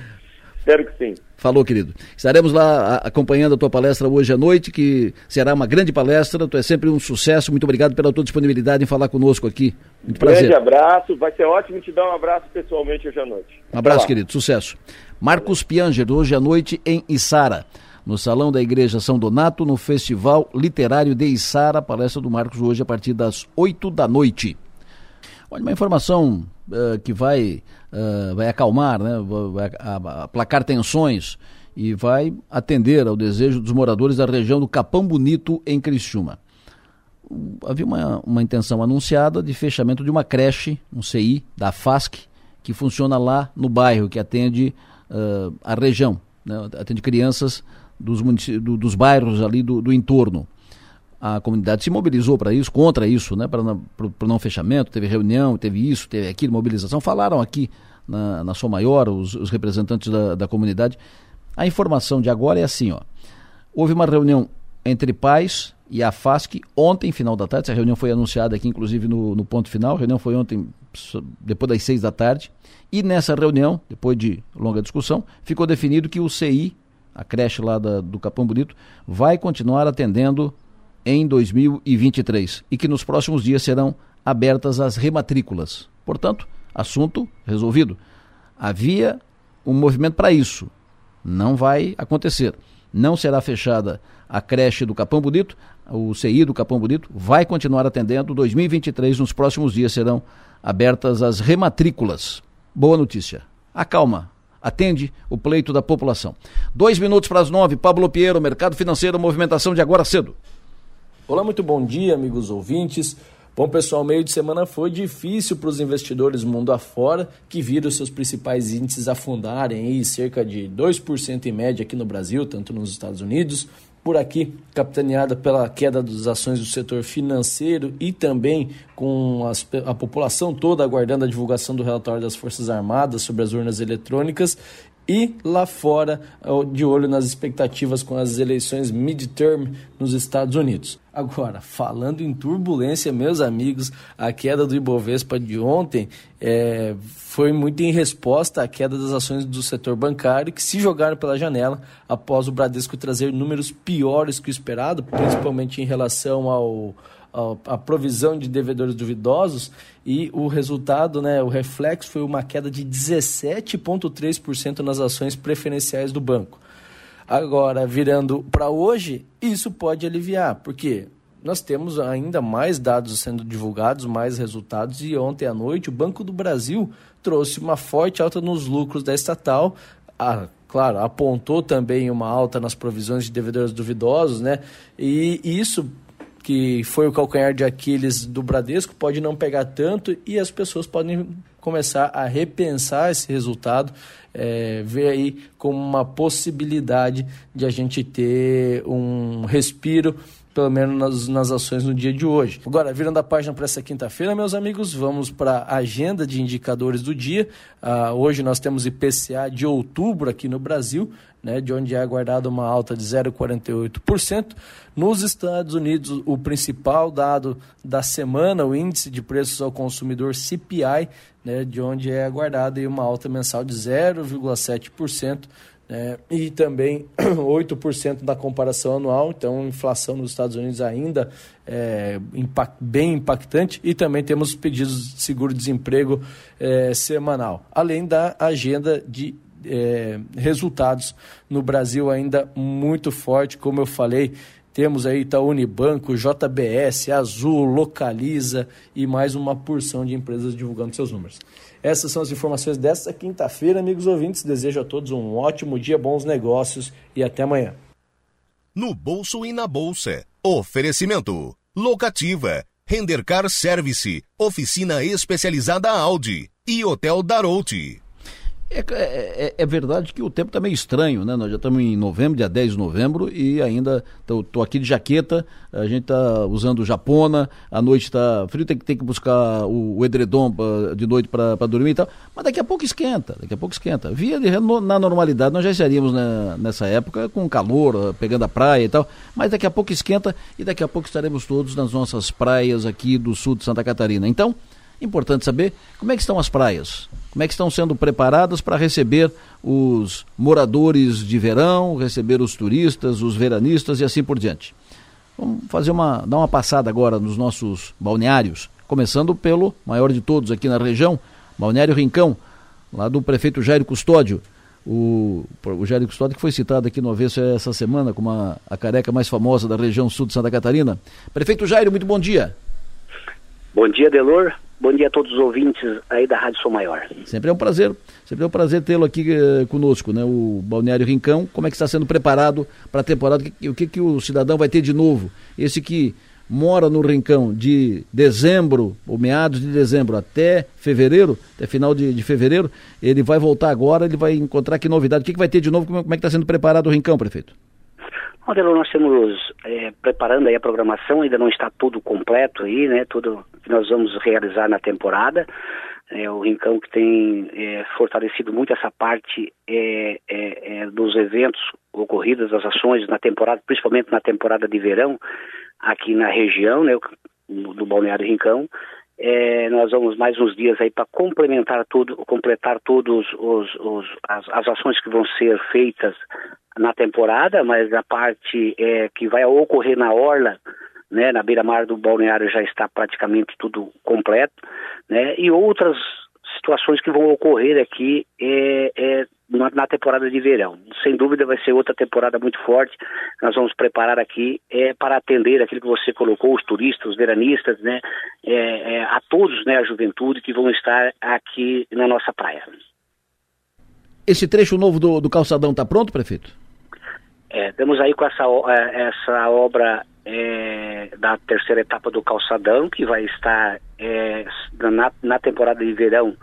S17: Espero que sim.
S2: Falou, querido. Estaremos lá acompanhando a tua palestra hoje à noite, que será uma grande palestra. Tu é sempre um sucesso. Muito obrigado pela tua disponibilidade em falar conosco aqui. Muito prazer.
S17: Grande abraço. Vai ser ótimo te dar um abraço pessoalmente hoje à noite.
S2: Um abraço, querido. Sucesso. Marcos Pianger, hoje à noite em Içara. No Salão da Igreja São Donato, no Festival Literário de Içara. Palestra do Marcos hoje a partir das 8 da noite. Uma informação uh, que vai uh, vai acalmar, né? vai aplacar tensões e vai atender ao desejo dos moradores da região do Capão Bonito, em Criciúma. Havia uma, uma intenção anunciada de fechamento de uma creche, um CI, da FASC, que funciona lá no bairro, que atende uh, a região, né? atende crianças dos, do, dos bairros ali do, do entorno a comunidade se mobilizou para isso, contra isso, né, para o não fechamento, teve reunião, teve isso, teve aquilo, mobilização, falaram aqui na, na sua maior, os, os representantes da, da, comunidade. A informação de agora é assim, ó, houve uma reunião entre pais e a FASC ontem, final da tarde, essa reunião foi anunciada aqui, inclusive, no, no ponto final, a reunião foi ontem, depois das seis da tarde, e nessa reunião, depois de longa discussão, ficou definido que o CI, a creche lá da, do Capão Bonito, vai continuar atendendo em 2023 e que nos próximos dias serão abertas as rematrículas. Portanto, assunto resolvido. Havia um movimento para isso. Não vai acontecer. Não será fechada a creche do Capão Bonito, o CI do Capão Bonito vai continuar atendendo. 2023, nos próximos dias, serão abertas as rematrículas. Boa notícia. Acalma. Atende o pleito da população. Dois minutos para as nove. Pablo Piero, Mercado Financeiro, movimentação de agora cedo.
S18: Olá, muito bom dia, amigos ouvintes. Bom, pessoal, meio de semana foi difícil para os investidores mundo afora, que viram seus principais índices afundarem aí cerca de 2% em média aqui no Brasil, tanto nos Estados Unidos. Por aqui, capitaneada pela queda das ações do setor financeiro e também com as, a população toda aguardando a divulgação do relatório das Forças Armadas sobre as urnas eletrônicas e lá fora, de olho nas expectativas com as eleições midterm nos Estados Unidos. Agora, falando em turbulência, meus amigos, a queda do Ibovespa de ontem é, foi muito em resposta à queda das ações do setor bancário, que se jogaram pela janela após o Bradesco trazer números piores que o esperado, principalmente em relação ao a, provisão de devedores duvidosos e o resultado, né, o reflexo foi uma queda de 17,3% nas ações preferenciais do banco. Agora, virando para hoje, isso pode aliviar, porque nós temos ainda mais dados sendo divulgados, mais resultados, e ontem à noite o Banco do Brasil trouxe uma forte alta nos lucros da estatal. Ah, claro, apontou também uma alta nas provisões de devedores duvidosos, né? E isso que foi o calcanhar de Aquiles do Bradesco, pode não pegar tanto e as pessoas podem começar a repensar esse resultado, é, ver aí como uma possibilidade de a gente ter um respiro pelo menos nas, nas, ações no dia de hoje. Agora, virando a página para essa quinta-feira, meus amigos, vamos para a agenda de indicadores do dia. Uh, hoje nós temos IPCA de outubro aqui no Brasil, né, de onde é aguardada uma alta de 0,48%. Nos Estados Unidos, o principal dado da semana, o índice de preços ao consumidor CPI, né, de onde é aguardada uma alta mensal de 0,7%. É, e também 8% da comparação anual, então inflação nos Estados Unidos ainda é, bem impactante, e também temos pedidos de seguro-desemprego é, semanal, além da agenda de é, resultados no Brasil ainda muito forte, como eu falei, temos aí Itaú Unibanco, JBS, Azul, Localiza e mais uma porção de empresas divulgando seus números. Essas são as informações desta quinta-feira, amigos ouvintes. Desejo a todos um ótimo dia, bons negócios e até amanhã.
S1: no bolso e na bolsa. Oferecimento. Locativa. Rendercar Service. Oficina especializada Audi. E Hotel Darouti.
S2: É, é, é, verdade que o tempo está meio estranho, né? Nós já estamos em novembro, dia 10 de novembro, e ainda estou aqui de jaqueta, a gente está usando japona, a noite está frio, tem que, tem que buscar o, o edredom pra, de noite para dormir e tal, mas daqui a pouco esquenta, daqui a pouco esquenta. Via de, no, na normalidade, nós já estaríamos né, nessa época com calor, pegando a praia e tal, mas daqui a pouco esquenta e daqui a pouco estaremos todos nas nossas praias aqui do sul de Santa Catarina. Então, Importante saber como é que estão as praias, como é que estão sendo preparadas para receber os moradores de verão, receber os turistas, os veranistas e assim por diante. Vamos fazer uma, dar uma passada agora nos nossos balneários, começando pelo maior de todos aqui na região, Balneário Rincão, lá do prefeito Jairo Custódio. O, o Jairo Custódio que foi citado aqui no Avesso essa semana como a, a careca mais famosa da região sul de Santa Catarina. Prefeito Jairo, muito bom dia.
S19: Bom dia, Delor. Bom dia a todos os ouvintes aí da Rádio Sou Maior.
S2: Sempre é um prazer, sempre é um prazer tê-lo aqui eh, conosco, né? O Balneário Rincão, como é que está sendo preparado para a temporada? O que, que o cidadão vai ter de novo? Esse que mora no Rincão de dezembro, ou meados de dezembro até fevereiro, até final de, de fevereiro, ele vai voltar agora, ele vai encontrar que novidade. O que, que vai ter de novo? Como, como é que está sendo preparado o Rincão, prefeito?
S19: Modelo, nós estamos é, preparando aí a programação, ainda não está tudo completo aí, né? Tudo que nós vamos realizar na temporada. É, o Rincão que tem é, fortalecido muito essa parte é, é, é dos eventos ocorridos, das ações na temporada, principalmente na temporada de verão, aqui na região, né? Do Balneário Rincão. É, nós vamos mais uns dias aí para complementar tudo, completar todos os, os as, as, ações que vão ser feitas na temporada, mas a parte é, que vai ocorrer na orla, né, na beira-mar do balneário já está praticamente tudo completo, né, e outras situações que vão ocorrer aqui é, é na, na, temporada de verão. Sem dúvida vai ser outra temporada muito forte. Nós vamos preparar aqui é, para atender aquilo que você colocou, os turistas, os veranistas, né, é, é, a todos, né, a juventude que vão estar aqui na nossa praia.
S2: Esse trecho novo do, do calçadão está pronto, prefeito?
S19: É, temos aí com essa, é, essa obra é, da terceira etapa do calçadão, que vai estar é, na, na temporada de verão,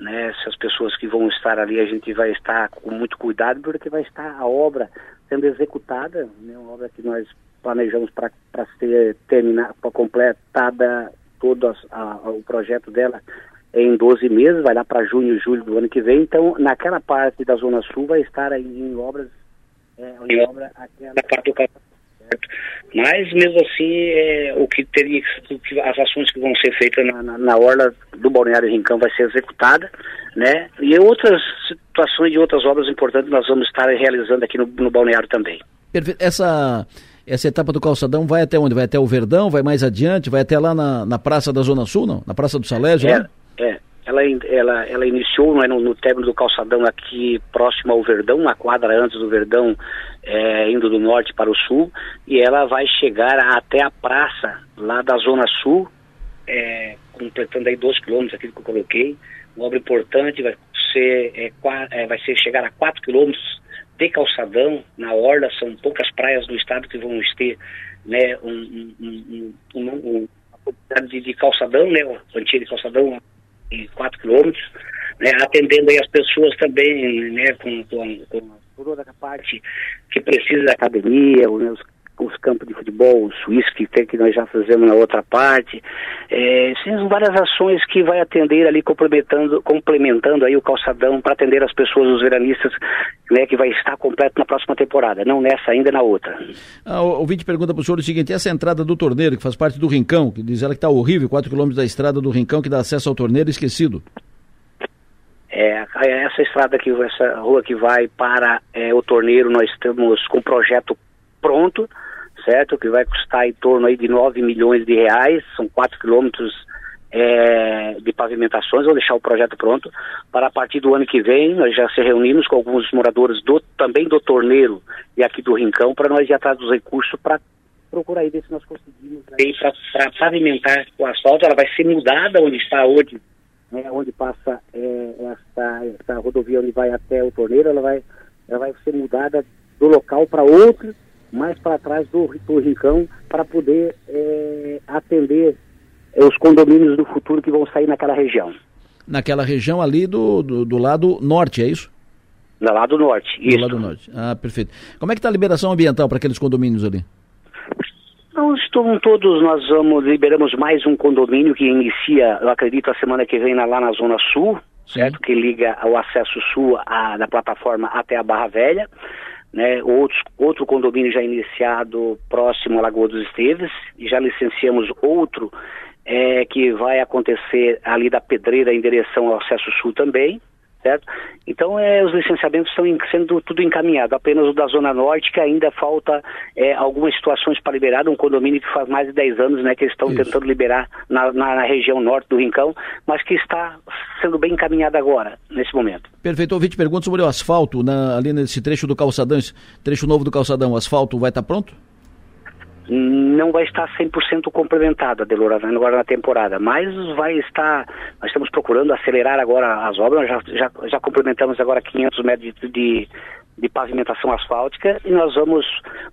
S19: né, essas pessoas que vão estar ali, a gente vai estar com muito cuidado, porque vai estar a obra sendo executada, né, uma obra que nós planejamos para ser terminada, para completada todo o projeto dela em 12 meses, vai lá para junho, julho do ano que vem. Então, naquela parte da Zona Sul vai estar aí em obras é, em obra aquela certo? Mas mesmo assim, é, o que teria que as ações que vão ser feitas na, na, na, orla do Balneário Rincão vai ser executada, né? E outras situações de outras obras importantes nós vamos estar realizando aqui no, no Balneário também.
S2: Perfeito. Essa essa etapa do calçadão vai até onde? Vai até o Verdão? Vai mais adiante? Vai até lá na, na Praça da Zona Sul, não? Na Praça do Salésio?
S19: É, é ela, ela, ela iniciou não é, no, no término do calçadão aqui próximo ao Verdão, uma quadra antes do Verdão, é, indo do norte para o sul, e ela vai chegar até a praça lá da Zona Sul, é, completando aí 12 quilômetros, aquilo que eu coloquei, uma obra importante, vai ser, é, é vai ser chegar a 4 quilômetros de calçadão na orla, são poucas praias do estado que vão ter né, um, um, um, um, uma de, de calçadão, né, o antigo calçadão, 4 quilômetros, né, atendendo aí as pessoas também, né, com, com, com toda a parte que precisa da academia, né, os, os, campos de futebol, o suíço que tem que nós já fazemos na outra parte, é, são várias ações que vai atender ali complementando, complementando aí o calçadão para atender as pessoas, os veranistas, né, que vai estar completo na próxima temporada, não nessa ainda na outra.
S2: Ah, o ouvinte pergunta para o senhor o seguinte, essa entrada do torneiro, que faz parte do Rincão, que diz ela que está horrível, 4 quilômetros da estrada do Rincão, que dá acesso ao torneiro, esquecido.
S19: É, essa estrada aqui, essa rua que vai para é, o torneiro, nós estamos com o projeto pronto, certo? Que vai custar em torno aí de 9 milhões de reais, são 4 quilômetros é, de pavimentações, vou deixar o projeto pronto, para a partir do ano que vem nós já se reunimos com alguns moradores do, também do torneiro e aqui do Rincão, para nós ir atrás dos recursos para procurar aí ver se nós conseguimos para pavimentar o asfalto, ela vai ser mudada onde está hoje né, onde passa é, essa, essa rodovia onde vai até o torneiro, ela vai, ela vai ser mudada do local para outro, mais para trás do, do Rincão para poder é, atender é, os condomínios do futuro que vão sair naquela região.
S2: Naquela região ali do, do, do lado norte, é isso?
S19: Do lado norte, isso.
S2: Do lado norte. Ah, perfeito. Como é que está a liberação ambiental para aqueles condomínios ali?
S19: Não estão todos, nós vamos, liberamos mais um condomínio que inicia, eu acredito, a semana que vem lá na Zona Sul, certo? Que liga o acesso sul a, da plataforma até a Barra Velha. Né? Outros, outro condomínio já iniciado próximo à Lagoa dos Esteves, e já licenciamos outro é, que vai acontecer ali da Pedreira em direção ao acesso sul também certo? Então, é, os licenciamentos estão sendo tudo encaminhado. Apenas o da Zona Norte, que ainda falta é, algumas situações para liberar, um condomínio que faz mais de 10 anos, né, que eles estão tentando liberar na, na, na, região norte do Rincão, mas que está sendo bem encaminhado agora, nesse momento.
S2: Perfeito. Ouvinte, pergunta sobre o asfalto, na, ali nesse trecho do calçadão, esse trecho novo do calçadão, o asfalto vai estar pronto?
S19: Não vai estar 100% complementada, Delora, agora na temporada, mas vai estar, nós estamos procurando acelerar agora as obras, já, já, já complementamos agora 500 metros de, de, de, pavimentação asfáltica e nós vamos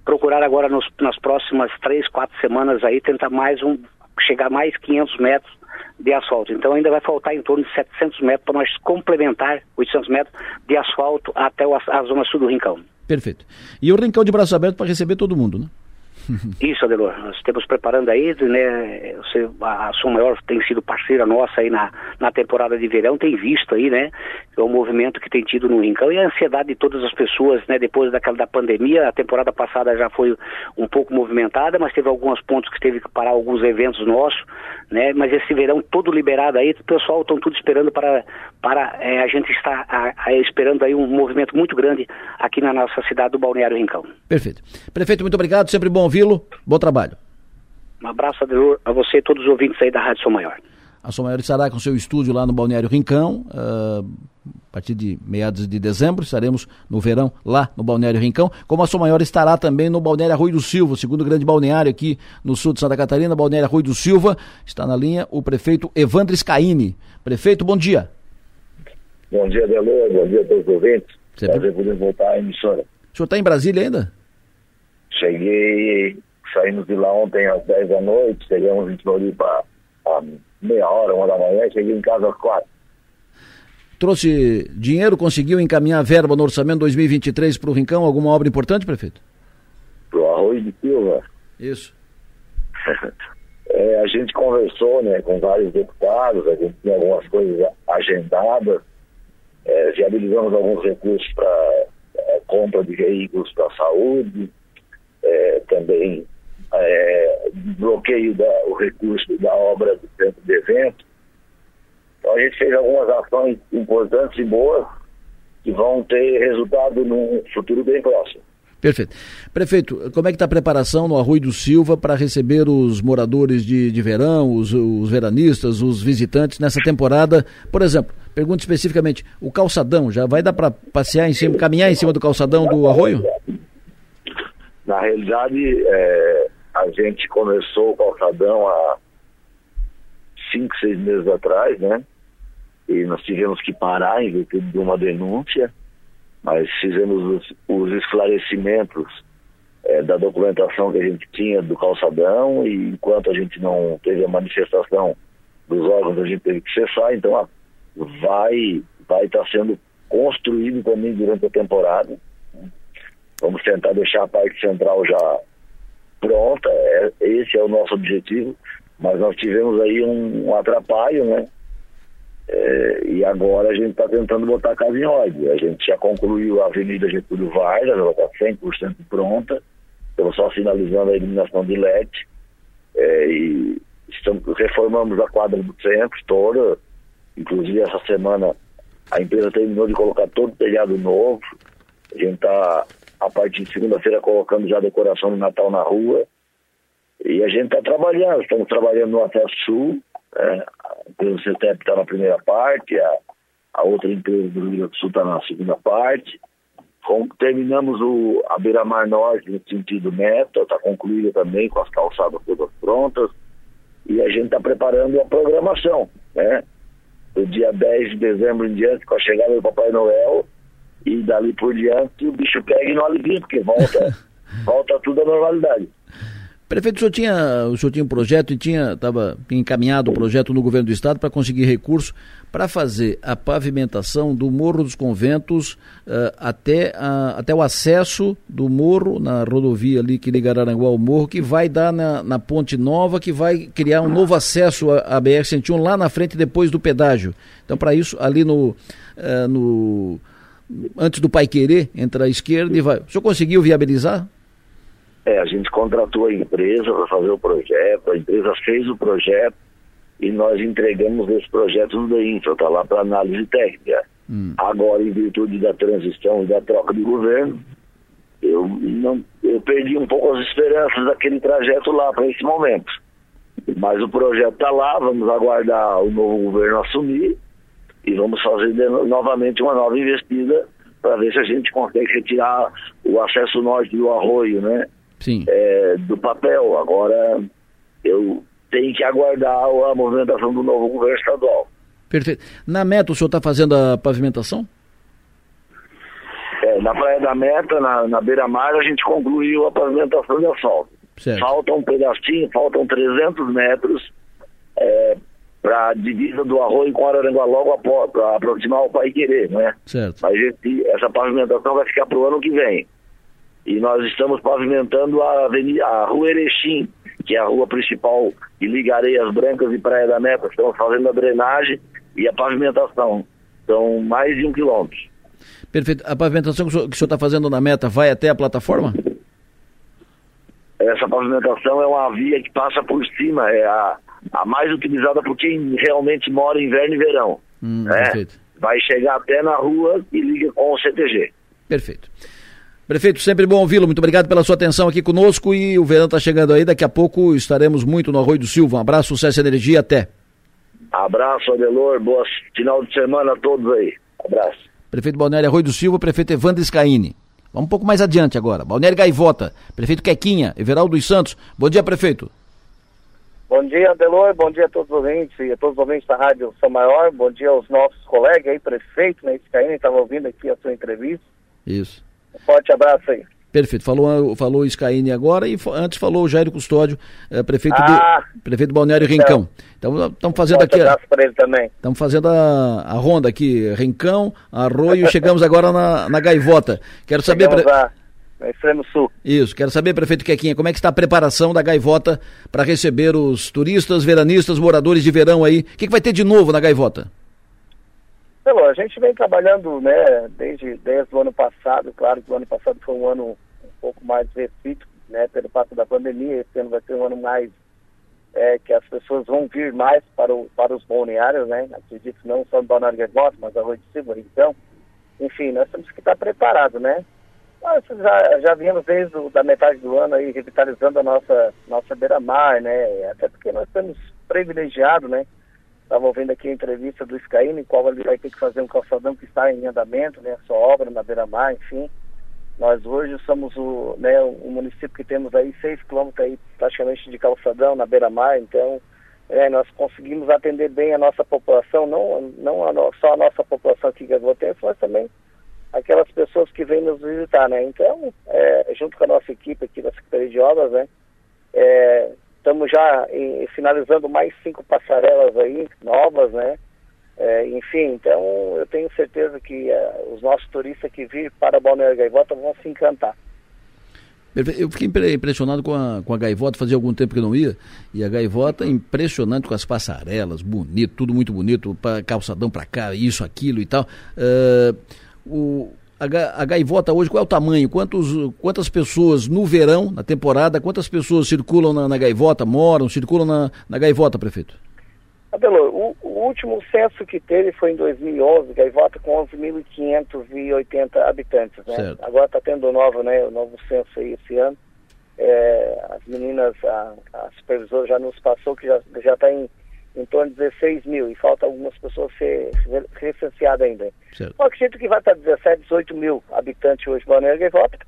S19: procurar agora nos, nas próximas três, quatro semanas aí tentar mais um, chegar mais 500 metros de asfalto. Então ainda vai faltar em torno de 700 metros para nós complementar 800 metros de asfalto até a, a zona sul do Rincão.
S2: Perfeito. E o Rincão de braço aberto para receber todo mundo, né?
S19: Isso, Adelor, nós estamos preparando aí, né, você, a Som Maior tem sido parceira nossa aí na, na temporada de verão, tem visto aí, né, é um movimento que tem tido no Rincão e a ansiedade de todas as pessoas, né, depois daquela da pandemia, a temporada passada já foi um pouco movimentada, mas teve alguns pontos que teve que parar alguns eventos nossos, né, mas esse verão todo liberado aí, o pessoal estão tudo esperando para, para é, a gente estar a, a, esperando aí um movimento muito grande aqui na nossa cidade do Balneário Rincão.
S2: Perfeito. Prefeito, muito obrigado, sempre bom ouvi-lo. Bom trabalho.
S19: Um abraço a você e todos os ouvintes aí da Rádio São Maior.
S2: A São Maior estará com seu estúdio lá no Balneário Rincão. Uh, a partir de meados de dezembro, estaremos no verão lá no Balneário Rincão. Como a São Maior estará também no Balneário Rui do Silva, segundo grande balneário aqui no sul de Santa Catarina, Balneário Rui do Silva. Está na linha o prefeito Evandro Scaini. Prefeito, bom dia.
S20: Bom dia, Delor. Bom dia a todos os ouvintes. Você Prazer poder voltar à emissora.
S2: O senhor está em Brasília ainda?
S20: Cheguei, saímos de lá ontem às 10 da noite, chegamos em Floripa a meia hora, uma da manhã, cheguei em casa às quatro.
S2: Trouxe dinheiro, conseguiu encaminhar verba no orçamento 2023 para o Rincão? Alguma obra importante, prefeito?
S20: Para o Arroio de Silva.
S2: Isso.
S20: é, a gente conversou né, com vários deputados, a gente tinha algumas coisas agendadas, é, viabilizamos alguns recursos para é, compra de veículos para a saúde, é, também é, bloqueio da, o recurso da obra do centro de evento. Então a gente fez algumas ações importantes e boas que vão ter resultado num futuro bem próximo.
S2: Perfeito. Prefeito, como é que está a preparação no Arroio do Silva para receber os moradores de, de verão, os, os veranistas, os visitantes nessa temporada? Por exemplo, pergunto especificamente, o calçadão, já vai dar para passear em cima, caminhar em cima do calçadão do Arroio?
S20: Na realidade, é, a gente começou o calçadão há cinco, seis meses atrás, né? E nós tivemos que parar em virtude de uma denúncia, mas fizemos os, os esclarecimentos é, da documentação que a gente tinha do calçadão e enquanto a gente não teve a manifestação dos órgãos, a gente teve que cessar, então a, vai vai estar tá sendo construído também durante a temporada Vamos tentar deixar a parte central já pronta, é, esse é o nosso objetivo, mas nós tivemos aí um, um atrapalho, né? É, e agora a gente está tentando botar a casa em ordem. A gente já concluiu a Avenida Getúlio Vargas, ela está 100% pronta, estamos só finalizando a iluminação de LED, é, e estamos, reformamos a quadra do centro toda, inclusive essa semana a empresa terminou de colocar todo o telhado novo, a gente está a partir de segunda-feira colocando já a decoração de Natal na rua. E a gente está trabalhando, estamos trabalhando no Acesso Sul, é, a empresa CETEP está na primeira parte, a, a outra empresa do Rio Grande do Sul está na segunda parte. Com, terminamos o, a Beira-Mar Norte no sentido meta, está concluída também com as calçadas todas prontas. E a gente está preparando a programação, né? Do dia 10 de dezembro em diante, com a chegada do Papai Noel, e dali por diante o bicho pega e não alivia, porque volta volta tudo à normalidade.
S2: Prefeito, o senhor tinha, o senhor tinha um projeto e tinha estava encaminhado o um projeto no governo do estado para conseguir recurso para fazer a pavimentação do Morro dos Conventos uh, até, uh, até o acesso do morro na rodovia ali que liga Araranguá ao morro, que vai dar na, na Ponte Nova, que vai criar um novo acesso à, à BR-101 lá na frente depois do pedágio. Então, para isso, ali no, uh, no antes do Pai Querer, entre a esquerda e vai. O senhor conseguiu viabilizar?
S20: É, a gente contratou a empresa para fazer o projeto, a empresa fez o projeto e nós entregamos esse projeto no DEINFRA, está lá para análise técnica. Hum. Agora, em virtude da transição e da troca de governo, eu, não, eu perdi um pouco as esperanças daquele trajeto lá para esse momento. Mas o projeto está lá, vamos aguardar o novo governo assumir e vamos fazer novamente uma nova investida para ver se a gente consegue retirar o acesso norte do arroio, né?
S2: Sim.
S20: É, do papel. Agora eu tenho que aguardar a movimentação do novo governo estadual.
S2: Perfeito. Na meta o senhor está fazendo a pavimentação?
S20: É, na Praia da Meta, na, na beira-mar, a gente concluiu a pavimentação de asfalto.
S2: Certo.
S20: Falta um pedacinho, faltam 300 metros é, para a divisa do Arroio com Araranguá logo para aproximar o Pai Querer, né?
S2: Certo.
S20: Mas esse, essa pavimentação vai ficar para o ano que vem. E nós estamos pavimentando a, avenida, a Rua Erechim, que é a rua principal que liga Areias Brancas e Praia da Meta. Estamos fazendo a drenagem e a pavimentação. São mais de um quilômetro.
S2: Perfeito. A pavimentação que o senhor está fazendo na meta vai até a plataforma?
S20: Essa pavimentação é uma via que passa por cima, é a, a mais utilizada por quem realmente mora inverno e verão.
S2: Hum,
S20: né?
S2: Perfeito.
S20: Vai chegar até na rua e liga com o CTG.
S2: Perfeito. Prefeito, sempre bom ouvi-lo. Muito obrigado pela sua atenção aqui conosco e o verão está chegando aí. Daqui a pouco estaremos muito no Arroio do Silva. Um abraço, sucesso e energia. Até.
S20: Abraço, Adelor. Boa final de semana a todos aí. Abraço.
S2: Prefeito Balneário Arroio do Silva, prefeito Evandro Scaini. Vamos um pouco mais adiante agora. Balneário Gaivota, prefeito Quequinha, Everaldo dos Santos. Bom dia, prefeito.
S21: Bom dia, Adelor. Bom dia a todos os ouvintes e a todos os ouvintes da Rádio São Maior. Bom dia aos nossos colegas aí, prefeito, né? Scaini estava ouvindo aqui a sua entrevista.
S2: Isso.
S21: Forte abraço aí.
S2: Perfeito. Falou, falou o Scaini agora e antes falou o Jairo Custódio, eh, prefeito,
S21: ah,
S2: do, prefeito Balneário Rincão. Então estamos fazendo
S21: Forte
S2: aqui.
S21: abraço para ele também.
S2: Estamos fazendo a, a ronda aqui, Rincão, Arroio chegamos agora na, na Gaivota. Quero saber.
S21: Lá, no extremo sul.
S2: Isso, quero saber, prefeito Quequinha, como é que está a preparação da Gaivota para receber os turistas, veranistas, moradores de verão aí? O que, que vai ter de novo na Gaivota?
S21: Pelo, a gente vem trabalhando, né, desde, desde o ano passado, claro que o ano passado foi um ano um pouco mais restrito, né, pelo fato da pandemia, esse ano vai ser um ano mais é, que as pessoas vão vir mais para, o, para os balneários, né, acredito não só no Balneário Gaivota, mas a Rua de Silva, então, enfim, nós temos que estar preparados, né. Nós já, já viemos desde o, da metade do ano aí revitalizando a nossa, nossa beira-mar, né, até porque nós estamos privilegiados, né, Estava ouvindo aqui a entrevista do Scaini, qual ele vai ter que fazer um calçadão que está em andamento, né? Sua obra na beira-mar, enfim. Nós hoje somos o, né, o município que temos aí 6 quilômetros aí praticamente de calçadão na beira-mar, então é, nós conseguimos atender bem a nossa população, não, não a no, só a nossa população aqui gagotense, mas também aquelas pessoas que vêm nos visitar, né? Então, é, junto com a nossa equipe aqui da Secretaria de Obras, né? É, Estamos já em, finalizando mais cinco passarelas aí, novas, né? É, enfim, então eu tenho certeza que é, os nossos turistas que virem para Balneário Gaivota vão se encantar.
S2: Eu fiquei impressionado com a, com a gaivota, fazia algum tempo que não ia, e a gaivota impressionante com as passarelas, bonito, tudo muito bonito, pra, calçadão para cá, isso, aquilo e tal. Uh, o, a, gaivota hoje, qual é o tamanho? Quantos, quantas pessoas no verão, na temporada, quantas pessoas circulam na, na gaivota, moram, circulam na, na gaivota, prefeito?
S21: Abelô, o, o, último censo que teve foi em 2011, Gaivota com 11.580 habitantes, né?
S2: Certo.
S21: Agora está tendo novo, né, o novo censo aí esse ano. É, as meninas, a, a supervisora já nos passou que já já está em, em torno de 16 mil e falta algumas pessoas ser recenseadas ainda.
S2: Certo.
S21: Eu acredito que vai estar 17, 18 mil habitantes hoje Balneário Gaivota.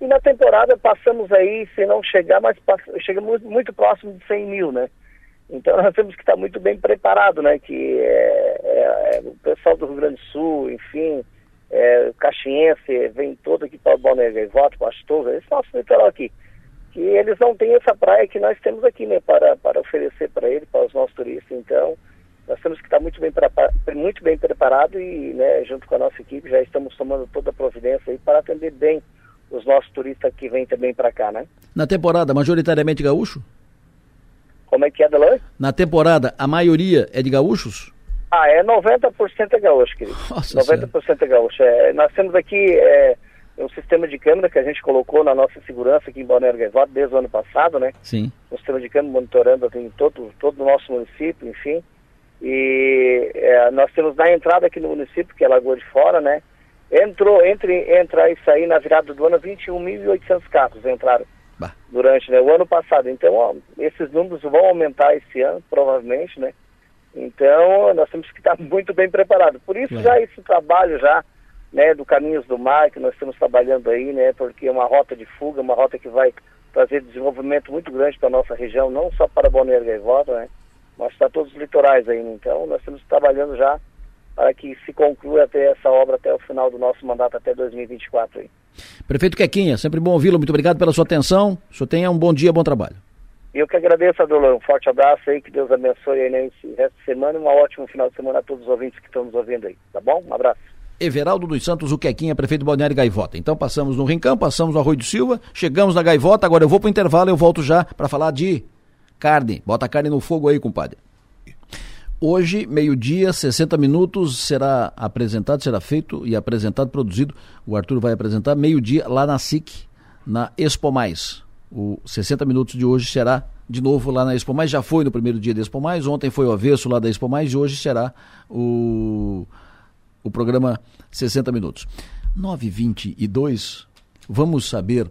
S21: E na temporada passamos aí, se não chegar, mas chegamos muito, próximo de 100 mil, né? Então nós temos que estar muito bem preparado, né? Que é, é, é, o pessoal do Rio Grande do Sul, enfim, é, caxiense, vem todo aqui para o Balneário Gaivota, Astúria, esse nosso litoral aqui, que eles não têm essa praia que nós temos aqui, né, para, para oferecer para ele, para os nossos turistas. Então, nós temos que estar muito bem, muito bem preparado e, né, junto com a nossa equipe, já estamos tomando toda a providência aí para atender bem os nossos turistas que vêm também para cá, né?
S2: Na temporada, majoritariamente gaúcho?
S21: Como é que é, Delor?
S2: Na temporada, a maioria é de gaúchos?
S21: Ah, é 90% é gaúcho, querido. Nossa 90% é gaúcho. É, nós temos aqui é, um sistema de câmera que a gente colocou na nossa segurança aqui em Balneário Gaivota desde o ano passado, né?
S2: Sim.
S21: Um sistema de câmera monitorando assim, todo, todo o nosso município, enfim. E é, nós temos na entrada aqui no município, que é Lagoa de Fora, né? Entrou, entre entrar e sair na virada do ano, 21.800 carros entraram bah. durante né, o ano passado. Então, ó, esses números vão aumentar esse ano, provavelmente, né? Então, nós temos que estar muito bem preparados. Por isso, é. já esse trabalho já, né, do Caminhos do Mar, que nós estamos trabalhando aí, né, porque é uma rota de fuga, uma rota que vai trazer desenvolvimento muito grande para a nossa região, não só para Balneário Gaivota, né, mas para todos os litorais aí. Então, nós estamos trabalhando já para que se conclua até essa obra até o final do nosso mandato, até 2024 aí.
S2: Prefeito Quequinha, sempre bom ouvi-lo, muito obrigado pela sua atenção, o senhor tenha um bom dia, bom trabalho.
S21: Eu que agradeço, Adolão. Um forte abraço aí, que Deus abençoe aí nesse resto de semana e um ótimo final de semana a todos os ouvintes que estão nos ouvindo aí, tá bom? Um abraço.
S2: Everaldo dos Santos, o Quequinha, prefeito do Balneário Gaivota. Então passamos no Rincão, passamos no Arroio do Silva, chegamos na Gaivota, agora eu vou pro intervalo, eu volto já para falar de carne. Bota a carne no fogo aí, compadre. Hoje, meio-dia, 60 minutos, será apresentado, será feito e apresentado, produzido. O Arthur vai apresentar meio-dia lá na SIC, na Expo Mais. O 60 minutos de hoje será de novo lá na Expo Mais. Já foi no primeiro dia da Expo Mais, ontem foi o avesso lá da Expo Mais e hoje será o, o programa 60 minutos. 9h22, vamos saber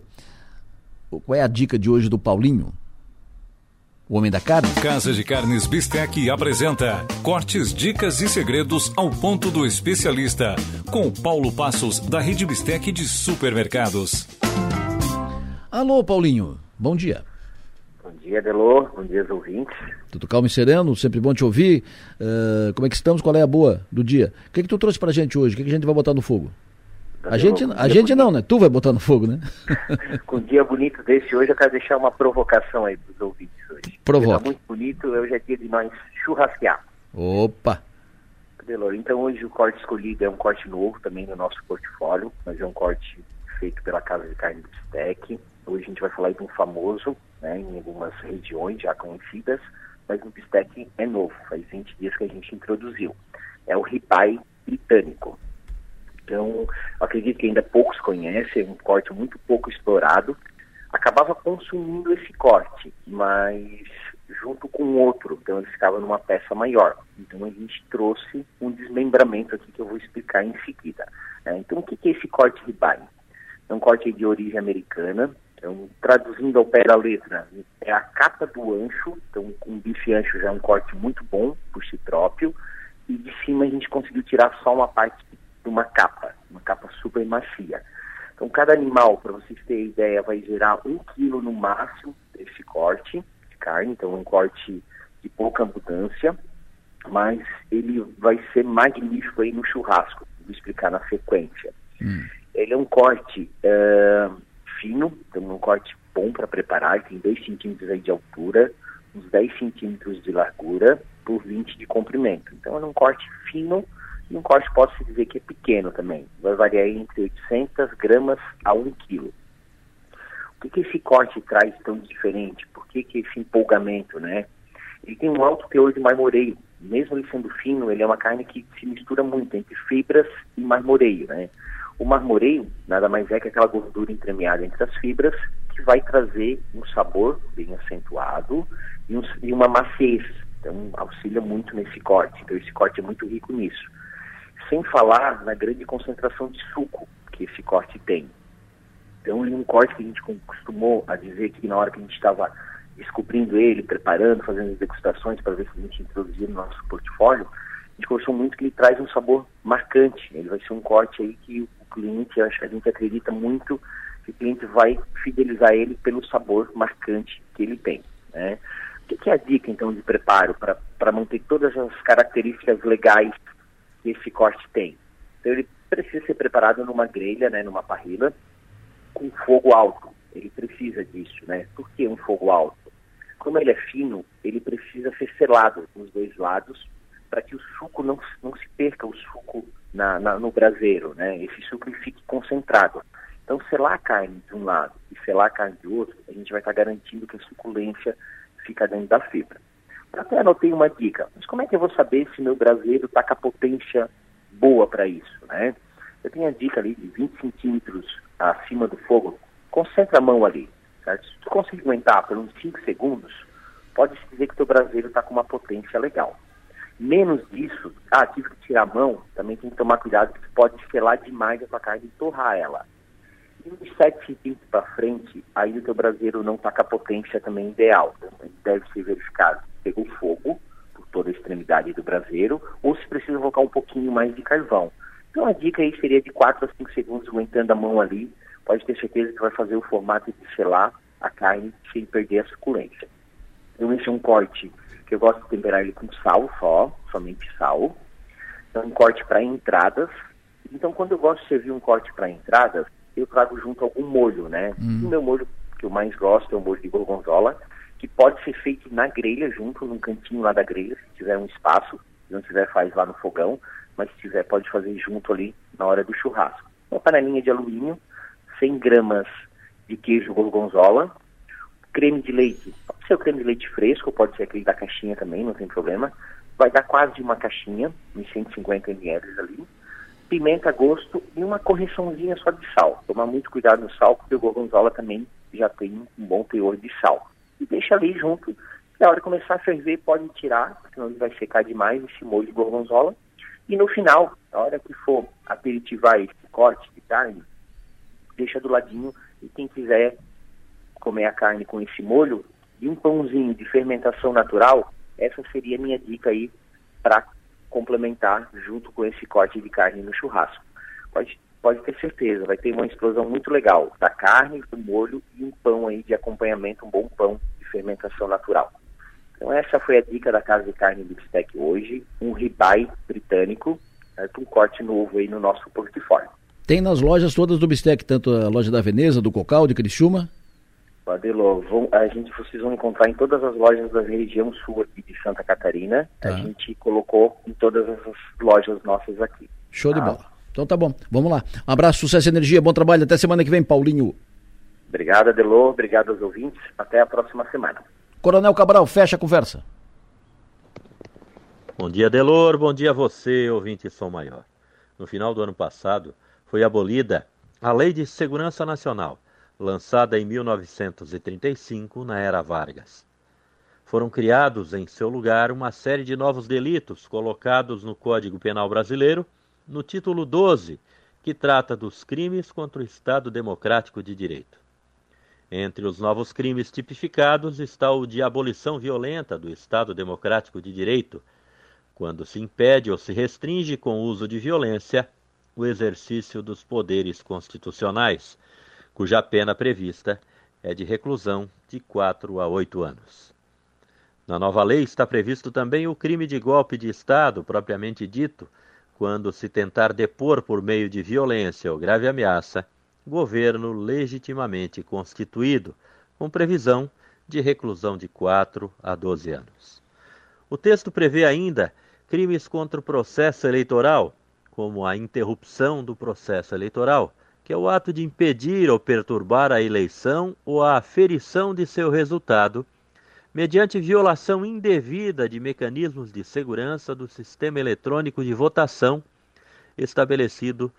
S2: qual é a dica de hoje do Paulinho. O Homem da Carne.
S22: Casa de Carnes Bistec apresenta cortes, dicas e segredos ao ponto do especialista, com Paulo Passos, da Rede Bistec de Supermercados.
S2: Alô, Paulinho. Bom dia.
S23: Bom dia, Delor. Bom dia, ouvintes.
S2: Tudo calmo e sereno, sempre bom te ouvir. Uh, como é que estamos? Qual é a boa do dia? O que, é que tu trouxe pra gente hoje? O que, é que a gente vai botar no fogo? A gente, a gente não, né? Tu vai botar no fogo, né?
S23: Com um dia bonito desse hoje, eu quero deixar uma provocação aí pros ouvintes hoje.
S2: Provoca.
S23: Tá muito bonito, hoje é dia de nós churrasquear.
S2: Opa!
S23: Delor, então hoje o corte escolhido é um corte novo também no nosso portfólio, mas é um corte feito pela Casa de Carne Bistec. Hoje a gente vai falar de um famoso, né, em algumas regiões já conhecidas, mas no bistec é novo, faz 20 dias que a gente introduziu. É o ribeye britânico. Então, acredito que ainda poucos conhecem, é um corte muito pouco explorado. Acabava consumindo esse corte, mas junto com outro, então ele ficava numa peça maior. Então a gente trouxe um desmembramento aqui que eu vou explicar em seguida. Né? Então o que é esse corte ribeye? É um corte de origem americana, então, traduzindo ao pé da letra, é a capa do ancho, então um bife ancho já é um corte muito bom, por si próprio, e de cima a gente conseguiu tirar só uma parte de uma capa, uma capa super macia. Então cada animal, para vocês terem ideia, vai gerar um quilo no máximo desse corte de carne, então um corte de pouca abundância, mas ele vai ser magnífico aí no churrasco, vou explicar na sequência. Hum. Ele é um corte... Uh, fino, então um corte bom para preparar, tem 2 centímetros aí de altura, uns 10 centímetros de largura por 20 de comprimento. Então é um corte fino e um corte posso dizer que é pequeno também. Vai variar entre 800 gramas a 1 quilo. O que, que esse corte traz tão diferente? Por que, que esse empolgamento, né? Ele tem um alto teor de marmoreio. Mesmo ele sendo fino, ele é uma carne que se mistura muito entre fibras e marmoreio, né? O marmoreio nada mais é que aquela gordura entremeada entre as fibras que vai trazer um sabor bem acentuado e, um, e uma maciez. Então, auxilia muito nesse corte. Então, esse corte é muito rico nisso. Sem falar na grande concentração de suco que esse corte tem. Então, um corte que a gente costumou a dizer que na hora que a gente estava descobrindo ele, preparando, fazendo degustações para ver se a gente introduzia no nosso portfólio, a gente gostou muito que ele traz um sabor marcante. Ele vai ser um corte aí que cliente, acho que a gente acredita muito que o cliente vai fidelizar ele pelo sabor marcante que ele tem. Né? O que é a dica, então, de preparo para manter todas as características legais que esse corte tem? Então, ele precisa ser preparado numa grelha, né, numa parrilla, com fogo alto. Ele precisa disso, né? Por que um fogo alto? Como ele é fino, ele precisa ser selado nos dois lados para que o suco não, não se perca, o suco na, na, no braseiro, né? Esse suco fique concentrado. Então, selar a carne de um lado e selar a carne de outro, a gente vai estar tá garantindo que a suculência fica dentro da fibra. Até anotei uma dica, mas como é que eu vou saber se meu braseiro está com a potência boa para isso, né? Eu tenho a dica ali de 20 centímetros acima do fogo, concentra a mão ali, certo? Se tu conseguir aguentar por uns 5 segundos, pode dizer que teu braseiro está com uma potência legal. Menos disso, ah, tive que tirar a mão, também tem que tomar cuidado, porque pode selar demais a tua carne e torrar ela. E uns 7 centímetros para frente, aí o teu braseiro não está com a potência também ideal. Então, deve ser verificado se pegou fogo por toda a extremidade do braseiro, ou se precisa colocar um pouquinho mais de carvão. Então a dica aí seria de 4 a 5 segundos aguentando a mão ali. Pode ter certeza que vai fazer o formato de selar a carne sem perder a suculência. Então esse é um corte que eu gosto de temperar ele com sal só, somente sal. Então um corte para entradas. Então quando eu gosto de servir um corte para entradas, eu trago junto algum molho, né? Hum. O meu molho que eu mais gosto é o molho de gorgonzola, que pode ser feito na grelha, junto num cantinho lá da grelha, se tiver um espaço. Se não tiver, faz lá no fogão, mas se tiver, pode fazer junto ali na hora do churrasco. Uma panelinha de alumínio, 100 gramas de queijo gorgonzola, creme de leite. O creme de leite fresco, pode ser aquele da caixinha também, não tem problema. Vai dar quase uma caixinha, uns 150 ml ali pimenta a gosto e uma correçãozinha só de sal. Tomar muito cuidado no sal, porque o gorgonzola também já tem um bom teor de sal. E deixa ali junto. E a hora de começar a ferver, pode tirar, senão ele vai secar demais esse molho de gorgonzola. E no final, a hora que for aperitivar esse corte de carne, deixa do ladinho. E quem quiser comer a carne com esse molho e um pãozinho de fermentação natural, essa seria a minha dica aí para complementar junto com esse corte de carne no churrasco. Pode, pode ter certeza, vai ter uma explosão muito legal da carne, do molho e um pão aí de acompanhamento, um bom pão de fermentação natural. Então essa foi a dica da Casa de Carne Bistec hoje, um ribeye britânico, certo? um corte novo aí no nosso portfólio.
S2: Tem nas lojas todas do Bistec, tanto a loja da Veneza, do Cocal, de Criciúma?
S23: Adelo, vão, a gente, vocês vão encontrar em todas as lojas da região sul aqui de Santa Catarina. Tá. A gente colocou em todas as lojas nossas aqui.
S2: Show tá? de bola. Então tá bom, vamos lá. Um abraço, sucesso e energia, bom trabalho. Até semana que vem, Paulinho.
S23: Obrigado, Adelô. Obrigado aos ouvintes. Até a próxima semana.
S2: Coronel Cabral, fecha a conversa.
S24: Bom dia, Delor. Bom dia a você, ouvinte Som Maior. No final do ano passado, foi abolida a Lei de Segurança Nacional lançada em 1935 na era Vargas. Foram criados em seu lugar uma série de novos delitos colocados no Código Penal Brasileiro, no título 12, que trata dos crimes contra o Estado Democrático de Direito. Entre os novos crimes tipificados está o de abolição violenta do Estado Democrático de Direito, quando se impede ou se restringe com uso de violência o exercício dos poderes constitucionais, cuja pena prevista é de reclusão de 4 a 8 anos. Na nova lei está previsto também o crime de golpe de Estado, propriamente dito, quando se tentar depor por meio de violência ou grave ameaça governo legitimamente constituído, com previsão de reclusão de 4 a 12 anos. O texto prevê ainda crimes contra o processo eleitoral, como a interrupção do processo eleitoral, que é o ato de impedir ou perturbar a eleição ou a aferição de seu resultado, mediante violação indevida de mecanismos de segurança do sistema eletrônico de votação estabelecido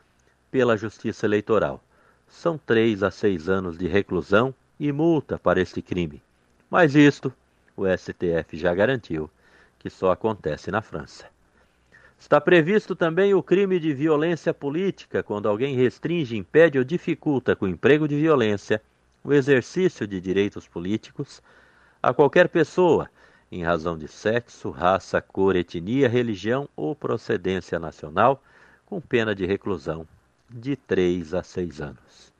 S24: pela Justiça Eleitoral. São três a seis anos de reclusão e multa para este crime. Mas isto o STF já garantiu que só acontece na França. Está previsto também o crime de violência política, quando alguém restringe, impede ou dificulta com emprego de violência o exercício de direitos políticos a qualquer pessoa, em razão de sexo, raça, cor, etnia, religião ou procedência nacional, com pena de reclusão de 3 a 6 anos.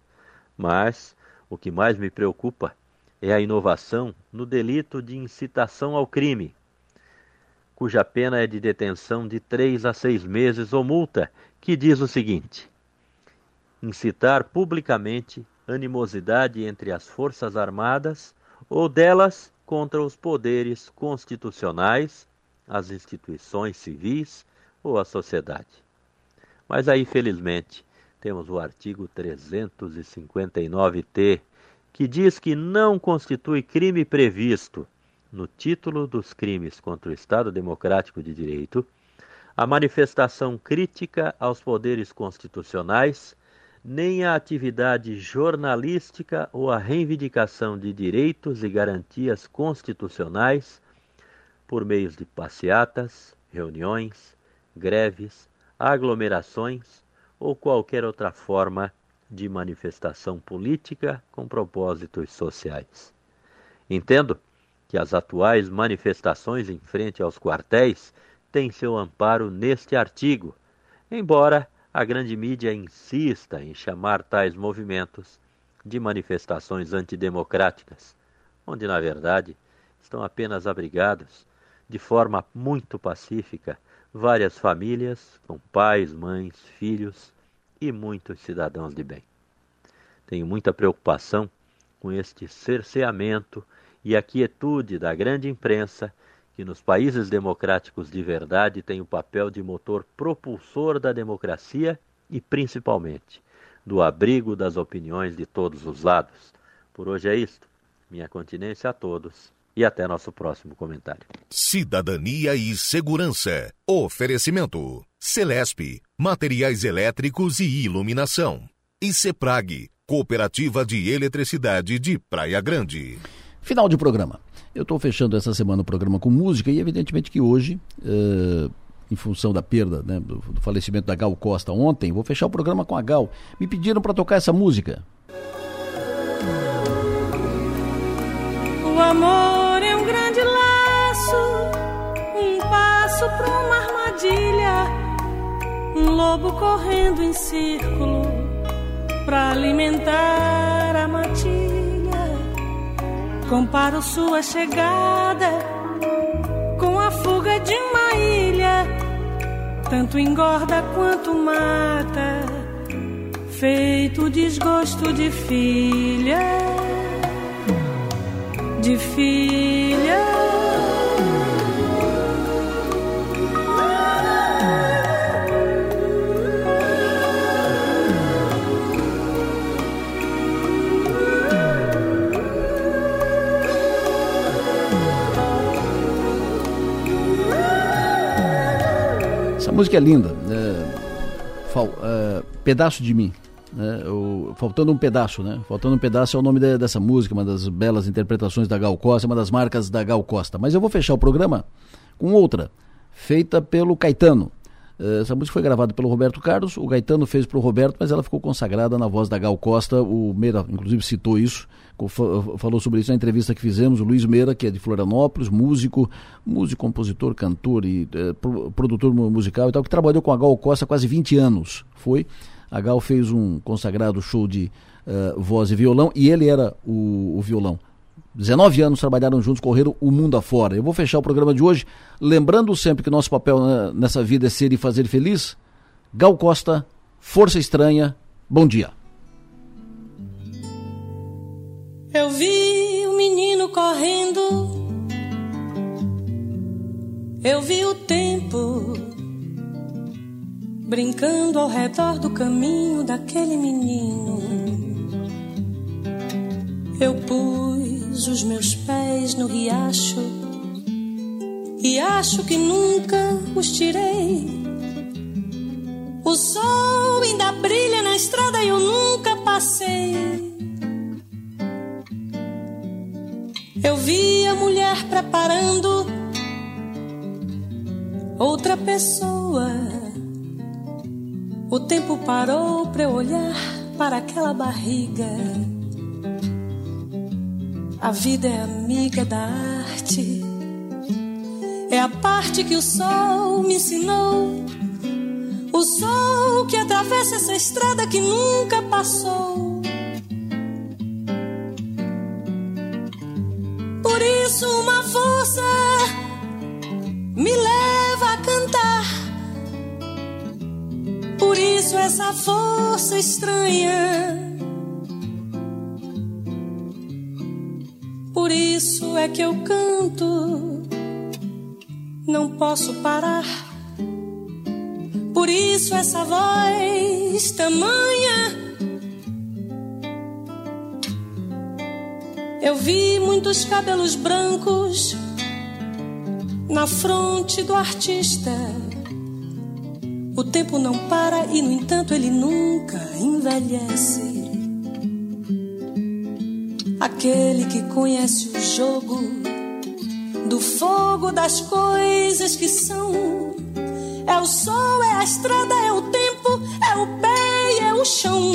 S24: Mas o que mais me preocupa é a inovação no delito de incitação ao crime, cuja pena é de detenção de três a seis meses ou multa, que diz o seguinte: incitar publicamente animosidade entre as Forças Armadas ou delas contra os poderes constitucionais, as instituições civis ou a sociedade. Mas aí, felizmente, temos o artigo 359-T, que diz que não constitui crime previsto no título dos crimes contra o Estado Democrático de Direito a manifestação crítica aos poderes constitucionais, nem a atividade jornalística ou a reivindicação de direitos e garantias constitucionais por meios de passeatas, reuniões, greves, aglomerações ou qualquer outra forma de manifestação política com propósitos sociais. Entendo que as atuais manifestações em frente aos quartéis têm seu amparo neste artigo, embora a grande mídia insista em chamar tais movimentos de manifestações antidemocráticas, onde na verdade estão apenas abrigados, de forma muito pacífica, várias famílias com pais, mães, filhos e muitos cidadãos de bem. Tenho muita preocupação com este cerceamento e a quietude da grande imprensa, que nos países democráticos de verdade tem o papel de motor propulsor da democracia e, principalmente, do abrigo das opiniões de todos os lados. Por hoje é isto. Minha continência a todos e até nosso próximo comentário.
S1: Cidadania e Segurança. Oferecimento: Celesp, Materiais Elétricos e Iluminação. E Ceprag, Cooperativa de Eletricidade de Praia Grande.
S2: Final de programa. Eu estou fechando essa semana o programa com música e evidentemente que hoje, uh, em função da perda, né, do, do, falecimento da Gal Costa ontem, vou fechar o programa com a Gal. Me pediram para tocar essa música.
S7: O amor é um grande laço, um passo para uma armadilha, um lobo correndo em círculo para alimentar a matilha. Comparo sua chegada com a fuga de uma ilha, tanto engorda quanto mata, feito desgosto de filha, de filha.
S2: Música é linda. É, fal, é, pedaço de mim. Né? O, faltando um pedaço, né? Faltando um pedaço é o nome de, dessa música, uma das belas interpretações da Gal Costa, uma das marcas da Gal Costa. Mas eu vou fechar o programa com outra, feita pelo Caetano. É, essa música foi gravada pelo Roberto Carlos, o Gaetano fez para o Roberto, mas ela ficou consagrada na voz da Gal Costa. O Meira, inclusive, citou isso, falou sobre isso na entrevista que fizemos. O Luiz Meira, que é de Florianópolis, músico, músico, compositor, cantor e é, produtor musical e tal, que trabalhou com a Gal Costa há quase 20 anos. Foi. A Gal fez um consagrado show de uh, voz e violão e ele era o, o violão. 19 anos trabalharam juntos, correram o mundo afora. Eu vou fechar o programa de hoje lembrando sempre que nosso papel nessa vida é ser e fazer feliz. Gal Costa, Força Estranha, bom dia.
S7: Eu vi o menino correndo, eu vi o tempo brincando ao redor do caminho daquele menino. Eu pus os meus pés no riacho e acho que nunca os tirei. O sol ainda brilha na estrada e eu nunca passei. Eu vi a mulher preparando outra pessoa. O tempo parou para eu olhar para aquela barriga. A vida é amiga da arte. É a parte que o sol me ensinou. O sol que atravessa essa estrada que nunca passou. Por isso, uma força me leva a cantar. Por essa força estranha. Por isso é que eu canto, não posso parar. Por isso essa voz tamanha. Eu vi muitos cabelos brancos na fronte do artista. O tempo não para e, no entanto, ele nunca envelhece. Aquele que conhece o jogo do fogo das coisas que são. É o sol, é a estrada, é o tempo, é o pé é o chão.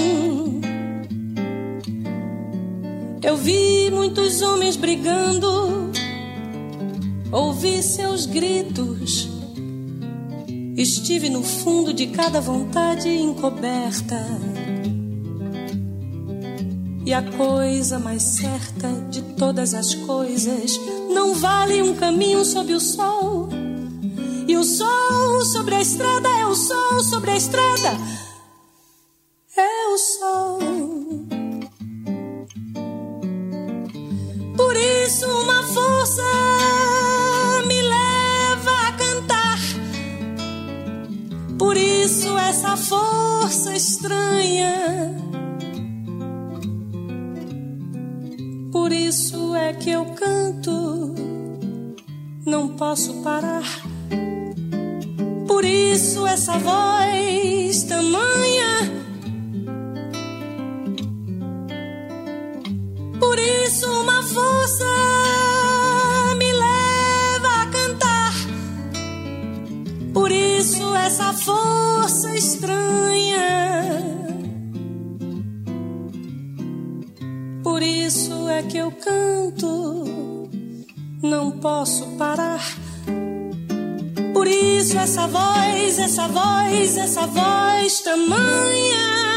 S7: Eu vi muitos homens brigando ouvi seus gritos. Estive no fundo de cada vontade encoberta. E a coisa mais certa de todas as coisas não vale um caminho sob o sol. E o sol sobre a estrada é o sol sobre a estrada. É o sol. Por isso, uma força Por isso essa força estranha. Por isso é que eu canto, não posso parar. Por isso essa voz tamanha. Por isso uma força essa força estranha. Por isso é que eu canto, não posso parar. Por isso essa voz, essa voz, essa voz tamanha.